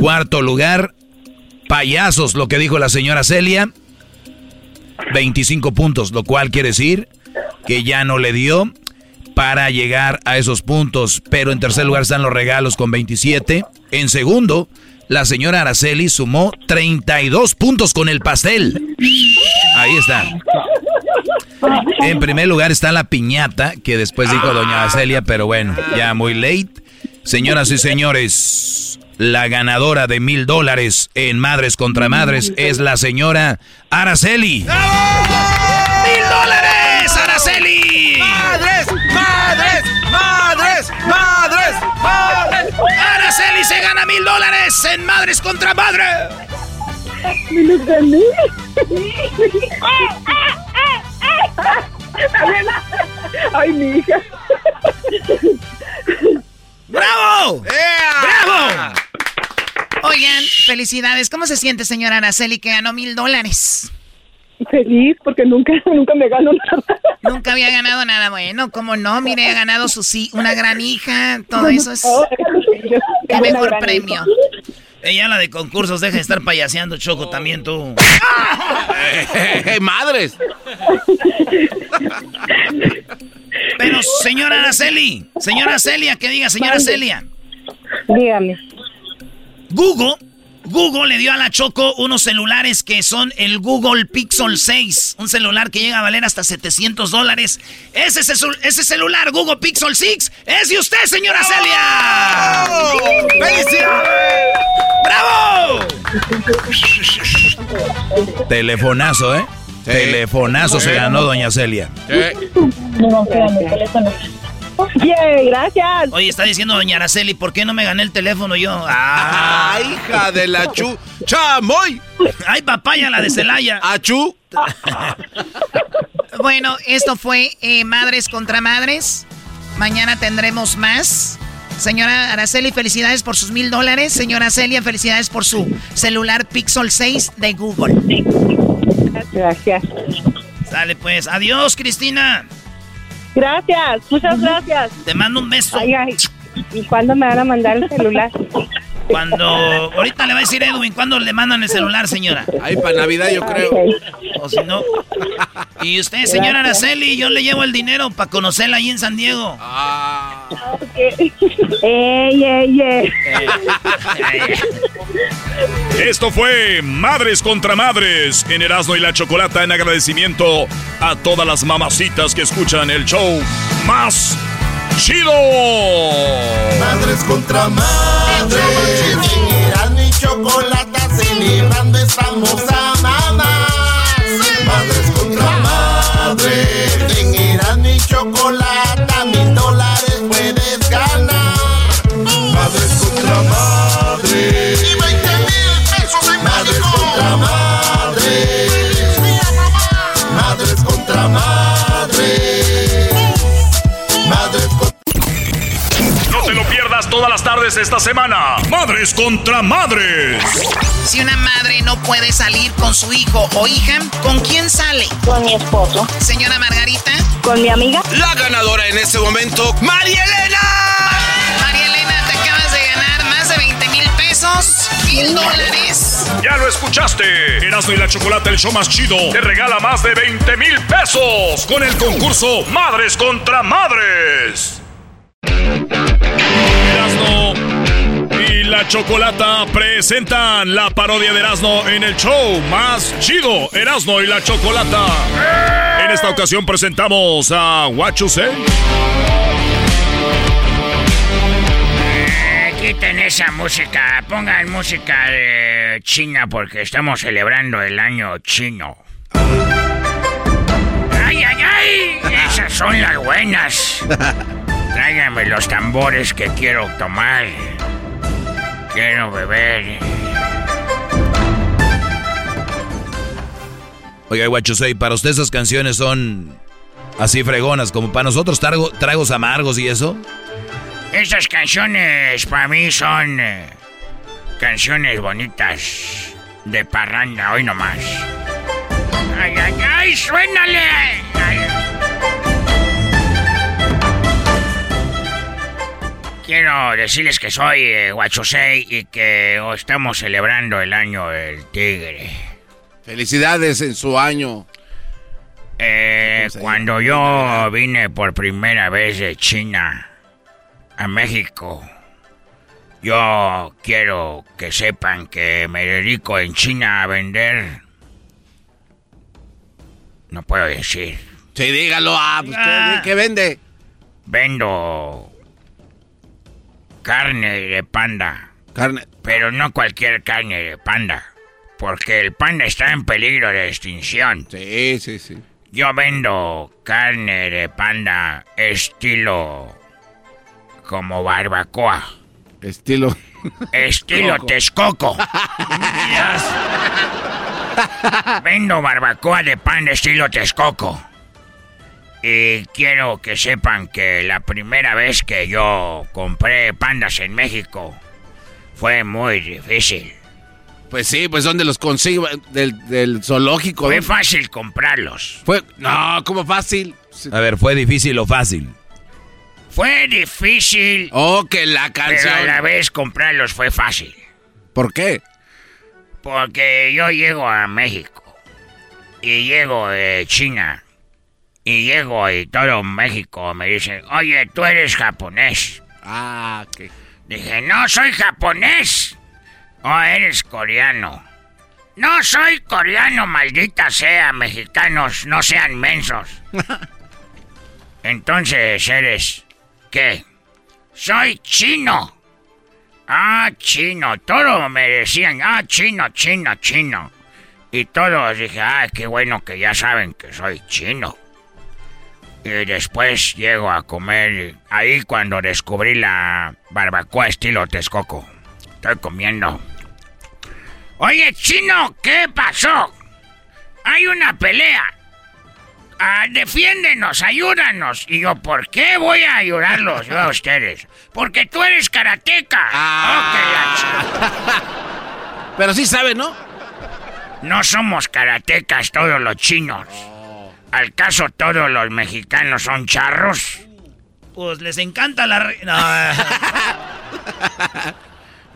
[SPEAKER 4] Cuarto lugar, payasos, lo que dijo la señora Celia, 25 puntos, lo cual quiere decir que ya no le dio para llegar a esos puntos. Pero en tercer lugar están los regalos con 27. En segundo, la señora Araceli sumó 32 puntos con el pastel. Ahí está. En primer lugar está la piñata, que después dijo doña Celia, pero bueno, ya muy late. Señoras y señores, la ganadora de mil dólares en Madres contra Madres es la señora Araceli.
[SPEAKER 2] ¡Mil dólares, Araceli!
[SPEAKER 7] ¡Madres, madres, madres, madres, madres!
[SPEAKER 2] Araceli se gana mil dólares en Madres contra Madres.
[SPEAKER 16] Me los gané. Ay, mi hija.
[SPEAKER 2] ¡Bravo! ¡Bravo!
[SPEAKER 3] Oigan, felicidades. ¿Cómo se siente, señora Araceli, que ganó mil dólares?
[SPEAKER 16] Feliz porque nunca, nunca me gano nada.
[SPEAKER 3] Nunca había ganado nada bueno. ¿Cómo no? Mire, ha ganado su sí, una gran hija. Todo eso es el mejor premio.
[SPEAKER 2] Ella la de concursos, deja de estar payaseando, Choco, también tú.
[SPEAKER 7] ¡Madres!
[SPEAKER 2] Pero, señora Araceli, señora Celia, que diga, señora Celia.
[SPEAKER 16] Dígame.
[SPEAKER 2] Google, Google le dio a la Choco unos celulares que son el Google Pixel 6. Un celular que llega a valer hasta 700 dólares. Ese, ese celular, Google Pixel 6, es de usted, señora Celia.
[SPEAKER 7] ¡Felicidades!
[SPEAKER 2] ¡Bravo!
[SPEAKER 4] Telefonazo, ¿eh? Telefonazo se ganó doña Celia.
[SPEAKER 16] Yay, gracias.
[SPEAKER 2] Oye, está diciendo doña Araceli, ¿por qué no me gané el teléfono yo?
[SPEAKER 7] ¡Ah, hija de la chu! ¡Chamoy!
[SPEAKER 2] ¡Ay, papaya, la de Celaya!
[SPEAKER 7] ¡Achú!
[SPEAKER 3] bueno, esto fue eh, Madres contra Madres. Mañana tendremos más. Señora Araceli, felicidades por sus mil dólares. Señora Celia, felicidades por su celular Pixel 6 de Google.
[SPEAKER 16] Gracias.
[SPEAKER 2] Sale pues. Adiós, Cristina.
[SPEAKER 16] Gracias, muchas gracias.
[SPEAKER 2] Te mando un beso.
[SPEAKER 16] Ay, ay. ¿Y cuándo me van a mandar el celular?
[SPEAKER 20] Cuando. Ahorita le va a decir Edwin, ¿cuándo le mandan el celular, señora?
[SPEAKER 7] Ahí para Navidad, yo creo.
[SPEAKER 20] O si no. Y usted, señora Araceli, yo le llevo el dinero para conocerla ahí en San Diego.
[SPEAKER 7] Ah.
[SPEAKER 3] ¡Ey, ey, ey!
[SPEAKER 1] Esto fue Madres contra Madres en Erasmo y la Chocolata en agradecimiento a todas las mamacitas que escuchan el show más chido.
[SPEAKER 11] Madres contra madres. En Erasmo y Chocolata celebrando estamos a mamás. Madres contra madres. En Erasmo y
[SPEAKER 1] todas las tardes esta semana. Madres contra Madres.
[SPEAKER 2] Si una madre no puede salir con su hijo o hija, ¿con quién sale?
[SPEAKER 3] Con mi esposo.
[SPEAKER 2] Señora Margarita.
[SPEAKER 3] Con mi amiga.
[SPEAKER 7] La ganadora en este momento, María Elena.
[SPEAKER 2] María Elena, te acabas de ganar más de 20 mil pesos, mil dólares.
[SPEAKER 1] Ya lo escuchaste. Erasmo y la Chocolata, el show más chido, te regala más de 20 mil pesos con el concurso Madres contra Madres. Erasmo y la Chocolata presentan la parodia de Erasmo en el show más chido, Erasmo y la Chocolata. En esta ocasión presentamos a What You Say.
[SPEAKER 20] Eh, Quiten esa música, pongan música de China porque estamos celebrando el año chino. ¡Ay, ay, ay! Esas son las buenas. Tráiganme los tambores que quiero tomar. Quiero beber.
[SPEAKER 4] Oiga, Guachusei, para usted esas canciones son así fregonas, como para nosotros trago- tragos amargos y eso.
[SPEAKER 20] Estas canciones para mí son eh, canciones bonitas de parranda, hoy nomás. ¡Ay, ay, ay! ¡Suénale! Ay. Quiero decirles que soy eh, y que estamos celebrando el año del tigre.
[SPEAKER 7] Felicidades en su año.
[SPEAKER 20] Eh, cuando yo vine por primera vez de China a México, yo quiero que sepan que me dedico en China a vender. No puedo decir.
[SPEAKER 7] Sí, dígalo. Ah, pues, ¿qué-
[SPEAKER 20] Ah.
[SPEAKER 7] ¿qué, vende?
[SPEAKER 20] Vendo carne de panda.
[SPEAKER 7] Carne.
[SPEAKER 20] Pero no cualquier carne de panda. Porque el panda está en peligro de extinción.
[SPEAKER 7] Sí, sí, sí.
[SPEAKER 20] Yo vendo carne de panda estilo como barbacoa.
[SPEAKER 7] Estilo.
[SPEAKER 20] Estilo
[SPEAKER 7] Coco.
[SPEAKER 20] Texcoco. Vendo barbacoa de panda estilo Texcoco. Y quiero que sepan que la primera vez que yo compré pandas en México fue muy difícil.
[SPEAKER 7] Pues sí, pues ¿dónde los consigo? Del, del zoológico.
[SPEAKER 20] Fue fácil comprarlos.
[SPEAKER 7] Fue, no, como fácil.
[SPEAKER 4] A ver, ¿fue difícil o fácil?
[SPEAKER 20] Fue difícil.
[SPEAKER 7] Oh, que la canción.
[SPEAKER 20] Pero a la vez comprarlos fue fácil.
[SPEAKER 7] ¿Por qué?
[SPEAKER 20] Porque yo llego a México. Y llego de China. Y llego y todo México me dice, oye, tú eres japonés.
[SPEAKER 7] Ah, que.
[SPEAKER 20] Dije, no soy japonés. Oh, eres coreano. No soy coreano, maldita sea, mexicanos, no sean mensos. Entonces eres... ¿Qué? Soy chino. Ah, chino. Todo me decían, ah, chino, chino, chino. Y todos dije, ah, qué bueno que ya saben que soy chino. Y después llego a comer ahí cuando descubrí la barbacoa estilo Texcoco. Estoy comiendo. Oye, chino, ¿qué pasó? Hay una pelea. Ah, defiéndenos, ayúdanos. Y yo, ¿por qué voy a ayudarlos yo a ustedes? Porque tú eres karateca. Ch-
[SPEAKER 7] Pero sí sabe, ¿no?
[SPEAKER 20] No somos karatecas todos los chinos. ¿Al caso todos los mexicanos son charros?
[SPEAKER 2] Pues les encanta la... re- No.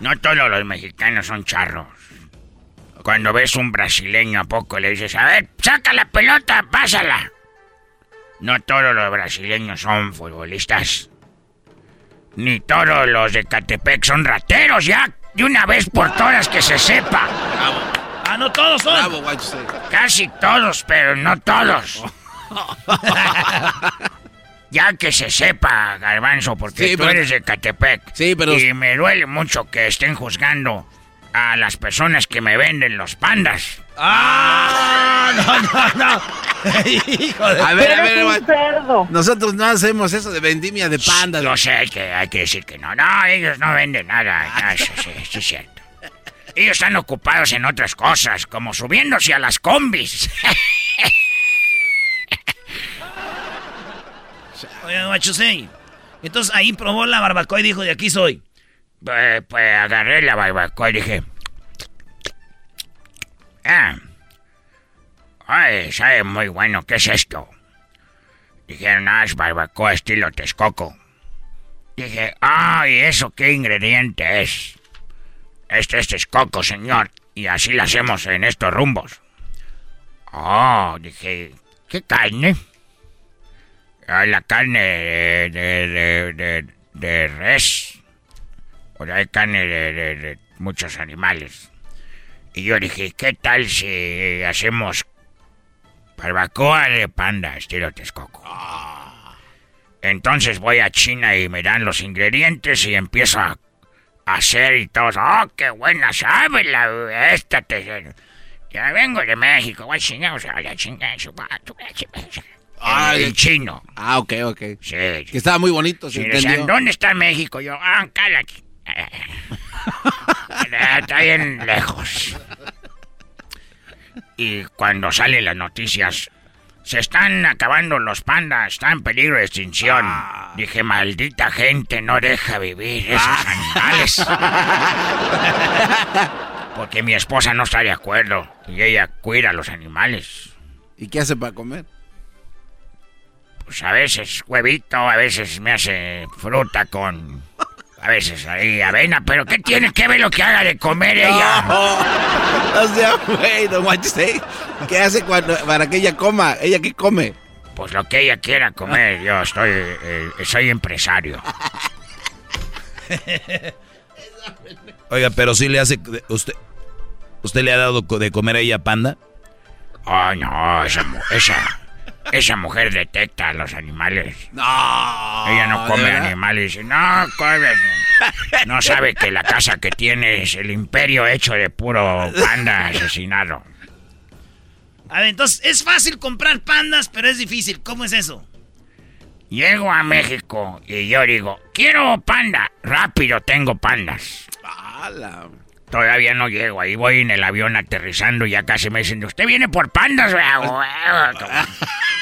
[SPEAKER 20] No todos los mexicanos son charros. Cuando ves un brasileño a poco le dices, a ver, saca la pelota, pásala. No todos los brasileños son futbolistas. Ni todos los de Catepec son rateros, ya. De una vez por todas que se sepa.
[SPEAKER 2] Ah, no todos son.
[SPEAKER 7] Bravo.
[SPEAKER 20] Casi todos, pero no todos. ya que se sepa, Garbanzo, porque
[SPEAKER 7] Sí,
[SPEAKER 20] tú
[SPEAKER 7] pero-
[SPEAKER 20] eres de Catepec.
[SPEAKER 7] Sí, pero-
[SPEAKER 20] Y me duele mucho que estén juzgando a las personas que me venden los pandas.
[SPEAKER 2] ¡Ah! No, no, no. Hijo de...
[SPEAKER 7] A ver, a ver,
[SPEAKER 14] un cerdo.
[SPEAKER 7] nosotros no hacemos eso de vendimia de pandas.
[SPEAKER 20] Lo sé, hay que, hay que decir que no. No, ellos no venden nada. No, eso sí, sí cierto. Ellos están ocupados en otras cosas, como subiéndose a las combis.
[SPEAKER 2] Oye, Machusei. Entonces ahí probó la barbacoa y dijo, de aquí soy.
[SPEAKER 20] Pues, pues agarré la barbacoa y dije... Ah. Ay, sabe muy bueno. ¿Qué es esto? Dijeron, ah, es barbacoa estilo Texcoco. Dije, ay, ¿eso qué ingrediente es? Este es Texcoco, señor. Y así lo hacemos en estos rumbos. Oh, dije, ¿qué carne? Ah, la carne de, de, de, res. O sea, hay carne de, muchos animales. Y yo dije, ¿qué tal si hacemos barbacoa de panda estilo Texcoco? Entonces voy a China y me dan los ingredientes y empiezo a hacer y todos, ¡oh, qué buena sabe la esta! Te, ya vengo de México, voy a chingar, o sea, la chingada, su
[SPEAKER 7] Ah,
[SPEAKER 20] el chino.
[SPEAKER 7] Ah, ok, ok.
[SPEAKER 20] Sí.
[SPEAKER 7] Que estaba muy bonito, se
[SPEAKER 20] Sí. ¿dónde está México? Yo, ah, aquí. Eh, Está bien lejos. Y cuando salen las noticias, se están acabando los pandas, están en peligro de extinción. Dije, maldita gente, no deja vivir esos animales. Porque mi esposa no está de acuerdo y ella cuida a los animales.
[SPEAKER 7] ¿Y qué hace para comer?
[SPEAKER 20] Pues a veces huevito, a veces me hace fruta con... A veces ahí avena, pero ¿qué tiene que ver lo que haga de comer ella?
[SPEAKER 7] O sea, güey, you say. ¿Qué hace cuando, para que ella coma? ¿Ella qué come?
[SPEAKER 20] Pues lo que ella quiera comer, yo estoy... eh, soy empresario.
[SPEAKER 4] Oiga, pero sí le hace... ¿Usted, usted le ha dado de comer a ella panda?
[SPEAKER 20] Ay, no, esa, esa, esa mujer detecta a los animales.
[SPEAKER 7] No.
[SPEAKER 20] Ella no
[SPEAKER 7] ¿de
[SPEAKER 20] come animales. Dice, no, come. No sabe que la casa que tiene es el imperio hecho de puro panda asesinado.
[SPEAKER 2] A ver, entonces es fácil comprar pandas, pero es difícil. ¿Cómo es eso?
[SPEAKER 20] Llego a México y yo digo, quiero panda. Rápido tengo pandas.
[SPEAKER 7] ¡Hala!
[SPEAKER 20] Todavía no llego, ahí voy en el avión aterrizando y ya casi me dicen, ¿usted viene por pandas?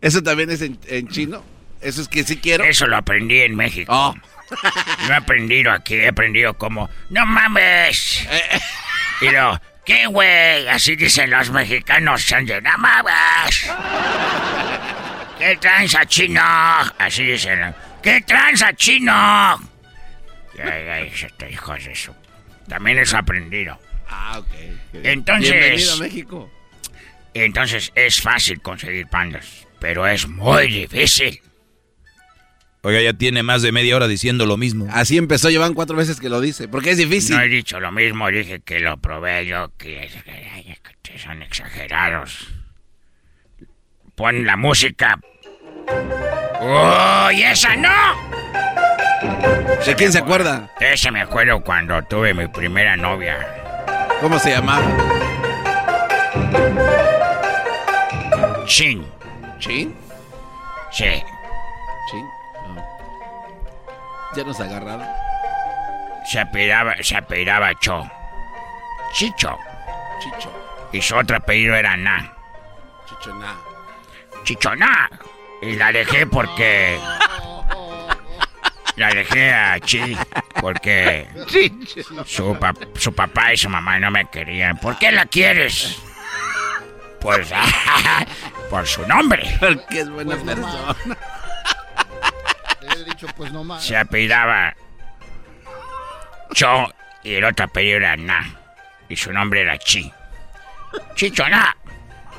[SPEAKER 7] ¿Eso también es en, en chino? ¿Eso es que sí quiero?
[SPEAKER 20] Eso lo aprendí en México.
[SPEAKER 7] Oh.
[SPEAKER 20] No he aprendido aquí, he aprendido como, ¡no mames! Y luego, ¿qué güey? Así dicen los mexicanos, ¡no mames! ¿Qué tranza chino? Así dicen, ¿qué tranza chino? Ay, ay, este hijo de eso. También eso he aprendido.
[SPEAKER 7] Ah, ok.
[SPEAKER 20] Entonces-
[SPEAKER 7] Bienvenido a México.
[SPEAKER 20] Entonces es fácil conseguir pandas, pero es muy difícil.
[SPEAKER 4] Oiga, ya tiene más de media hora diciendo lo mismo.
[SPEAKER 7] Así empezó, llevan cuatro veces que lo dice. Porque es difícil.
[SPEAKER 20] No he dicho lo mismo, dije que lo probé yo, que, son exagerados. Pon la música. ¡Uy, esa no!
[SPEAKER 7] ¿De quién se acuerda?
[SPEAKER 20] Ese me acuerdo cuando tuve mi primera novia.
[SPEAKER 7] ¿Cómo se llamaba?
[SPEAKER 20] Chin.
[SPEAKER 7] ¿Chin?
[SPEAKER 20] Sí.
[SPEAKER 7] ¿Chin? No. ¿Ya nos agarraron?
[SPEAKER 20] Se apellidaba, se apellidaba Cho. Chicho.
[SPEAKER 7] Chicho.
[SPEAKER 20] Y su otro apellido era Na.
[SPEAKER 7] Chichoná.
[SPEAKER 20] Chichoná. Y la dejé porque... La dejé a Chi porque su, pa- su papá y su mamá no me querían. ¿Por qué la quieres? Pues por su nombre.
[SPEAKER 7] Porque es buena persona.
[SPEAKER 6] Le he dicho, pues no más.
[SPEAKER 20] Se apellidaba Cho y el otro apellido era Na. Y su nombre era Chi. Chicho Na,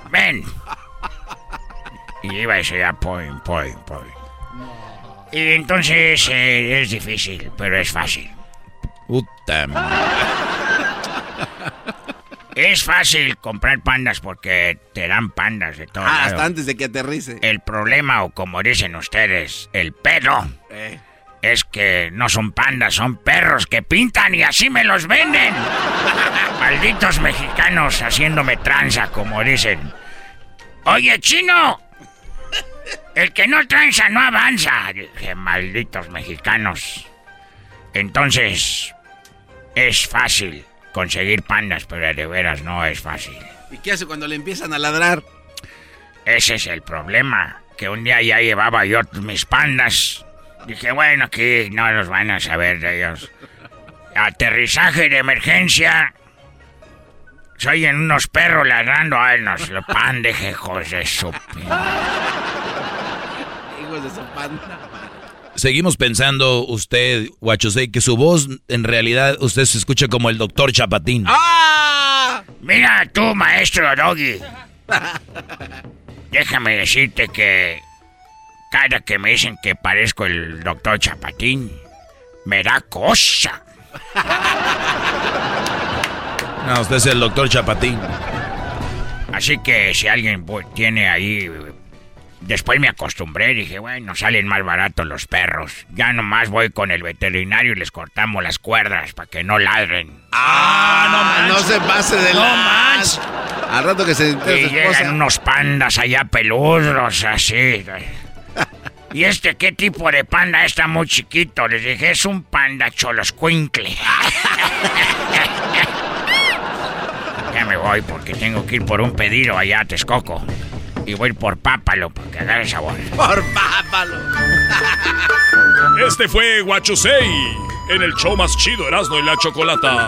[SPEAKER 20] ven. Y iba y decía poin, poin, poin. Y entonces eh, es difícil, pero es fácil.
[SPEAKER 4] Puta
[SPEAKER 20] Es fácil comprar pandas porque te dan pandas de todo.
[SPEAKER 7] Ah, hasta antes de que aterrice.
[SPEAKER 20] El problema, o como dicen ustedes, el pedo,
[SPEAKER 7] Eh.
[SPEAKER 20] es que no son pandas, son perros que pintan y así me los venden. Malditos mexicanos haciéndome tranza, como dicen. Oye, chino, el que no tranza no avanza. Dije, malditos mexicanos. Entonces, es fácil conseguir pandas, pero de veras no es fácil.
[SPEAKER 7] ¿Y qué hace cuando le empiezan a ladrar?
[SPEAKER 20] Ese es el problema. Que un día ya llevaba yo mis pandas. Dije, bueno, aquí no los van a saber de ellos. Aterrizaje de emergencia. Soy en unos perros ladrando. Ay, nos lo pan de hijos de su...
[SPEAKER 7] Hijos de su panda.
[SPEAKER 4] Seguimos pensando usted, Guachosei, que su voz en realidad usted se escucha como el doctor Chapatín.
[SPEAKER 20] ¡Ah! Mira tú, maestro Doggy. Déjame decirte que cada que me dicen que parezco el doctor Chapatín, me da cosa.
[SPEAKER 4] No, usted es el doctor Chapatín.
[SPEAKER 20] Así que si alguien tiene ahí... Después me acostumbré, dije, bueno, salen más baratos los perros. Ya nomás voy con el veterinario y les cortamos las cuerdas para que no ladren.
[SPEAKER 7] Ah, no, no se pase de
[SPEAKER 20] No más.
[SPEAKER 7] Al rato que se
[SPEAKER 20] Y
[SPEAKER 7] esposa.
[SPEAKER 20] llegan unos pandas allá peludos, así. ¿Y este qué tipo de panda está muy chiquito? Les dije, es un panda choloscuincle. ya me voy porque tengo que ir por un pedido allá a Texcoco. Y voy por pápalo para que agarre sabor.
[SPEAKER 7] Por pápalo.
[SPEAKER 1] Este fue Guachusei en el show más chido Erasmo y la Chocolata.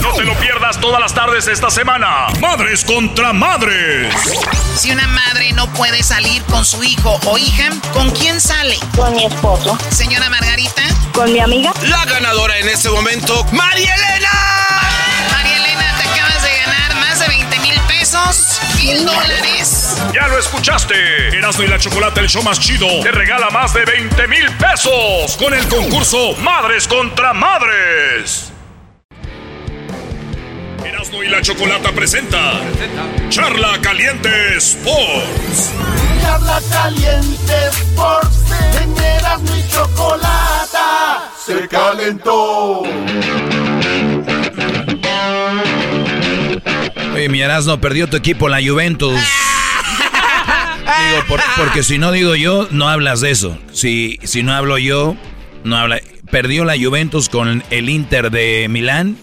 [SPEAKER 1] No te lo pierdas todas las tardes esta semana. Madres contra madres.
[SPEAKER 3] Si una madre no puede salir con su hijo o hija, ¿con quién sale?
[SPEAKER 14] Con mi esposo.
[SPEAKER 3] Señora Margarita.
[SPEAKER 14] Con mi amiga.
[SPEAKER 7] La ganadora en este momento, María Elena.
[SPEAKER 3] Pesos, mil dólares.
[SPEAKER 1] Ya lo escuchaste. Erasmo y la Chocolata, el show más chido, te regala más de 20 mil pesos con el concurso Madres contra Madres. Erasmo y la Chocolata presenta Charla Caliente Sports.
[SPEAKER 11] Charla caliente Sports. En Erasmo y Chocolata. Se calentó.
[SPEAKER 4] Oye, mi Erasmo perdió tu equipo, la Juventus. Digo, por- porque si no digo yo, no hablas de eso. Si, si no hablo yo, no habla. Perdió la Juventus con el Inter de Milán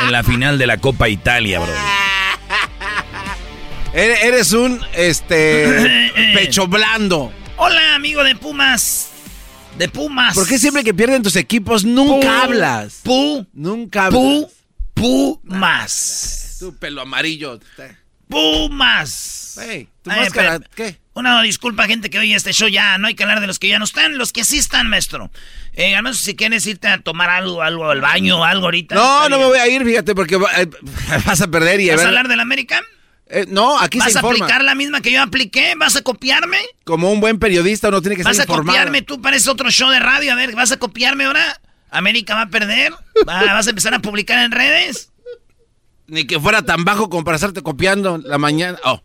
[SPEAKER 4] en la final de la Copa Italia, bro.
[SPEAKER 7] Eres un, este, pecho blando.
[SPEAKER 2] Hola, amigo de Pumas. De Pumas.
[SPEAKER 7] ¿Por qué siempre que pierden tus equipos nunca hablas?
[SPEAKER 2] Pu.
[SPEAKER 7] Nunca hablas.
[SPEAKER 2] Pu. Pumas.
[SPEAKER 7] Tu pelo amarillo.
[SPEAKER 2] Pumas.
[SPEAKER 7] Hey, tu
[SPEAKER 2] Ay,
[SPEAKER 7] máscara,
[SPEAKER 2] pero-
[SPEAKER 7] ¿qué?
[SPEAKER 2] Una disculpa, gente que oye este show ya. No hay que hablar de los que ya no están. Los que sí están, maestro. Eh, al menos si quieres irte a tomar algo, algo al baño, algo ahorita.
[SPEAKER 7] No, no me voy a ir, fíjate, porque eh, vas a perder y a
[SPEAKER 2] ¿Vas a
[SPEAKER 7] ver-
[SPEAKER 2] hablar del América?
[SPEAKER 7] Eh, no, aquí
[SPEAKER 2] ¿Vas
[SPEAKER 7] se
[SPEAKER 2] a
[SPEAKER 7] informa.
[SPEAKER 2] aplicar la misma que yo apliqué? ¿Vas a copiarme?
[SPEAKER 7] Como un buen periodista uno tiene que
[SPEAKER 2] ¿Vas
[SPEAKER 7] ser
[SPEAKER 2] a
[SPEAKER 7] informado.
[SPEAKER 2] copiarme? Tú pareces otro show de radio. A ver, ¿vas a copiarme ahora? ¿América va a perder? ¿Va- ¿Vas a empezar a publicar en redes?
[SPEAKER 7] Ni que fuera tan bajo como para estarte copiando la mañana. Oh.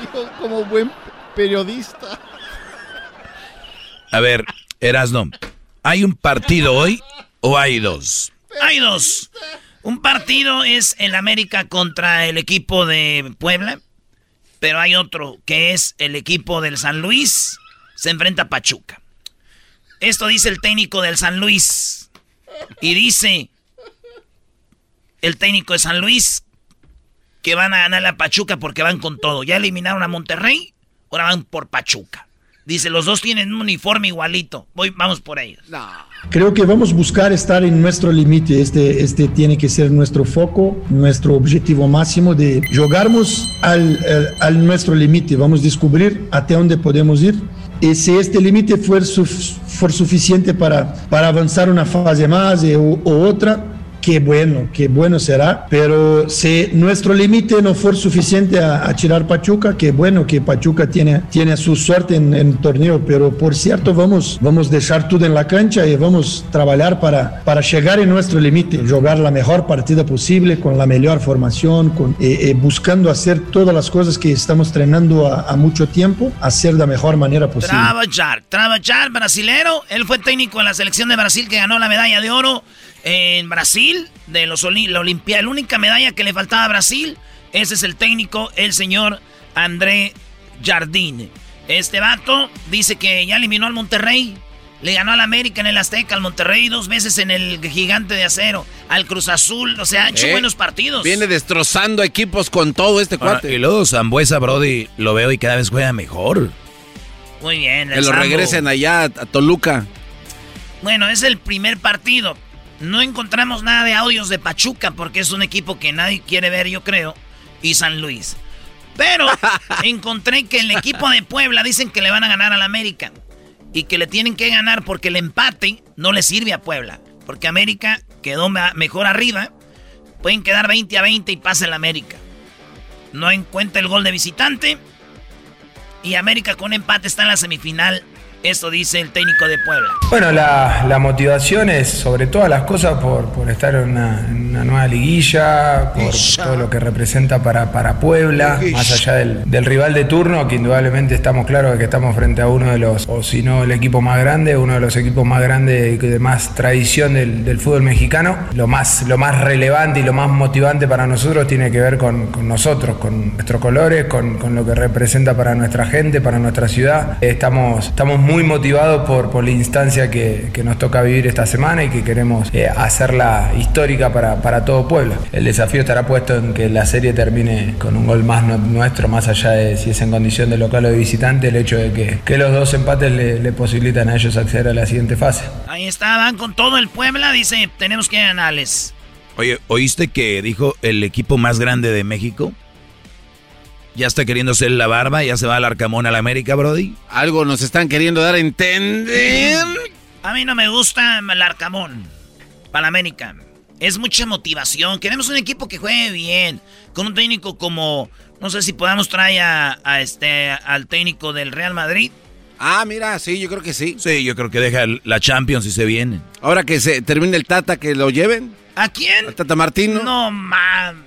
[SPEAKER 6] Dijo como buen periodista.
[SPEAKER 4] A ver, Erasno, ¿hay un partido hoy o hay dos?
[SPEAKER 2] Hay dos. Un partido es el América contra el equipo de Puebla, pero hay otro que es el equipo del San Luis. Se enfrenta a Pachuca. Esto dice el técnico del San Luis. Y dice el técnico de San Luis que van a ganar a Pachuca porque van con todo. Ya eliminaron a Monterrey, ahora van por Pachuca. Dice, los dos tienen un uniforme igualito. Voy, vamos por ellos.
[SPEAKER 21] Creo que vamos a buscar estar en nuestro límite. Este, este tiene que ser nuestro foco, nuestro objetivo máximo de jugarmos al, al- al nuestro límite. Vamos a descubrir hasta dónde podemos ir. Y si este límite fue, suf- suficiente para, para avanzar una fase más eh, o, o otra, qué bueno, qué bueno será. Pero si nuestro límite no fue suficiente a, a, tirar Pachuca, qué bueno que Pachuca tiene, tiene su suerte en, en, el torneo. Pero por cierto, vamos, vamos dejar todo en la cancha y vamos a trabajar para, para llegar en nuestro límite, jugar la mejor partida posible, con la mejor formación, con, eh, eh, buscando hacer todas las cosas que estamos entrenando a, a, mucho tiempo, hacer de la mejor manera posible.
[SPEAKER 2] Trabajar, trabajar, brasilero. Él fue técnico en la selección de Brasil que ganó la medalla de oro en Brasil, de los la Olimpia, la única medalla que le faltaba a Brasil, ese es el técnico, el señor André Jardín. Este vato dice que ya eliminó al Monterrey, le ganó al América en el Azteca, al Monterrey dos veces en el Gigante de Acero, al Cruz Azul, o sea, ha hecho
[SPEAKER 7] eh,
[SPEAKER 2] buenos partidos.
[SPEAKER 7] Viene destrozando equipos con todo este cuate.
[SPEAKER 4] y luego Zambuesa, Brody, lo veo y cada vez juega mejor.
[SPEAKER 2] Muy bien.
[SPEAKER 7] Que lo regresen allá a Toluca.
[SPEAKER 2] Bueno, es el primer partido. No encontramos nada de audios de Pachuca porque es un equipo que nadie quiere ver, yo creo. Y San Luis. Pero encontré que el equipo de Puebla dicen que le van a ganar al América. Y que le tienen que ganar porque el empate no le sirve a Puebla. Porque América quedó mejor arriba. Pueden quedar 20 a 20 y pasa el América. No encuentra el gol de visitante. Y América con empate está en la semifinal esto dice el técnico de Puebla.
[SPEAKER 22] Bueno, la, la motivación es sobre todas las cosas por, por estar en una, en una, nueva liguilla, por todo lo que representa para, para Puebla, más allá del, del, rival de turno, que indudablemente estamos claros de que estamos frente a uno de los, o si no el equipo más grande, uno de los equipos más grandes y de más tradición del, del, fútbol mexicano. Lo más, lo más relevante y lo más motivante para nosotros tiene que ver con, con nosotros, con nuestros colores, con, con, lo que representa para nuestra gente, para nuestra ciudad. Estamos, estamos muy muy motivados por, por la instancia que, que, nos toca vivir esta semana y que queremos eh, hacerla histórica para, para, todo Puebla. El desafío estará puesto en que la serie termine con un gol más no, nuestro, más allá de si es en condición de local o de visitante, el hecho de que, que los dos empates le, le, posibilitan a ellos acceder a la siguiente fase.
[SPEAKER 2] Ahí está, van con todo el Puebla, dice, tenemos que ganarles.
[SPEAKER 4] Oye, ¿oíste que dijo el equipo más grande de México? Ya está queriendo hacer la barba, ya se va al Arcamón a la América, Brody.
[SPEAKER 7] Algo nos están queriendo dar a entender.
[SPEAKER 2] A mí no me gusta el Arcamón para la América. Es mucha motivación. Queremos un equipo que juegue bien. Con un técnico como. No sé si podamos traer a, a este, al técnico del Real Madrid.
[SPEAKER 7] Ah, mira, sí, yo creo que sí.
[SPEAKER 4] Sí, yo creo que deja la Champions y se viene.
[SPEAKER 7] Ahora que se termine el Tata, que lo lleven.
[SPEAKER 2] ¿A quién?
[SPEAKER 7] ¿Al Tata Martino?
[SPEAKER 2] No, man.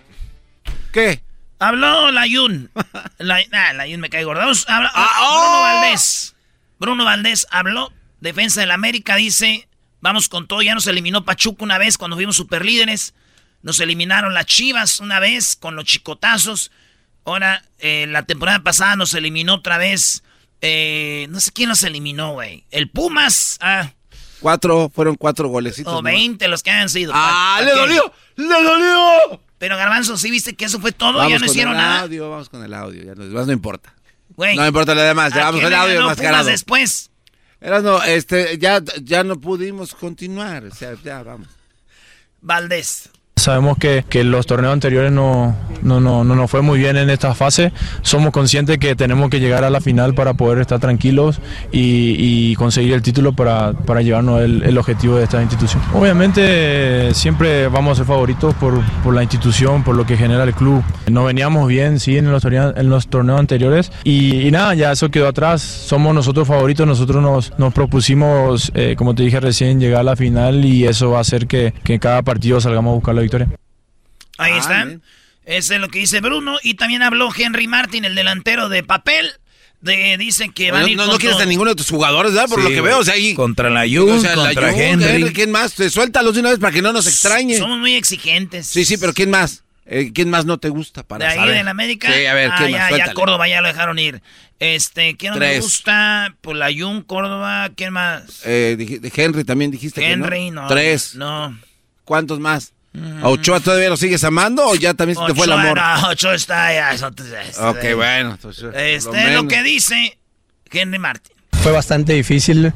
[SPEAKER 7] ¿Qué?
[SPEAKER 2] Habló Layun. La, ah, Layun me cae gordo. Habló, ah, oh. Bruno Valdés. Bruno Valdés habló. Defensa del América dice: Vamos con todo. Ya nos eliminó Pachuca una vez cuando fuimos superlíderes. Nos eliminaron las Chivas una vez con los chicotazos. Ahora, eh, la temporada pasada nos eliminó otra vez. Eh, no sé quién nos eliminó, güey. El Pumas. Ah.
[SPEAKER 7] Cuatro, fueron cuatro golecitos.
[SPEAKER 2] O veinte los que hayan sido.
[SPEAKER 7] ¡Ah, le dolió! ¡Le dolió!
[SPEAKER 2] Pero Garbanzo, ¿sí viste que eso fue todo?
[SPEAKER 7] Vamos
[SPEAKER 2] ya no hicieron nada.
[SPEAKER 7] Audio, vamos con el audio, ya no, más no importa. Wey, no importa lo demás, ya vamos con el audio mascarado.
[SPEAKER 2] después?
[SPEAKER 7] Eras no, este, ya, ya no pudimos continuar, o sea, ya vamos.
[SPEAKER 2] Valdés.
[SPEAKER 23] Sabemos que, que, los torneos anteriores no, no, no, no nos fue muy bien en esta fase. Somos conscientes que tenemos que llegar a la final para poder estar tranquilos y, y conseguir el título para, para llevarnos el, el, objetivo de esta institución. Obviamente siempre vamos a ser favoritos por, por, la institución, por lo que genera el club. No veníamos bien, sí, en los torneos, en los torneos anteriores y, nada, ya eso quedó atrás. Somos nosotros favoritos, nosotros nos, nos propusimos, eh, como te dije recién, llegar a la final y eso va a hacer que, que cada partido salgamos a buscar la victoria.
[SPEAKER 2] Ahí ah, está. Ese es lo que dice Bruno. Y también habló Henry Martin, el delantero de papel. De, dicen que van
[SPEAKER 7] no,
[SPEAKER 2] a ir
[SPEAKER 7] no, no quieres a ninguno de tus jugadores, ¿verdad? Por
[SPEAKER 4] sí,
[SPEAKER 7] lo que veo, o sea, ahí...
[SPEAKER 4] Contra la Jun, o sea, contra la Jun, Henry.
[SPEAKER 7] ¿Quién más? Suéltalos de una vez para que no nos extrañe.
[SPEAKER 2] Somos muy exigentes.
[SPEAKER 7] Sí, sí, pero ¿quién más? Eh, ¿Quién más no te gusta para
[SPEAKER 2] ¿De ahí
[SPEAKER 7] saber?
[SPEAKER 2] en América?
[SPEAKER 7] Sí, a ver, ¿quién
[SPEAKER 2] ah,
[SPEAKER 7] más?
[SPEAKER 2] Ya, ya Córdoba ya lo dejaron ir. Este, ¿quién no
[SPEAKER 7] Tres.
[SPEAKER 2] me gusta? Pues la Jun, Córdoba, ¿quién más?
[SPEAKER 7] Eh, de Henry también dijiste
[SPEAKER 2] Henry,
[SPEAKER 7] que no.
[SPEAKER 2] no.
[SPEAKER 7] Tres.
[SPEAKER 2] No.
[SPEAKER 7] ¿Cuántos más? ¿A Ochoa todavía lo sigues amando o ya también se te fue el amor?
[SPEAKER 2] No, Ochoa está ya. Eso, este,
[SPEAKER 7] ok, bueno. Entonces,
[SPEAKER 2] este es lo que dice Henry Martin.
[SPEAKER 24] Fue bastante difícil,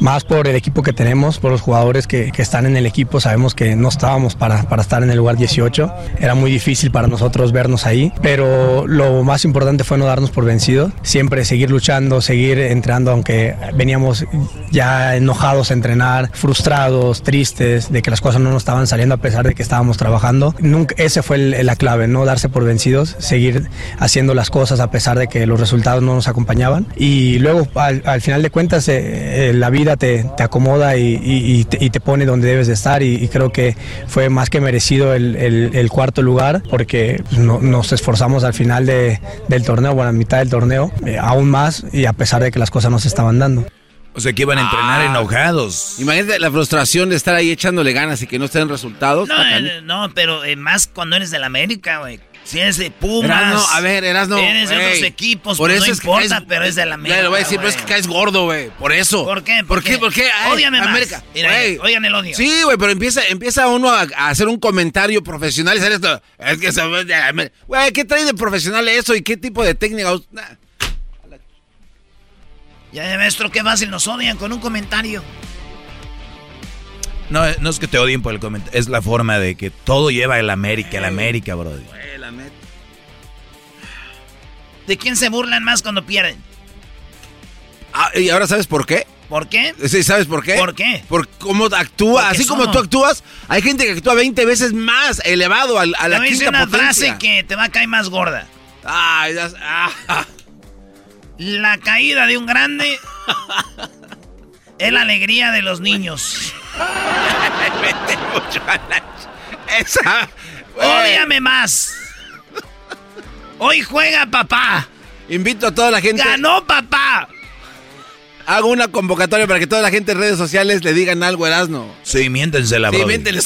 [SPEAKER 24] más por el equipo que tenemos, por los jugadores que, que están en el equipo. Sabemos que no estábamos para, para estar en el lugar 18. Era muy difícil para nosotros vernos ahí, pero lo más importante fue no darnos por vencidos. Siempre seguir luchando, seguir entrenando, aunque veníamos ya enojados a entrenar, frustrados, tristes, de que las cosas no nos estaban saliendo a pesar de que estábamos trabajando. Nunca, ese fue el- la clave, no darse por vencidos, seguir haciendo las cosas a pesar de que los resultados no nos acompañaban. Y luego, al, al final de cuentas, eh, eh, la vida te, te acomoda y, y- y te, y te pone donde debes de estar. Y, y creo que fue más que merecido el, el- el cuarto lugar porque pues, no- nos esforzamos al final de- del torneo, bueno, a mitad del torneo, eh, aún más y a pesar de que las cosas no se estaban dando.
[SPEAKER 4] O sea, que iban a entrenar
[SPEAKER 7] Ah.
[SPEAKER 4] enojados.
[SPEAKER 7] Imagínate la frustración de estar ahí echándole ganas y que no estén resultados.
[SPEAKER 2] No, eh, no, pero eh, más cuando eres del América, güey. Si eres de Pumas.
[SPEAKER 7] Erasno, a ver, Erasno.
[SPEAKER 2] Eres de otros equipos,
[SPEAKER 7] Por
[SPEAKER 2] pues
[SPEAKER 7] eso
[SPEAKER 2] no
[SPEAKER 7] es que
[SPEAKER 2] importa, pero es del América.
[SPEAKER 7] Ya le voy a decir, pero es que caes gordo, güey. Por eso.
[SPEAKER 2] ¿Por qué?
[SPEAKER 7] ¿Por qué? ¿Por qué? Ay,
[SPEAKER 2] Ódiame más.
[SPEAKER 7] América.
[SPEAKER 2] Mira,
[SPEAKER 7] Güey.
[SPEAKER 2] oigan el odio.
[SPEAKER 7] Sí, güey, pero empieza, empieza uno a, a hacer un comentario profesional y sale esto. Es que se de América". Güey, ¿qué trae de profesional eso y qué tipo de técnica? Nah.
[SPEAKER 2] Ya, maestro, qué fácil nos odian con un comentario.
[SPEAKER 4] No, no es que te odien por el comentario, es la forma de que todo lleva el América, el América, bro.
[SPEAKER 7] Güey, la neta.
[SPEAKER 2] ¿De quién se burlan más cuando pierden?
[SPEAKER 7] Ah, ¿Y ahora sabes por qué?
[SPEAKER 2] ¿Por qué?
[SPEAKER 7] Sí, ¿sabes por qué?
[SPEAKER 2] ¿Por qué?
[SPEAKER 7] Por cómo actúa.
[SPEAKER 2] Porque
[SPEAKER 7] Así como tú actúas, hay gente que actúa 20 veces más elevado al- a,
[SPEAKER 2] Te
[SPEAKER 7] la
[SPEAKER 2] voy
[SPEAKER 7] quinta
[SPEAKER 2] una
[SPEAKER 7] potencia.
[SPEAKER 2] frase que te va a caer más gorda.
[SPEAKER 7] Ay, ah.
[SPEAKER 2] La caída de un grande es la alegría de los niños.
[SPEAKER 7] Vete mucho a la Esa.
[SPEAKER 2] Ódiame más. Hoy juega papá.
[SPEAKER 7] Invito a toda la gente.
[SPEAKER 2] Ganó papá.
[SPEAKER 7] Hago una convocatoria para que toda la gente en redes sociales le digan algo a Erasno.
[SPEAKER 4] Sí, miéntensela,
[SPEAKER 7] Sí,
[SPEAKER 4] bro.
[SPEAKER 7] miénteles.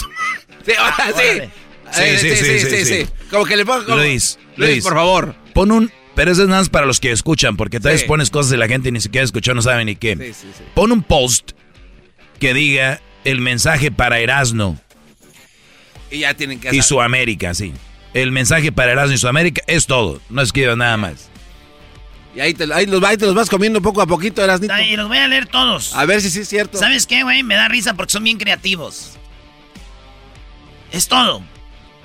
[SPEAKER 7] Sí, ahora
[SPEAKER 2] Ah,
[SPEAKER 7] sí.
[SPEAKER 2] órale.
[SPEAKER 4] Sí,
[SPEAKER 7] Eh,
[SPEAKER 4] sí, sí, sí, sí.
[SPEAKER 7] Como que le pongo. como-
[SPEAKER 4] Luis,
[SPEAKER 7] Luis,
[SPEAKER 4] Luis,
[SPEAKER 7] por favor.
[SPEAKER 4] Pon un. Pero eso es nada más para los que escuchan, porque tal vez
[SPEAKER 7] Sí.
[SPEAKER 4] pones cosas de la gente y ni siquiera escuchó, no saben ni qué.
[SPEAKER 7] Sí, sí, sí.
[SPEAKER 4] Pon un post que diga el mensaje para Erasno
[SPEAKER 7] Y ya tienen que
[SPEAKER 4] y su América, sí. El mensaje para Erasno y su América es todo. No escriban nada más.
[SPEAKER 7] Y ahí te, ahí los, ahí te los vas comiendo poco a poquito, Erasnito.
[SPEAKER 2] Y los voy a leer todos.
[SPEAKER 7] A ver si sí es cierto.
[SPEAKER 2] ¿Sabes qué, güey? Me da risa porque son bien creativos. Es todo.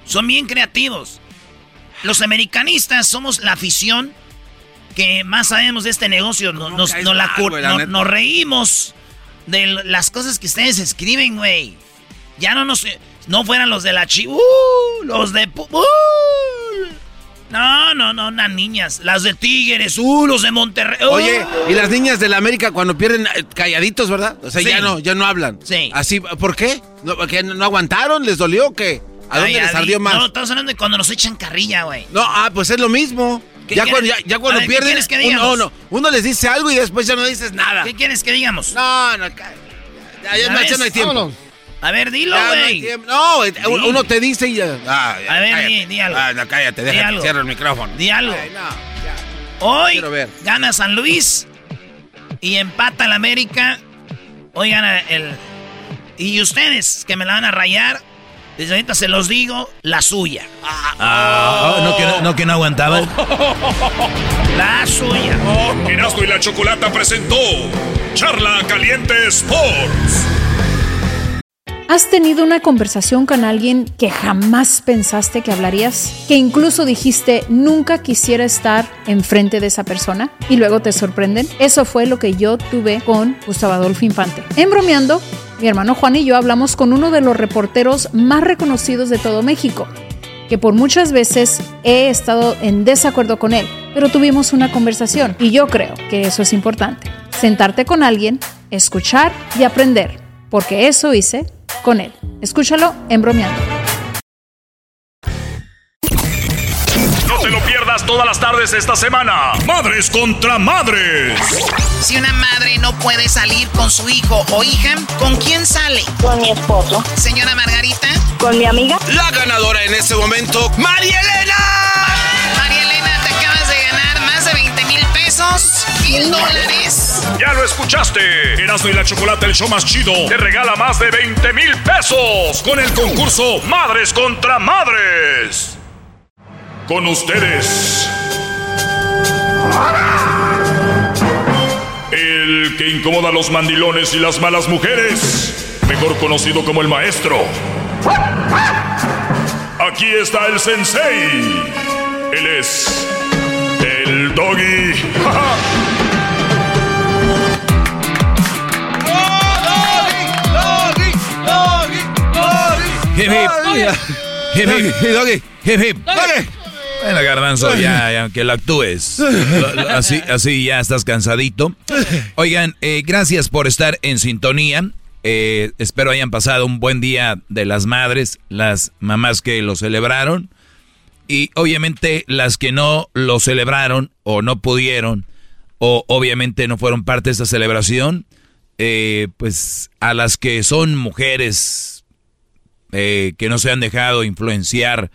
[SPEAKER 2] Son bien creativos. Los americanistas somos la afición que más sabemos de este negocio. Nos, nos-
[SPEAKER 7] caes
[SPEAKER 2] nos la
[SPEAKER 7] mal,
[SPEAKER 2] nos reímos de las cosas que ustedes escriben, güey. Ya no nos... No fueran los de la chi... ¡Uh! los de... ¡Uh! No, no, no, unas niñas. Las de Tigres, ¡uh! Los de Monterrey. ¡uh!
[SPEAKER 7] Oye, y las niñas de la América cuando pierden eh, calladitos, ¿verdad? O sea,
[SPEAKER 2] Sí.
[SPEAKER 7] ya no, ya no hablan.
[SPEAKER 2] Sí.
[SPEAKER 7] Así, ¿por qué? ¿No, porque no aguantaron? ¿Les dolió o qué? ¿A dónde
[SPEAKER 2] Ay,
[SPEAKER 7] les ardió más?
[SPEAKER 2] No, estamos hablando de cuando nos echan carrilla, güey.
[SPEAKER 7] No, ah, pues es lo mismo.
[SPEAKER 2] ¿Qué
[SPEAKER 7] Ya cuando, ya, ya cuando
[SPEAKER 2] ver, ¿qué
[SPEAKER 7] pierden,
[SPEAKER 2] quieres que
[SPEAKER 7] uno,
[SPEAKER 2] digamos?
[SPEAKER 7] no, uno les dice algo y después ya no dices nada.
[SPEAKER 2] ¿Qué quieres que digamos?
[SPEAKER 7] No, no, ya, ya,
[SPEAKER 2] ¿Ya
[SPEAKER 7] no, hay tiempo.
[SPEAKER 6] Vámonos.
[SPEAKER 2] A ver, dilo,
[SPEAKER 7] no
[SPEAKER 2] güey.
[SPEAKER 7] No, uno te dice y ya. Ah,
[SPEAKER 2] A ver,
[SPEAKER 7] cállate.
[SPEAKER 2] di- di algo.
[SPEAKER 7] Ah, no, cállate,
[SPEAKER 2] algo.
[SPEAKER 7] cierra el micrófono.
[SPEAKER 2] Di algo.
[SPEAKER 7] Ay, no, ya.
[SPEAKER 2] Hoy
[SPEAKER 7] ver.
[SPEAKER 2] gana San Luis y empata el América. Hoy gana el... Y ustedes que me la van a rayar, desde ahorita se los digo, la suya.
[SPEAKER 4] Ah, oh, no, que no, no, que no aguantaban.
[SPEAKER 2] La suya.
[SPEAKER 1] Erasmo y la Chocolata presentó Charla Caliente Sports.
[SPEAKER 19] ¿Has tenido una conversación con alguien que jamás pensaste que hablarías? ¿Que incluso dijiste nunca quisiera estar enfrente de esa persona? ¿Y luego te sorprenden? Eso fue lo que yo tuve con Gustavo Adolfo Infante. En bromeando, mi hermano Juan y yo hablamos con uno de los reporteros más reconocidos de todo México, que por muchas veces he estado en desacuerdo con él, pero tuvimos una conversación y yo creo que eso es importante. Sentarte con alguien, escuchar y aprender, porque eso hice con él. Escúchalo en bromeando.
[SPEAKER 1] Pierdas todas las tardes esta semana. Madres contra madres.
[SPEAKER 3] Si una madre no puede salir con su hijo o hija, ¿con quién sale?
[SPEAKER 16] Con mi esposo.
[SPEAKER 3] Señora Margarita.
[SPEAKER 16] Con mi amiga.
[SPEAKER 7] La ganadora en este momento, María Elena.
[SPEAKER 3] María Elena, te acabas de ganar más de 20 mil pesos, mil dólares.
[SPEAKER 1] Ya lo escuchaste. Erasmo y la Chocolata, el show más chido, te regala más de 20 mil pesos con el concurso Madres contra Madres. Con ustedes. El que incomoda a los mandilones y las malas mujeres, mejor conocido como el maestro. Aquí está el sensei. Él es el doggy.
[SPEAKER 4] Hip hip. Hip hip. Hip Bueno, Garbanzo, ya, ya, que lo actúes. Así, así ya estás cansadito. Oigan, eh, gracias por estar en sintonía. Eh, espero hayan pasado un buen día de las madres, las mamás que lo celebraron. Y obviamente las que no lo celebraron o no pudieron, o obviamente no fueron parte de esta celebración, eh, pues a las que son mujeres eh, que no se han dejado influenciar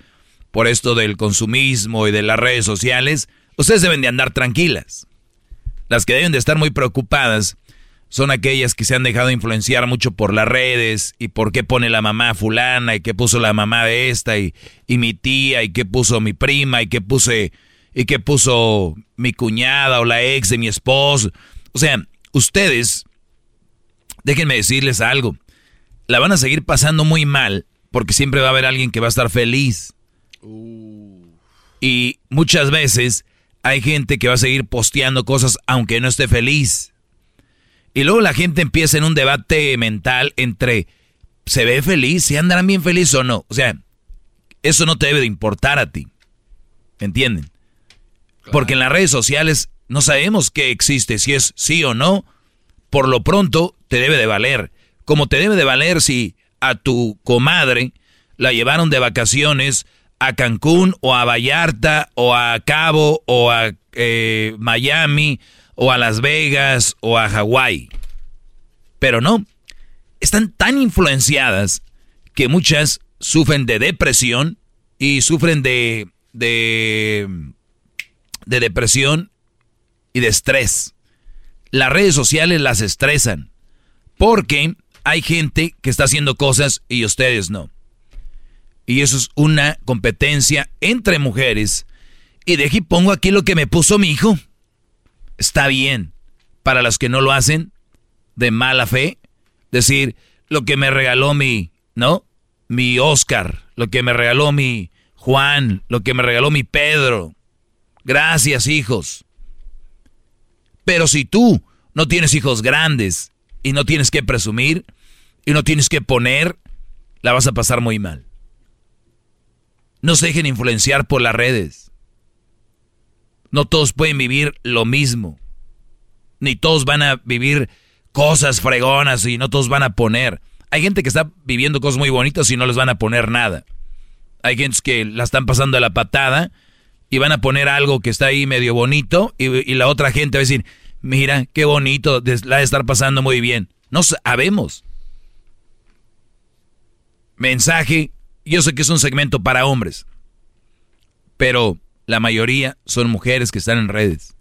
[SPEAKER 4] por esto del consumismo y de las redes sociales, ustedes deben de andar tranquilas. Las que deben de estar muy preocupadas son aquellas que se han dejado influenciar mucho por las redes y por qué pone la mamá fulana y qué puso la mamá de esta y, y mi tía y qué puso mi prima y qué puse y qué puso mi cuñada o la ex de mi esposo. O sea, ustedes, déjenme decirles algo la van a seguir pasando muy mal porque siempre va a haber alguien que va a estar feliz. Y muchas veces hay gente que va a seguir posteando cosas aunque no esté feliz. Y luego la gente empieza en un debate mental entre ¿se ve feliz? ¿Se andarán bien felices o no? O sea, eso no te debe de importar a ti. ¿Entienden? Porque en las redes sociales no sabemos qué existe, si es sí o no. Por lo pronto, te debe de valer como te debe de valer si a tu comadre la llevaron de vacaciones a Cancún o a Vallarta o a Cabo o a eh, Miami o a Las Vegas o a Hawái. Pero no, están tan influenciadas que muchas sufren de depresión y sufren de, de, de depresión y de estrés. Las redes sociales las estresan porque hay gente que está haciendo cosas y ustedes no. Y eso es una competencia entre mujeres. Y de aquí pongo aquí lo que me puso mi hijo. Está bien. Para los que no lo hacen, de mala fe, decir lo que me regaló mi, ¿no? Mi Oscar, lo que me regaló mi Juan, lo que me regaló mi Pedro. Gracias, hijos. Pero si tú no tienes hijos grandes y no tienes que presumir, y no tienes que poner, la vas a pasar muy mal. No se dejen influenciar por las redes. No todos pueden vivir lo mismo. Ni todos van a vivir cosas fregonas y no todos van a poner. Hay gente que está viviendo cosas muy bonitas y no les van a poner nada. Hay gente que la están pasando a la patada y van a poner algo que está ahí medio bonito y, y la otra gente va a decir, mira, qué bonito, la de estar pasando muy bien. No sabemos mensaje, yo sé que es un segmento para hombres, pero la mayoría son mujeres que están en redes.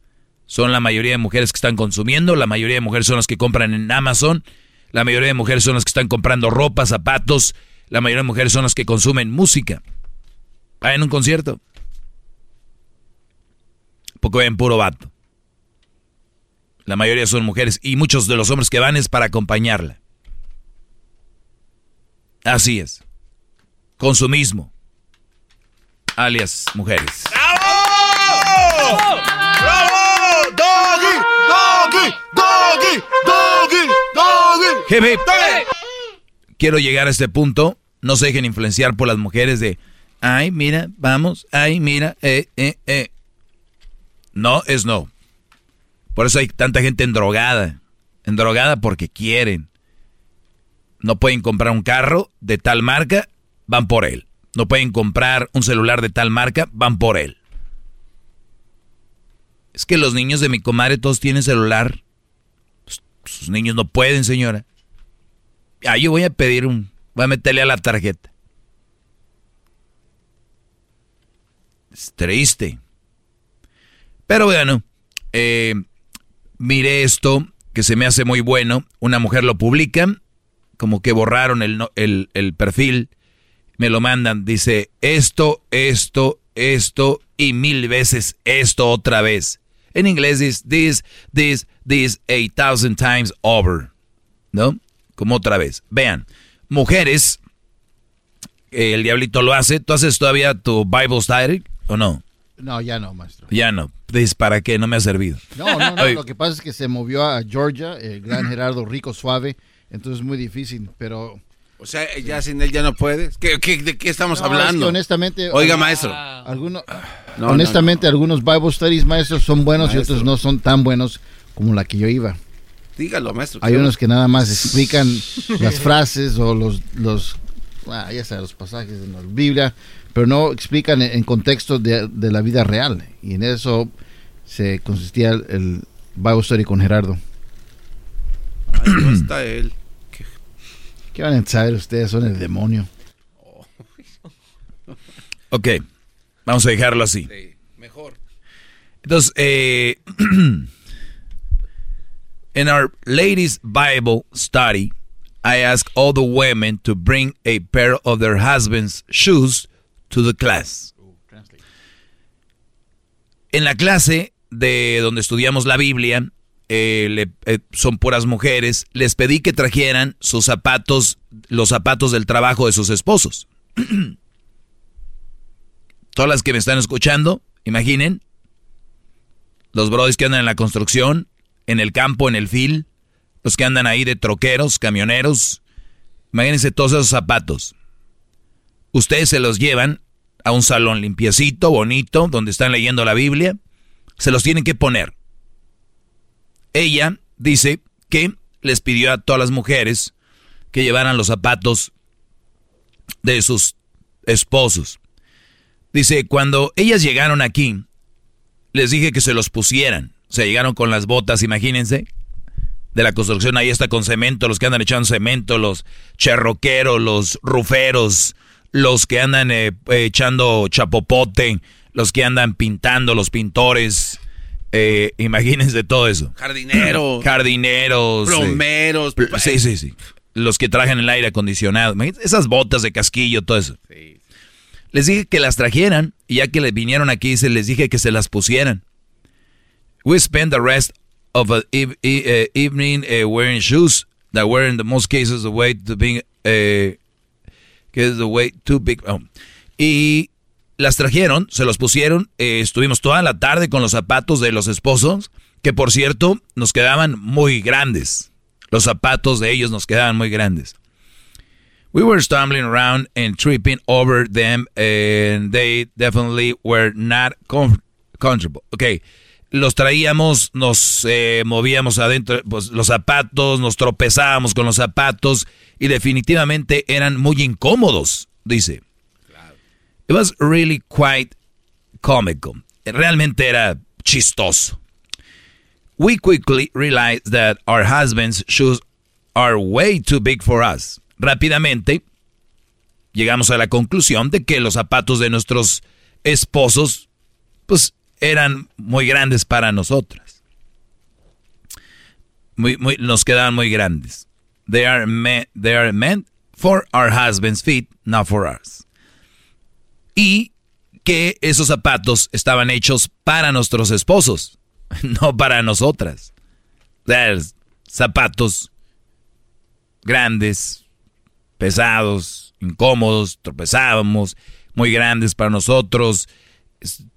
[SPEAKER 4] Son la mayoría de mujeres que están consumiendo, la mayoría de mujeres son las que compran en Amazon, la mayoría de mujeres son las que están comprando ropa, zapatos, la mayoría de mujeres son las que consumen música. Va en un concierto. Poco ven puro vato. La mayoría son mujeres y muchos de los hombres que van es para acompañarla. Así es. Consumismo. Alias mujeres.
[SPEAKER 11] ¡Bravo! ¡Bravo! ¡Doggy! ¡Doggy! ¡Doggy! ¡Doggy! ¡Doggy!
[SPEAKER 4] Hip, Quiero llegar a este punto. No se dejen influenciar por las mujeres de, ay, mira, vamos, ay, mira, eh, eh, eh. No es no. Por eso hay tanta gente endrogada. Endrogada porque quieren. No pueden comprar un carro de tal marca, van por él. No pueden comprar un celular de tal marca, van por él. Es que los niños de mi comadre todos tienen celular. Sus niños no pueden, señora. Ah, yo voy a pedir un... Voy a meterle a la tarjeta. Es triste. Pero bueno, eh, mire esto que se me hace muy bueno. Una mujer lo publica como que borraron el, el, perfil, me lo mandan, dice esto, esto, esto y mil veces esto otra vez. En inglés es this, this, this, a thousand times over. ¿No? Como otra vez. Vean, mujeres, el diablito lo hace. ¿Tú haces todavía tu Bible study o no?
[SPEAKER 6] No, ya no, maestro.
[SPEAKER 4] Ya no. ¿para qué? No me ha servido.
[SPEAKER 6] No, no, no. lo que pasa es que se movió a Georgia, el gran Gerardo Rico Suave. Entonces es muy difícil, pero...
[SPEAKER 7] O sea, ya sin él ya no puedes. ¿Qué, qué, de qué estamos
[SPEAKER 6] No,
[SPEAKER 7] hablando?
[SPEAKER 6] es que honestamente...
[SPEAKER 7] Oiga,
[SPEAKER 6] ah,
[SPEAKER 7] maestro.
[SPEAKER 6] alguno-
[SPEAKER 7] No,
[SPEAKER 6] honestamente, algunos Bible Studies, maestros, son buenos y
[SPEAKER 7] Maestro.
[SPEAKER 6] otros no son tan buenos como la que yo iba.
[SPEAKER 7] Dígalo, maestro.
[SPEAKER 6] Hay unos que nada más explican las frases o los, los ah, ya los pasajes de la Biblia, pero no explican en, en contexto de, de la vida real. Y en eso se consistía el, el Bible Study con Gerardo.
[SPEAKER 7] Ahí no está él.
[SPEAKER 6] ¿Qué van a saber ustedes? Son el demonio.
[SPEAKER 4] Ok, vamos a dejarlo así.
[SPEAKER 7] mejor.
[SPEAKER 4] Entonces, eh, in our ladies' Bible study, I ask all the women to bring a pair of their husband's shoes to the class. En la clase de donde estudiamos la Biblia, eh, eh, son puras mujeres, les pedí que trajeran sus zapatos, los zapatos del trabajo de sus esposos. Todas las que me están escuchando, imaginen, los brodis que andan en la construcción, en el campo, en el fil, los que andan ahí de troqueros, camioneros, imagínense todos esos zapatos. Ustedes se los llevan a un salón limpiecito, bonito, donde están leyendo la Biblia, se los tienen que poner. Ella dice que les pidió a todas las mujeres que llevaran los zapatos de sus esposos. Dice, cuando ellas llegaron aquí, les dije que se los pusieran. O llegaron con las botas, imagínense, de la construcción. Ahí está con cemento, los que andan echando cemento, los cherroqueros, los ruferos, los que andan eh, echando chapopote, los que andan pintando, los pintores. Eh, imagínense todo eso.
[SPEAKER 7] Jardineros.
[SPEAKER 4] Jardineros. eh,
[SPEAKER 7] Plomeros.
[SPEAKER 4] pl- sí, sí, sí. Los que trajen el aire acondicionado. Imagínense Esas botas de casquillo, todo eso. Les dije que las trajeran y ya que les vinieron aquí, se les dije que se las pusieran. We spend the rest of the eve- e- uh, evening uh, wearing shoes that were in the most cases the way to being uh, que es the way too big. oh. Y las trajeron, se los pusieron, eh, estuvimos toda la tarde con los zapatos de los esposos, que por cierto nos quedaban muy grandes. Los zapatos de ellos nos quedaban muy grandes. We were stumbling around and tripping over them, and they definitely were not comf- comfortable. Ok, los traíamos, nos eh, movíamos adentro, pues los zapatos, nos tropezábamos con los zapatos y definitivamente eran muy incómodos, dice. It was really quite comical. Realmente era chistoso. We quickly realized that our husbands' shoes are way too big for us. Rápidamente llegamos a la conclusión de que los zapatos de nuestros esposos pues eran muy grandes para nosotras. Muy, muy, nos quedaban muy grandes. They are, they are meant for our husband's feet, not for ours. Y que esos zapatos estaban hechos para nuestros esposos, no para nosotras. O zapatos grandes, pesados, incómodos, tropezábamos, muy grandes para nosotros.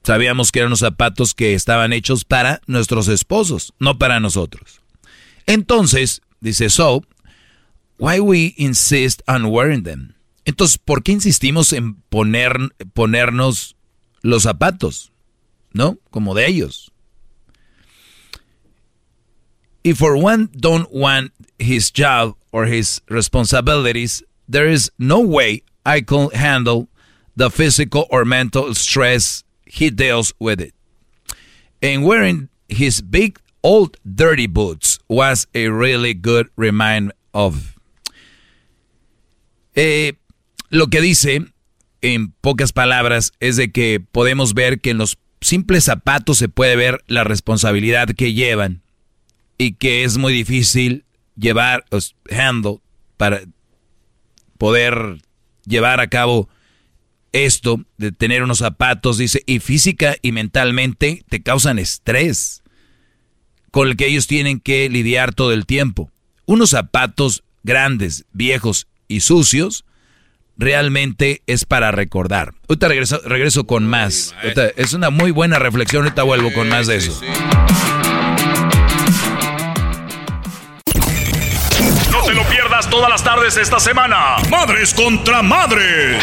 [SPEAKER 4] Sabíamos que eran los zapatos que estaban hechos para nuestros esposos, no para nosotros. Entonces, dice So, why we insist on wearing them? Entonces, ¿por qué insistimos en poner, ponernos los zapatos? ¿No? Como de ellos. If for one don't want his job or his responsibilities, there is no way I can handle the physical or mental stress he deals with it. And wearing his big old dirty boots was a really good reminder of. Eh, lo que dice, en pocas palabras, es de que podemos ver que en los simples zapatos se puede ver la responsabilidad que llevan y que es muy difícil llevar, handle, para poder llevar a cabo esto de tener unos zapatos, dice, y física y mentalmente te causan estrés. con el que ellos tienen que lidiar todo el tiempo. Unos zapatos grandes, viejos y sucios realmente es para recordar. Ahorita regreso, regreso con más. es una muy buena reflexión, ahorita vuelvo con más de eso.
[SPEAKER 1] No te lo pierdas todas las tardes esta semana. Madres contra madres.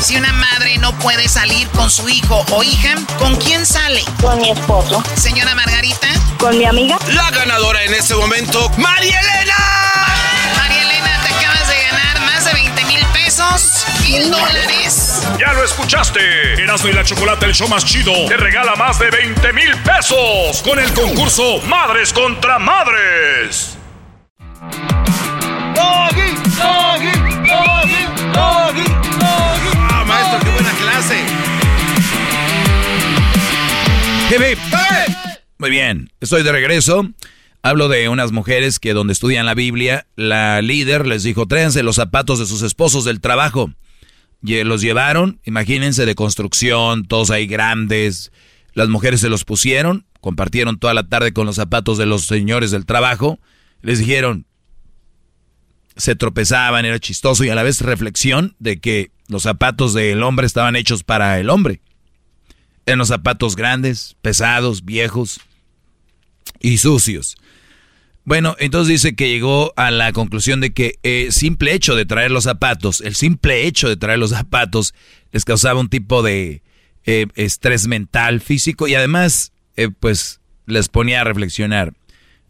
[SPEAKER 3] Si una madre no puede salir con su hijo o hija, ¿con quién sale?
[SPEAKER 14] Con mi esposo.
[SPEAKER 3] Señora Margarita.
[SPEAKER 14] Con mi amiga.
[SPEAKER 7] La ganadora en este momento, María Elena.
[SPEAKER 3] Pesos, mil dólares.
[SPEAKER 1] Ya lo escuchaste. Erasmo y la Chocolate, el show más chido, te regala más de 20 mil pesos con el concurso Madres contra Madres.
[SPEAKER 7] Doggy, doggy, doggy, doggy, doggy. Ah, maestro, qué buena clase.
[SPEAKER 4] Muy bien, estoy de regreso. Hablo de unas mujeres que donde estudian la Biblia, la líder les dijo, tráiganse los zapatos de sus esposos del trabajo. Y los llevaron, imagínense, de construcción, todos ahí grandes. Las mujeres se los pusieron, compartieron toda la tarde con los zapatos de los señores del trabajo. Les dijeron, se tropezaban, era chistoso y a la vez reflexión de que los zapatos del hombre estaban hechos para el hombre. Eran los zapatos grandes, pesados, viejos y sucios. Bueno, entonces dice que llegó a la conclusión de que el eh, simple hecho de traer los zapatos, el simple hecho de traer los zapatos les causaba un tipo de eh, estrés mental, físico y además, eh, pues, les ponía a reflexionar.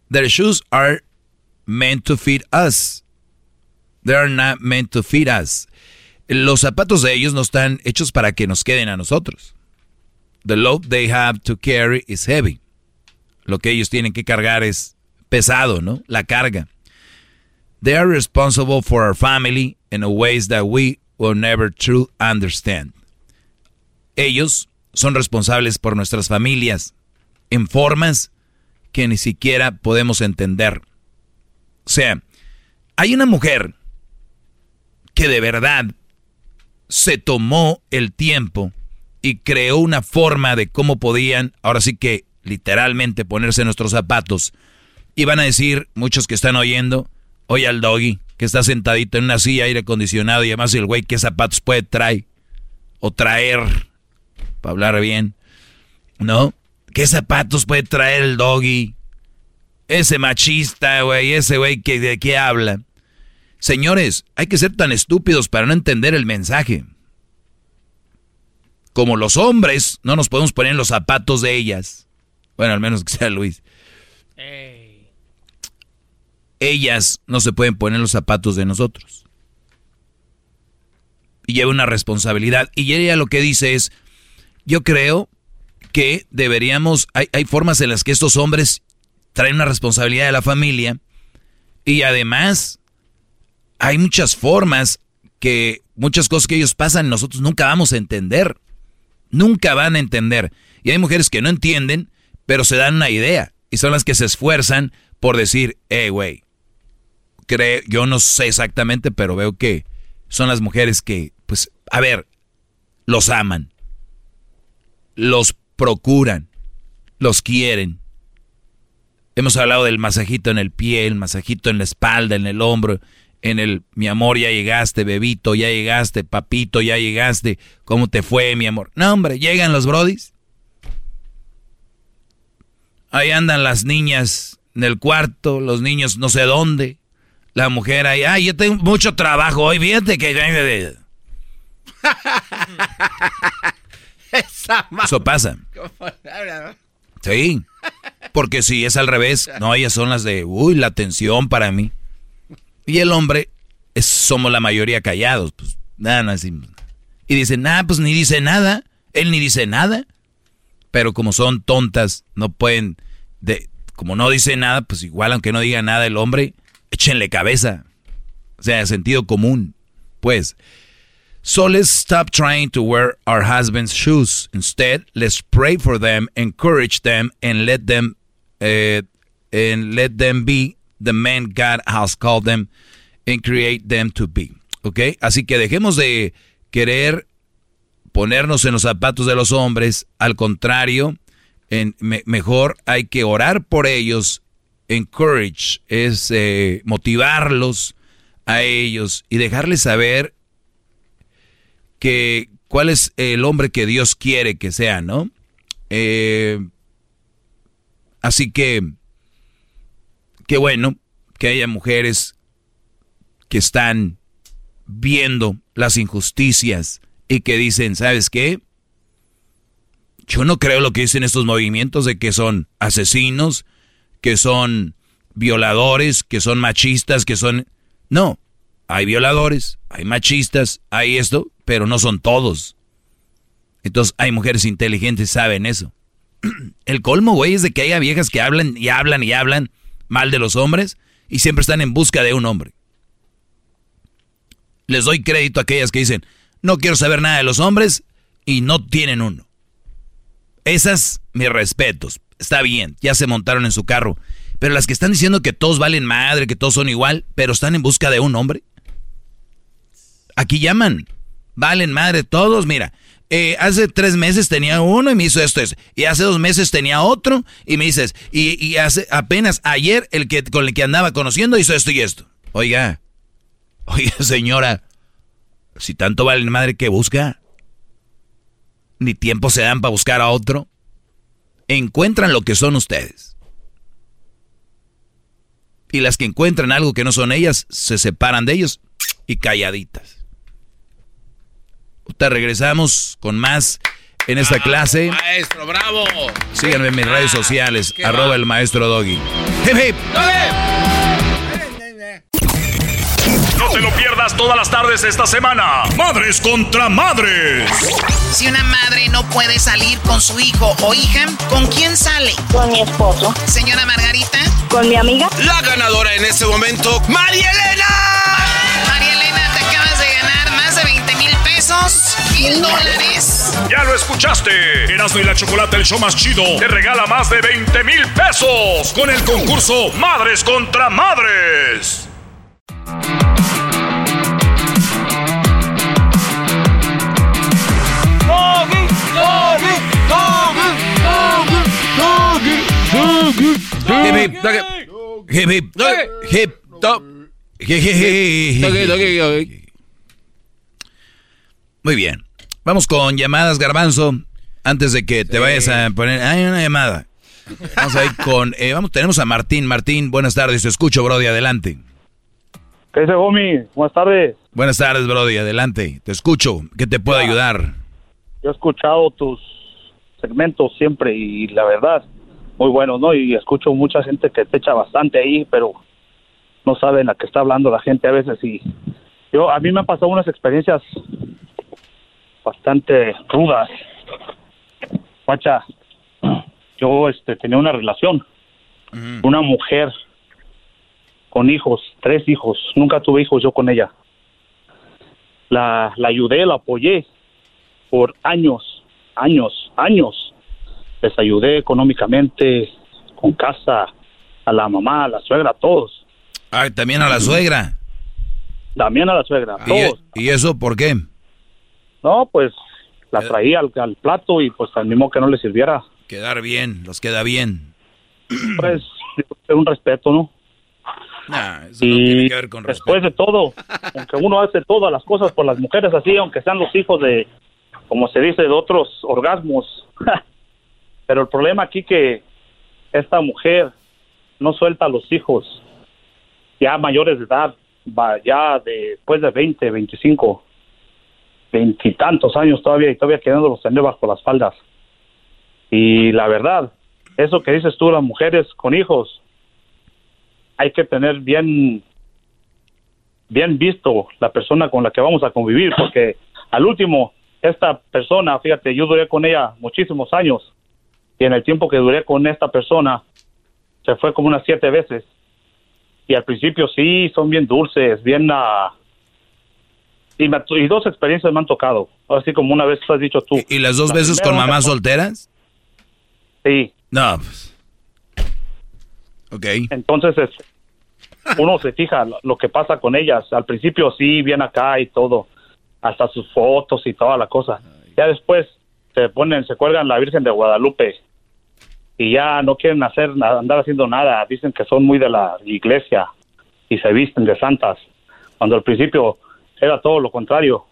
[SPEAKER 4] Their shoes are meant to fit us. They are not meant to fit us. Los zapatos de ellos no están hechos para que nos queden a nosotros. The load they have to carry is heavy. Lo que ellos tienen que cargar es pesado, ¿no? La carga. They are responsible for our family in ways that we will never truly understand. Ellos son responsables por nuestras familias en formas que ni siquiera podemos entender. O sea, hay una mujer que de verdad se tomó el tiempo y creó una forma de cómo podían, ahora sí que literalmente ponerse nuestros zapatos y van a decir, muchos que están oyendo, oye al doggy, que está sentadito en una silla aire acondicionado y además el güey qué zapatos puede traer o traer, para hablar bien, ¿no? ¿Qué zapatos puede traer el doggy? Ese machista, güey, ese güey que de qué habla. Señores, hay que ser tan estúpidos para no entender el mensaje. Como los hombres, no nos podemos poner en los zapatos de ellas. Bueno, al menos que sea Luis ellas no se pueden poner los zapatos de nosotros. Y lleva una responsabilidad. Y ella lo que dice es, yo creo que deberíamos, hay, hay formas en las que estos hombres traen una responsabilidad de la familia y además hay muchas formas que muchas cosas que ellos pasan nosotros nunca vamos a entender. Nunca van a entender. Y hay mujeres que no entienden, pero se dan una idea. Y son las que se esfuerzan por decir, hey, güey, yo no sé exactamente, pero veo que son las mujeres que, pues, a ver, los aman, los procuran, los quieren. Hemos hablado del masajito en el pie, el masajito en la espalda, en el hombro, en el, mi amor, ya llegaste, bebito, ya llegaste, papito, ya llegaste, ¿cómo te fue, mi amor? No, hombre, llegan los brodis. Ahí andan las niñas en el cuarto, los niños no sé dónde. La mujer ahí, ay, yo tengo mucho trabajo hoy, fíjate que... Eso pasa. Sí, porque si es al revés, no, ellas son las de, uy, la atención para mí. Y el hombre, es, somos la mayoría callados, pues, nada, nada así. Y dicen, nada, pues ni dice nada, él ni dice nada. Pero como son tontas, no pueden, de, como no dice nada, pues igual aunque no diga nada el hombre, échenle cabeza. O sea, sentido común. Pues. So let's stop trying to wear our husband's shoes. Instead, let's pray for them, encourage them, and let them uh, and let them be the men God has called them and create them to be. ¿Ok? Así que dejemos de querer ponernos en los zapatos de los hombres. Al contrario, En, mejor hay que orar por ellos, encourage, es eh, motivarlos a ellos y dejarles saber que cuál es el hombre que Dios quiere que sea, ¿no? Eh, así que, qué bueno que haya mujeres que están viendo las injusticias y que dicen, ¿sabes qué? Yo no creo lo que dicen estos movimientos de que son asesinos, que son violadores, que son machistas, que son... No, hay violadores, hay machistas, hay esto, pero no son todos. Entonces hay mujeres inteligentes, saben eso. El colmo, güey, es de que haya viejas que hablan y hablan y hablan mal de los hombres y siempre están en busca de un hombre. Les doy crédito a aquellas que dicen, no quiero saber nada de los hombres y no tienen uno. Esas, mis respetos. Está bien, ya se montaron en su carro. Pero las que están diciendo que todos valen madre, que todos son igual, pero están en busca de un hombre. Aquí llaman. Valen madre todos, mira. Eh, hace tres meses tenía uno y me hizo esto, Y hace dos meses tenía otro y me dices, y, y hace apenas ayer el que con el que andaba conociendo hizo esto y esto. Oiga, oiga señora, si tanto vale madre que busca, ni tiempo se dan para buscar a otro. Encuentran lo que son ustedes. Y las que encuentran algo que no son ellas, se separan de ellos y calladitas. Te regresamos con más en esta clase.
[SPEAKER 7] Maestro, bravo.
[SPEAKER 4] Síganme en mis redes ah, sociales, arroba el maestro Doggy.
[SPEAKER 1] No te lo pierdas todas las tardes esta semana. Madres contra madres.
[SPEAKER 3] Si una madre no puede salir con su hijo o hija, ¿con quién sale?
[SPEAKER 14] Con mi esposo.
[SPEAKER 3] Señora Margarita.
[SPEAKER 14] Con mi amiga.
[SPEAKER 7] La ganadora en este momento, María Elena.
[SPEAKER 3] mil dólares.
[SPEAKER 1] Ya lo escuchaste. Erasmo y la Chocolate, el show más chido, te regala más de 20 mil pesos con el concurso Madres contra Madres.
[SPEAKER 4] Muy bien. Vamos con llamadas, Garbanzo. Antes de que te vayas a poner. Hay una llamada. Vamos a ir con. Eh, vamos, tenemos a Martín. Martín, buenas tardes. Te escucho, Brody. Adelante.
[SPEAKER 25] ¿Qué dice, Gomi? Buenas tardes.
[SPEAKER 4] Buenas tardes, Brody. Adelante. Te escucho. ¿Qué te puedo ayudar?
[SPEAKER 25] Yo he escuchado tus segmentos siempre y la verdad, muy bueno, ¿no? Y escucho mucha gente que te echa bastante ahí, pero no saben a qué está hablando la gente a veces. Y yo, a mí me han pasado unas experiencias bastante rudas. Pacha, yo este, tenía una relación, una mujer con hijos, tres hijos, nunca tuve hijos yo con ella. La, la ayudé, la apoyé por años, años, años. Les ayudé económicamente, con casa, a la mamá, a la suegra, a todos.
[SPEAKER 4] Ah, también a la suegra.
[SPEAKER 25] También a la suegra, todos.
[SPEAKER 4] ¿Y eso por qué?
[SPEAKER 25] No, pues la eh. traía al, plato y pues al mismo que no le sirviera.
[SPEAKER 4] Quedar bien, los queda bien.
[SPEAKER 25] Pues un respeto, ¿no?
[SPEAKER 4] eso no tiene que ver con
[SPEAKER 25] después de todo, aunque uno hace todas las cosas por las mujeres así, aunque sean los hijos de, como se dice, de otros orgasmos. Pero el problema aquí que esta mujer no suelta a los hijos ya mayores de edad, ya después de 20, 25 veintitantos años todavía y todavía quedándolos tener bajo las faldas. Y la verdad, eso que dices tú, las mujeres con hijos, hay que tener bien, bien visto la persona con la que vamos a convivir, porque al último, esta persona, fíjate, yo duré con ella muchísimos años y en el tiempo que duré con esta persona, se fue como unas siete veces. Y al principio sí, son bien dulces, bien... Uh, y, dos experiencias me han tocado, así como una vez has dicho tú.
[SPEAKER 4] ¿Y, las dos veces con mamás solteras?
[SPEAKER 25] Sí.
[SPEAKER 4] No. Pues. Ok.
[SPEAKER 25] Entonces, uno se fija lo, que pasa con ellas. Al principio sí, bien acá y todo, hasta sus fotos y toda la cosa. Ya después se ponen, se cuelgan la Virgen de Guadalupe y ya no quieren hacer andar haciendo nada. Dicen que son muy de la iglesia y se visten de santas, cuando al principio era todo lo contrario,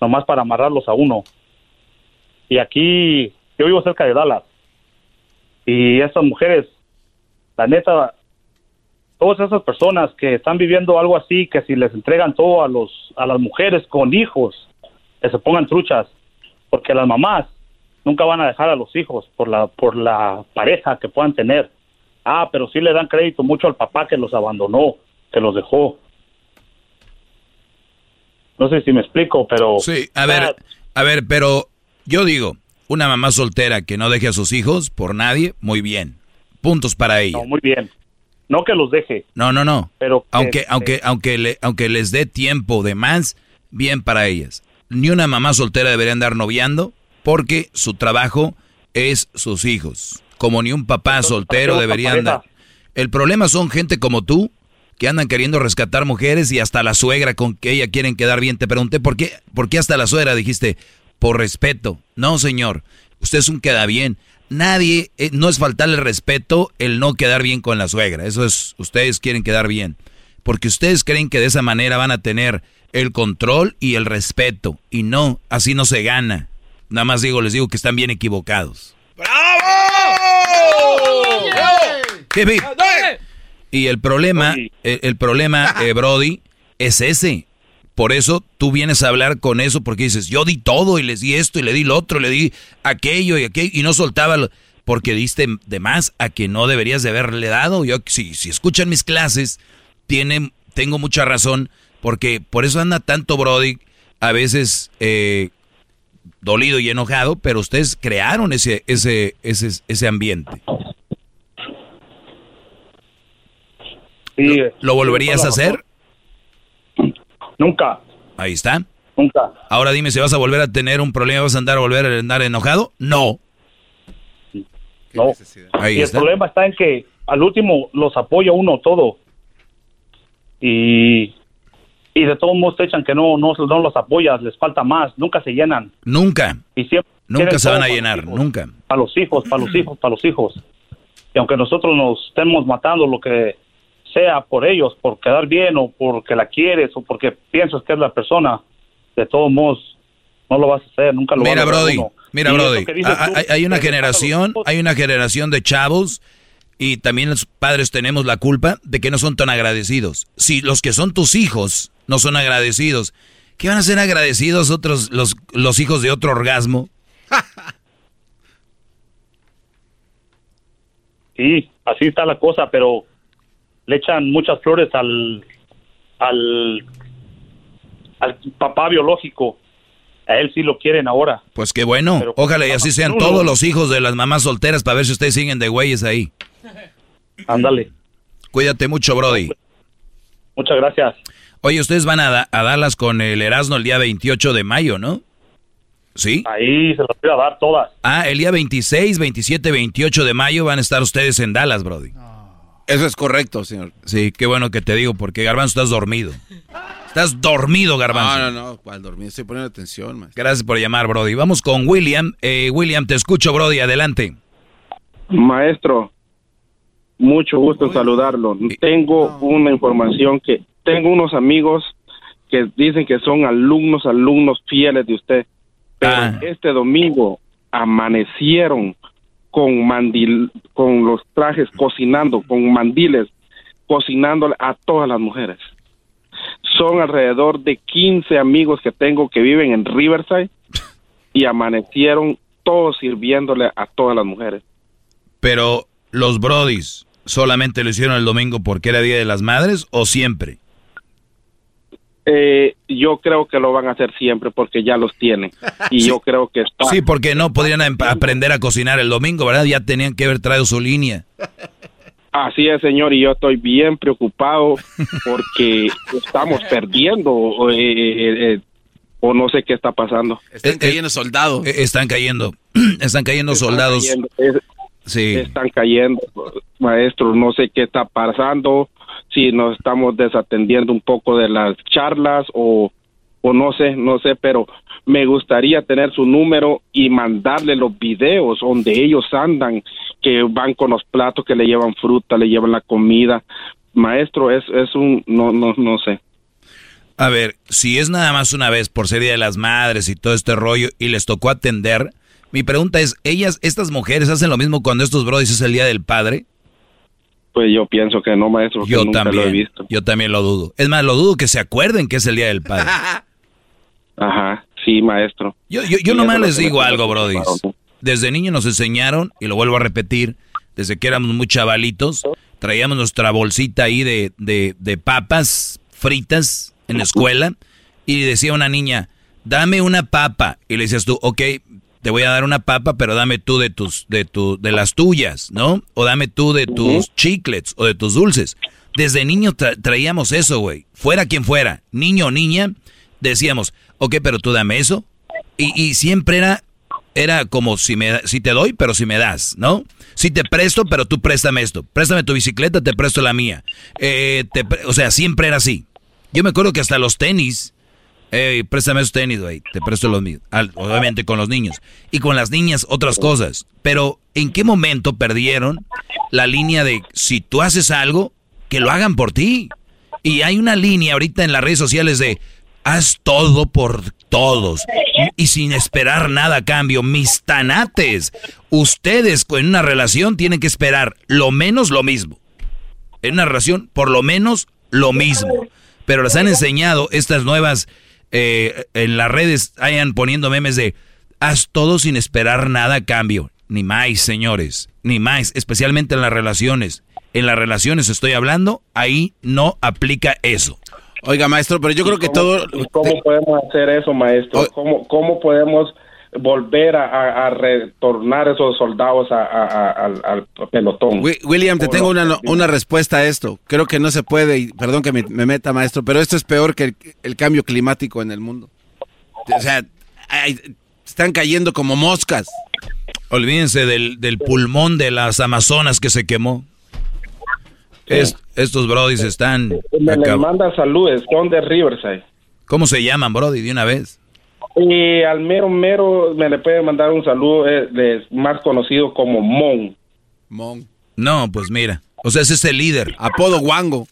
[SPEAKER 25] nomás para amarrarlos a uno. Y aquí yo vivo cerca de Dallas y estas mujeres, la neta, todas esas personas que están viviendo algo así, que si les entregan todo a los a las mujeres con hijos, que se pongan truchas, porque las mamás nunca van a dejar a los hijos por la por la pareja que puedan tener. Ah, pero sí le dan crédito mucho al papá que los abandonó, que los dejó. No sé si me explico, pero
[SPEAKER 4] Sí, a ver, a ver, pero yo digo, una mamá soltera que no deje a sus hijos por nadie, muy bien. Puntos para ella.
[SPEAKER 25] No, muy bien. No que los deje.
[SPEAKER 4] No, no, no.
[SPEAKER 25] Pero que-
[SPEAKER 4] aunque, aunque, aunque, le, aunque les dé tiempo de más, bien para ellas. Ni una mamá soltera debería andar noviando porque su trabajo es sus hijos. Como ni un papá soltero debería andar. El problema son gente como tú que andan queriendo rescatar mujeres y hasta la suegra con que ella quieren quedar bien. Te pregunté por qué, por qué hasta la suegra dijiste por respeto. No, señor. Usted es un queda bien. Nadie, eh, no es faltarle respeto el no quedar bien con la suegra. Eso es, ustedes quieren quedar bien. Porque ustedes creen que de esa manera van a tener el control y el respeto. Y no, así no se gana. Nada más digo, les digo que están bien equivocados. Hip, hip. Y el problema, el, el problema, eh, Brody, es ese. Por eso tú vienes a hablar con eso porque dices, yo di todo y les di esto y le di lo otro, le di aquello y aquello y no soltaba lo- porque diste de más a que no deberías de haberle dado. Yo si, si escuchan mis clases, tienen, tengo mucha razón porque por eso anda tanto Brody a veces eh, dolido y enojado, pero ustedes crearon ese, ese, ese, ese ambiente.
[SPEAKER 25] Sí,
[SPEAKER 4] ¿Lo volverías a hacer?
[SPEAKER 25] Nunca.
[SPEAKER 4] Ahí está.
[SPEAKER 25] Nunca.
[SPEAKER 4] Ahora dime si vas a volver a tener un problema, vas a andar a volver a andar enojado. No.
[SPEAKER 25] No.
[SPEAKER 4] Ahí
[SPEAKER 25] y
[SPEAKER 4] está.
[SPEAKER 25] el problema está en que al último los apoya uno todo. Y, y de todos modos te echan que no, no, no los apoyas, les falta más, nunca se llenan.
[SPEAKER 4] Nunca.
[SPEAKER 25] Y siempre
[SPEAKER 4] Nunca se van a llenar,
[SPEAKER 25] hijos,
[SPEAKER 4] nunca.
[SPEAKER 25] Para los hijos, para los hijos, para los hijos. Y aunque nosotros nos estemos matando lo que sea por ellos, por quedar bien o porque la quieres o porque piensas que es la persona, de todos modos no lo vas a hacer, nunca lo
[SPEAKER 4] Mira,
[SPEAKER 25] va a
[SPEAKER 4] Brody,
[SPEAKER 25] uno.
[SPEAKER 4] mira, Brody,
[SPEAKER 25] que dices
[SPEAKER 4] hay, una generación, hay una generación de chavos y también los padres tenemos la culpa de que no son tan agradecidos. Si los que son tus hijos no son agradecidos, ¿qué van a ser agradecidos otros los, los hijos de otro orgasmo?
[SPEAKER 25] Sí, así está la cosa, pero le echan muchas flores al al al papá biológico. A él sí lo quieren ahora.
[SPEAKER 4] Pues qué bueno,
[SPEAKER 25] Pero-
[SPEAKER 4] ojalá y así sean todos
[SPEAKER 25] no.
[SPEAKER 4] los hijos de las mamás solteras para ver si ustedes siguen de güeyes ahí.
[SPEAKER 25] Ándale.
[SPEAKER 4] Cuídate mucho, Brody.
[SPEAKER 25] Muchas gracias.
[SPEAKER 4] Oye, ustedes van a, a Dallas con el Erasmo el día 28 de mayo, ¿no? ¿Sí?
[SPEAKER 25] Ahí se las voy a dar todas.
[SPEAKER 4] Ah, el día 26, 27, 28 de mayo van a estar ustedes en Dallas, Brody.
[SPEAKER 7] Eso es correcto, señor.
[SPEAKER 4] Sí, qué bueno que te digo, porque Garbanzo estás dormido. Estás dormido, Garbanzo.
[SPEAKER 7] No, no, no, ¿cuál dormir? Estoy poniendo atención, man.
[SPEAKER 4] Gracias por llamar, Brody. Vamos con William. Eh, William, te escucho, Brody. Adelante.
[SPEAKER 26] Maestro, mucho gusto saludarlo. Tengo una información que tengo unos amigos que dicen que son alumnos, alumnos fieles de usted. Pero
[SPEAKER 4] Ah.
[SPEAKER 26] este domingo amanecieron con mandil, con los trajes cocinando, con mandiles, cocinándole a todas las mujeres. Son alrededor de 15 amigos que tengo que viven en Riverside y amanecieron todos sirviéndole a todas las mujeres.
[SPEAKER 4] Pero los Brodis solamente lo hicieron el domingo porque era Día de las Madres o siempre.
[SPEAKER 26] Eh, yo creo que lo van a hacer siempre porque ya los tienen. Y yo creo que está.
[SPEAKER 4] Sí, porque no podrían em- aprender a cocinar el domingo, ¿verdad? Ya tenían que haber traído su línea.
[SPEAKER 26] Así es, señor, y yo estoy bien preocupado porque estamos perdiendo o, eh, eh, eh, o no sé qué está pasando.
[SPEAKER 7] Están cayendo soldados.
[SPEAKER 4] Eh, Están cayendo, están cayendo soldados.
[SPEAKER 26] cayendo, es-
[SPEAKER 4] Sí.
[SPEAKER 26] Están cayendo, maestros, no sé qué está pasando, si nos estamos desatendiendo un poco de las charlas o, o no sé, no sé, pero me gustaría tener su número y mandarle los videos donde ellos andan, que van con los platos, que le llevan fruta, le llevan la comida. Maestro, es, es un, no, no, no sé.
[SPEAKER 4] A ver, si es nada más una vez por ser Día de las Madres y todo este rollo y les tocó atender, mi pregunta es, ¿ellas, estas mujeres hacen lo mismo cuando estos brodis es el Día del Padre?
[SPEAKER 26] Pues yo pienso que no, maestro,
[SPEAKER 4] Yo
[SPEAKER 26] nunca
[SPEAKER 4] también,
[SPEAKER 26] lo he visto.
[SPEAKER 4] yo también lo dudo. Es más, lo dudo que se acuerden que es el Día del Padre.
[SPEAKER 26] Ajá, sí, maestro.
[SPEAKER 4] Yo, yo, yo nomás les digo algo, Brody. Desde niño nos enseñaron, y lo vuelvo a repetir, desde que éramos muy chavalitos, traíamos nuestra bolsita ahí de, de, de papas fritas en la escuela, y decía una niña, dame una papa. Y le decías tú, ok, te voy a dar una papa, pero dame tú de tus, de tu, de las tuyas, ¿no? O dame tú de tus chiclets o de tus dulces. Desde niño tra- traíamos eso, güey. Fuera quien fuera, niño o niña, decíamos, ok, pero tú dame eso. Y, y siempre era, era como si, me, si te doy, pero si me das, ¿no? Si te presto, pero tú préstame esto. Préstame tu bicicleta, te presto la mía. Eh, te pre- o sea, siempre era así. Yo me acuerdo que hasta los tenis, Ey, préstame esos tenis, güey. Te presto los míos. Obviamente con los niños. Y con las niñas otras cosas. Pero ¿en qué momento perdieron la línea de si tú haces algo, que lo hagan por ti? Y hay una línea ahorita en las redes sociales de haz todo por todos y sin esperar nada a cambio. Mis tanates. Ustedes en una relación tienen que esperar lo menos lo mismo. En una relación, por lo menos lo mismo. Pero les han enseñado estas nuevas eh, en las redes, hayan poniendo memes de haz todo sin esperar nada a cambio. Ni más, señores, ni más, especialmente en las relaciones. En las relaciones estoy hablando, ahí no aplica eso.
[SPEAKER 7] Oiga, maestro, pero yo creo que todo...
[SPEAKER 26] ¿Y ¿Cómo podemos hacer eso, maestro? ¿Cómo, cómo podemos volver a, a- a retornar esos soldados a- a- a- al, al pelotón?
[SPEAKER 7] Wi- William, te tengo una, una respuesta a esto. Creo que no se puede, y perdón que me, me meta, maestro, pero esto es peor que el, el cambio climático en el mundo. O sea, están cayendo como moscas.
[SPEAKER 4] Olvídense del, del pulmón de las Amazonas que se quemó. Es- estos brodis están...
[SPEAKER 26] Me les
[SPEAKER 4] acab-
[SPEAKER 26] manda saludos, son de Riverside.
[SPEAKER 4] ¿Cómo se llaman, brody? De una vez.
[SPEAKER 26] Y al mero mero me le puede mandar un saludo, eh, de- más conocido como Mon.
[SPEAKER 7] Mon.
[SPEAKER 4] No, pues mira. O sea, ese es el líder.
[SPEAKER 7] Apodo Wango.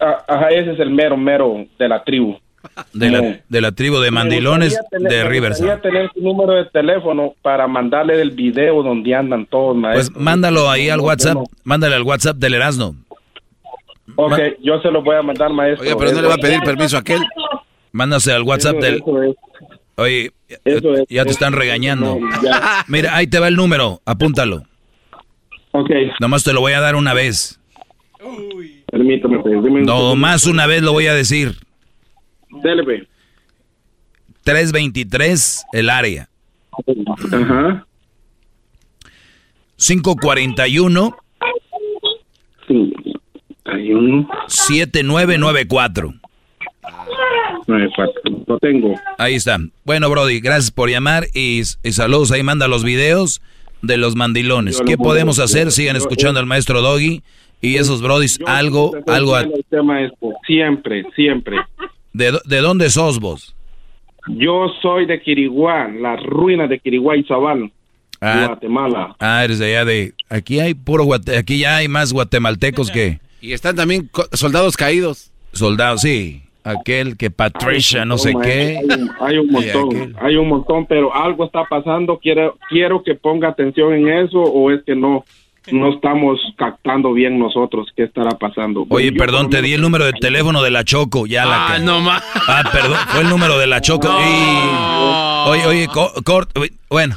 [SPEAKER 26] Ah, Ajá, ese es el mero mero de la tribu.
[SPEAKER 4] De la, de la tribu de mandilones
[SPEAKER 26] tener-
[SPEAKER 4] de Riverside.
[SPEAKER 26] gustaría tener su número de teléfono para mandarle el video donde andan todos,
[SPEAKER 4] Pues
[SPEAKER 26] maestro.
[SPEAKER 4] mándalo ahí al WhatsApp. Mándale al WhatsApp del Erasmo.
[SPEAKER 26] Ok, yo se lo voy a mandar, maestro.
[SPEAKER 7] Oye, pero no le va a pedir permiso a aquel.
[SPEAKER 4] Mándase al WhatsApp
[SPEAKER 26] Eso-
[SPEAKER 4] del...
[SPEAKER 26] eso es.
[SPEAKER 4] Oye,
[SPEAKER 26] Eso es,
[SPEAKER 4] ya te están
[SPEAKER 26] es,
[SPEAKER 4] regañando.
[SPEAKER 26] no.
[SPEAKER 4] Mira, ahí te va el número. Apúntalo.
[SPEAKER 26] Ok.
[SPEAKER 4] Nomás te lo voy a dar una vez.
[SPEAKER 26] Permítame, pues, dime un
[SPEAKER 4] No,
[SPEAKER 26] segundo.
[SPEAKER 4] más una vez lo voy a decir.
[SPEAKER 26] Dele, pues.
[SPEAKER 4] 323 el área.
[SPEAKER 26] Ajá.
[SPEAKER 4] 541
[SPEAKER 26] 51
[SPEAKER 4] 7994.
[SPEAKER 26] 94. Lo tengo.
[SPEAKER 4] Ahí está. Bueno, Brody, gracias por llamar y, y saludos. Ahí manda los videos de los mandilones.
[SPEAKER 26] Yo
[SPEAKER 4] ¿Qué podemos hacer? Sigan
[SPEAKER 26] Yo-
[SPEAKER 4] escuchando al maestro Doggy y esos Brodis algo, algo. a-
[SPEAKER 26] siempre, siempre.
[SPEAKER 4] ¿De, ¿De dónde sos vos?
[SPEAKER 26] Yo soy de Quiriguá, las ruinas de Quiriguá y Zabal,
[SPEAKER 4] Ah.
[SPEAKER 26] Guatemala.
[SPEAKER 4] Ah, eres de allá de... Aquí hay puro guate- aquí ya hay más guatemaltecos que
[SPEAKER 7] Y están también soldados caídos.
[SPEAKER 4] soldados, sí. Aquel que Patricia, no sé qué.
[SPEAKER 26] Hay un, montón, hay un montón, pero algo está pasando. Quiero, quiero que ponga atención en eso o es que no, no estamos captando bien nosotros qué estará pasando.
[SPEAKER 4] Oye,
[SPEAKER 26] Yo
[SPEAKER 4] perdón, te di el número de teléfono de la Choco, ya la
[SPEAKER 7] Ah, no más.
[SPEAKER 4] Ah, perdón, fue el número de la Choco. Y- Oye, oye, bueno,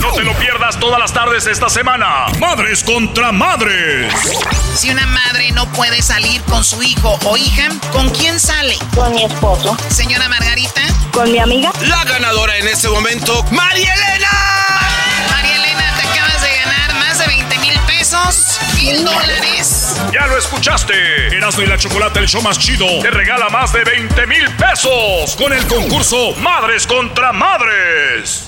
[SPEAKER 1] No te lo pierdas todas las tardes esta semana. Madres contra madres.
[SPEAKER 3] Si una madre no puede salir con su hijo o hija, ¿con quién sale?
[SPEAKER 27] Con mi esposo.
[SPEAKER 3] Señora Margarita.
[SPEAKER 27] Con mi amiga.
[SPEAKER 7] La ganadora en este momento, María Elena.
[SPEAKER 3] María Elena, te acabas de ganar más de mil dólares.
[SPEAKER 1] Ya lo escuchaste. Erasmo y la Chocolate, el show más chido, te regala más de 20 mil pesos con el concurso Madres contra Madres.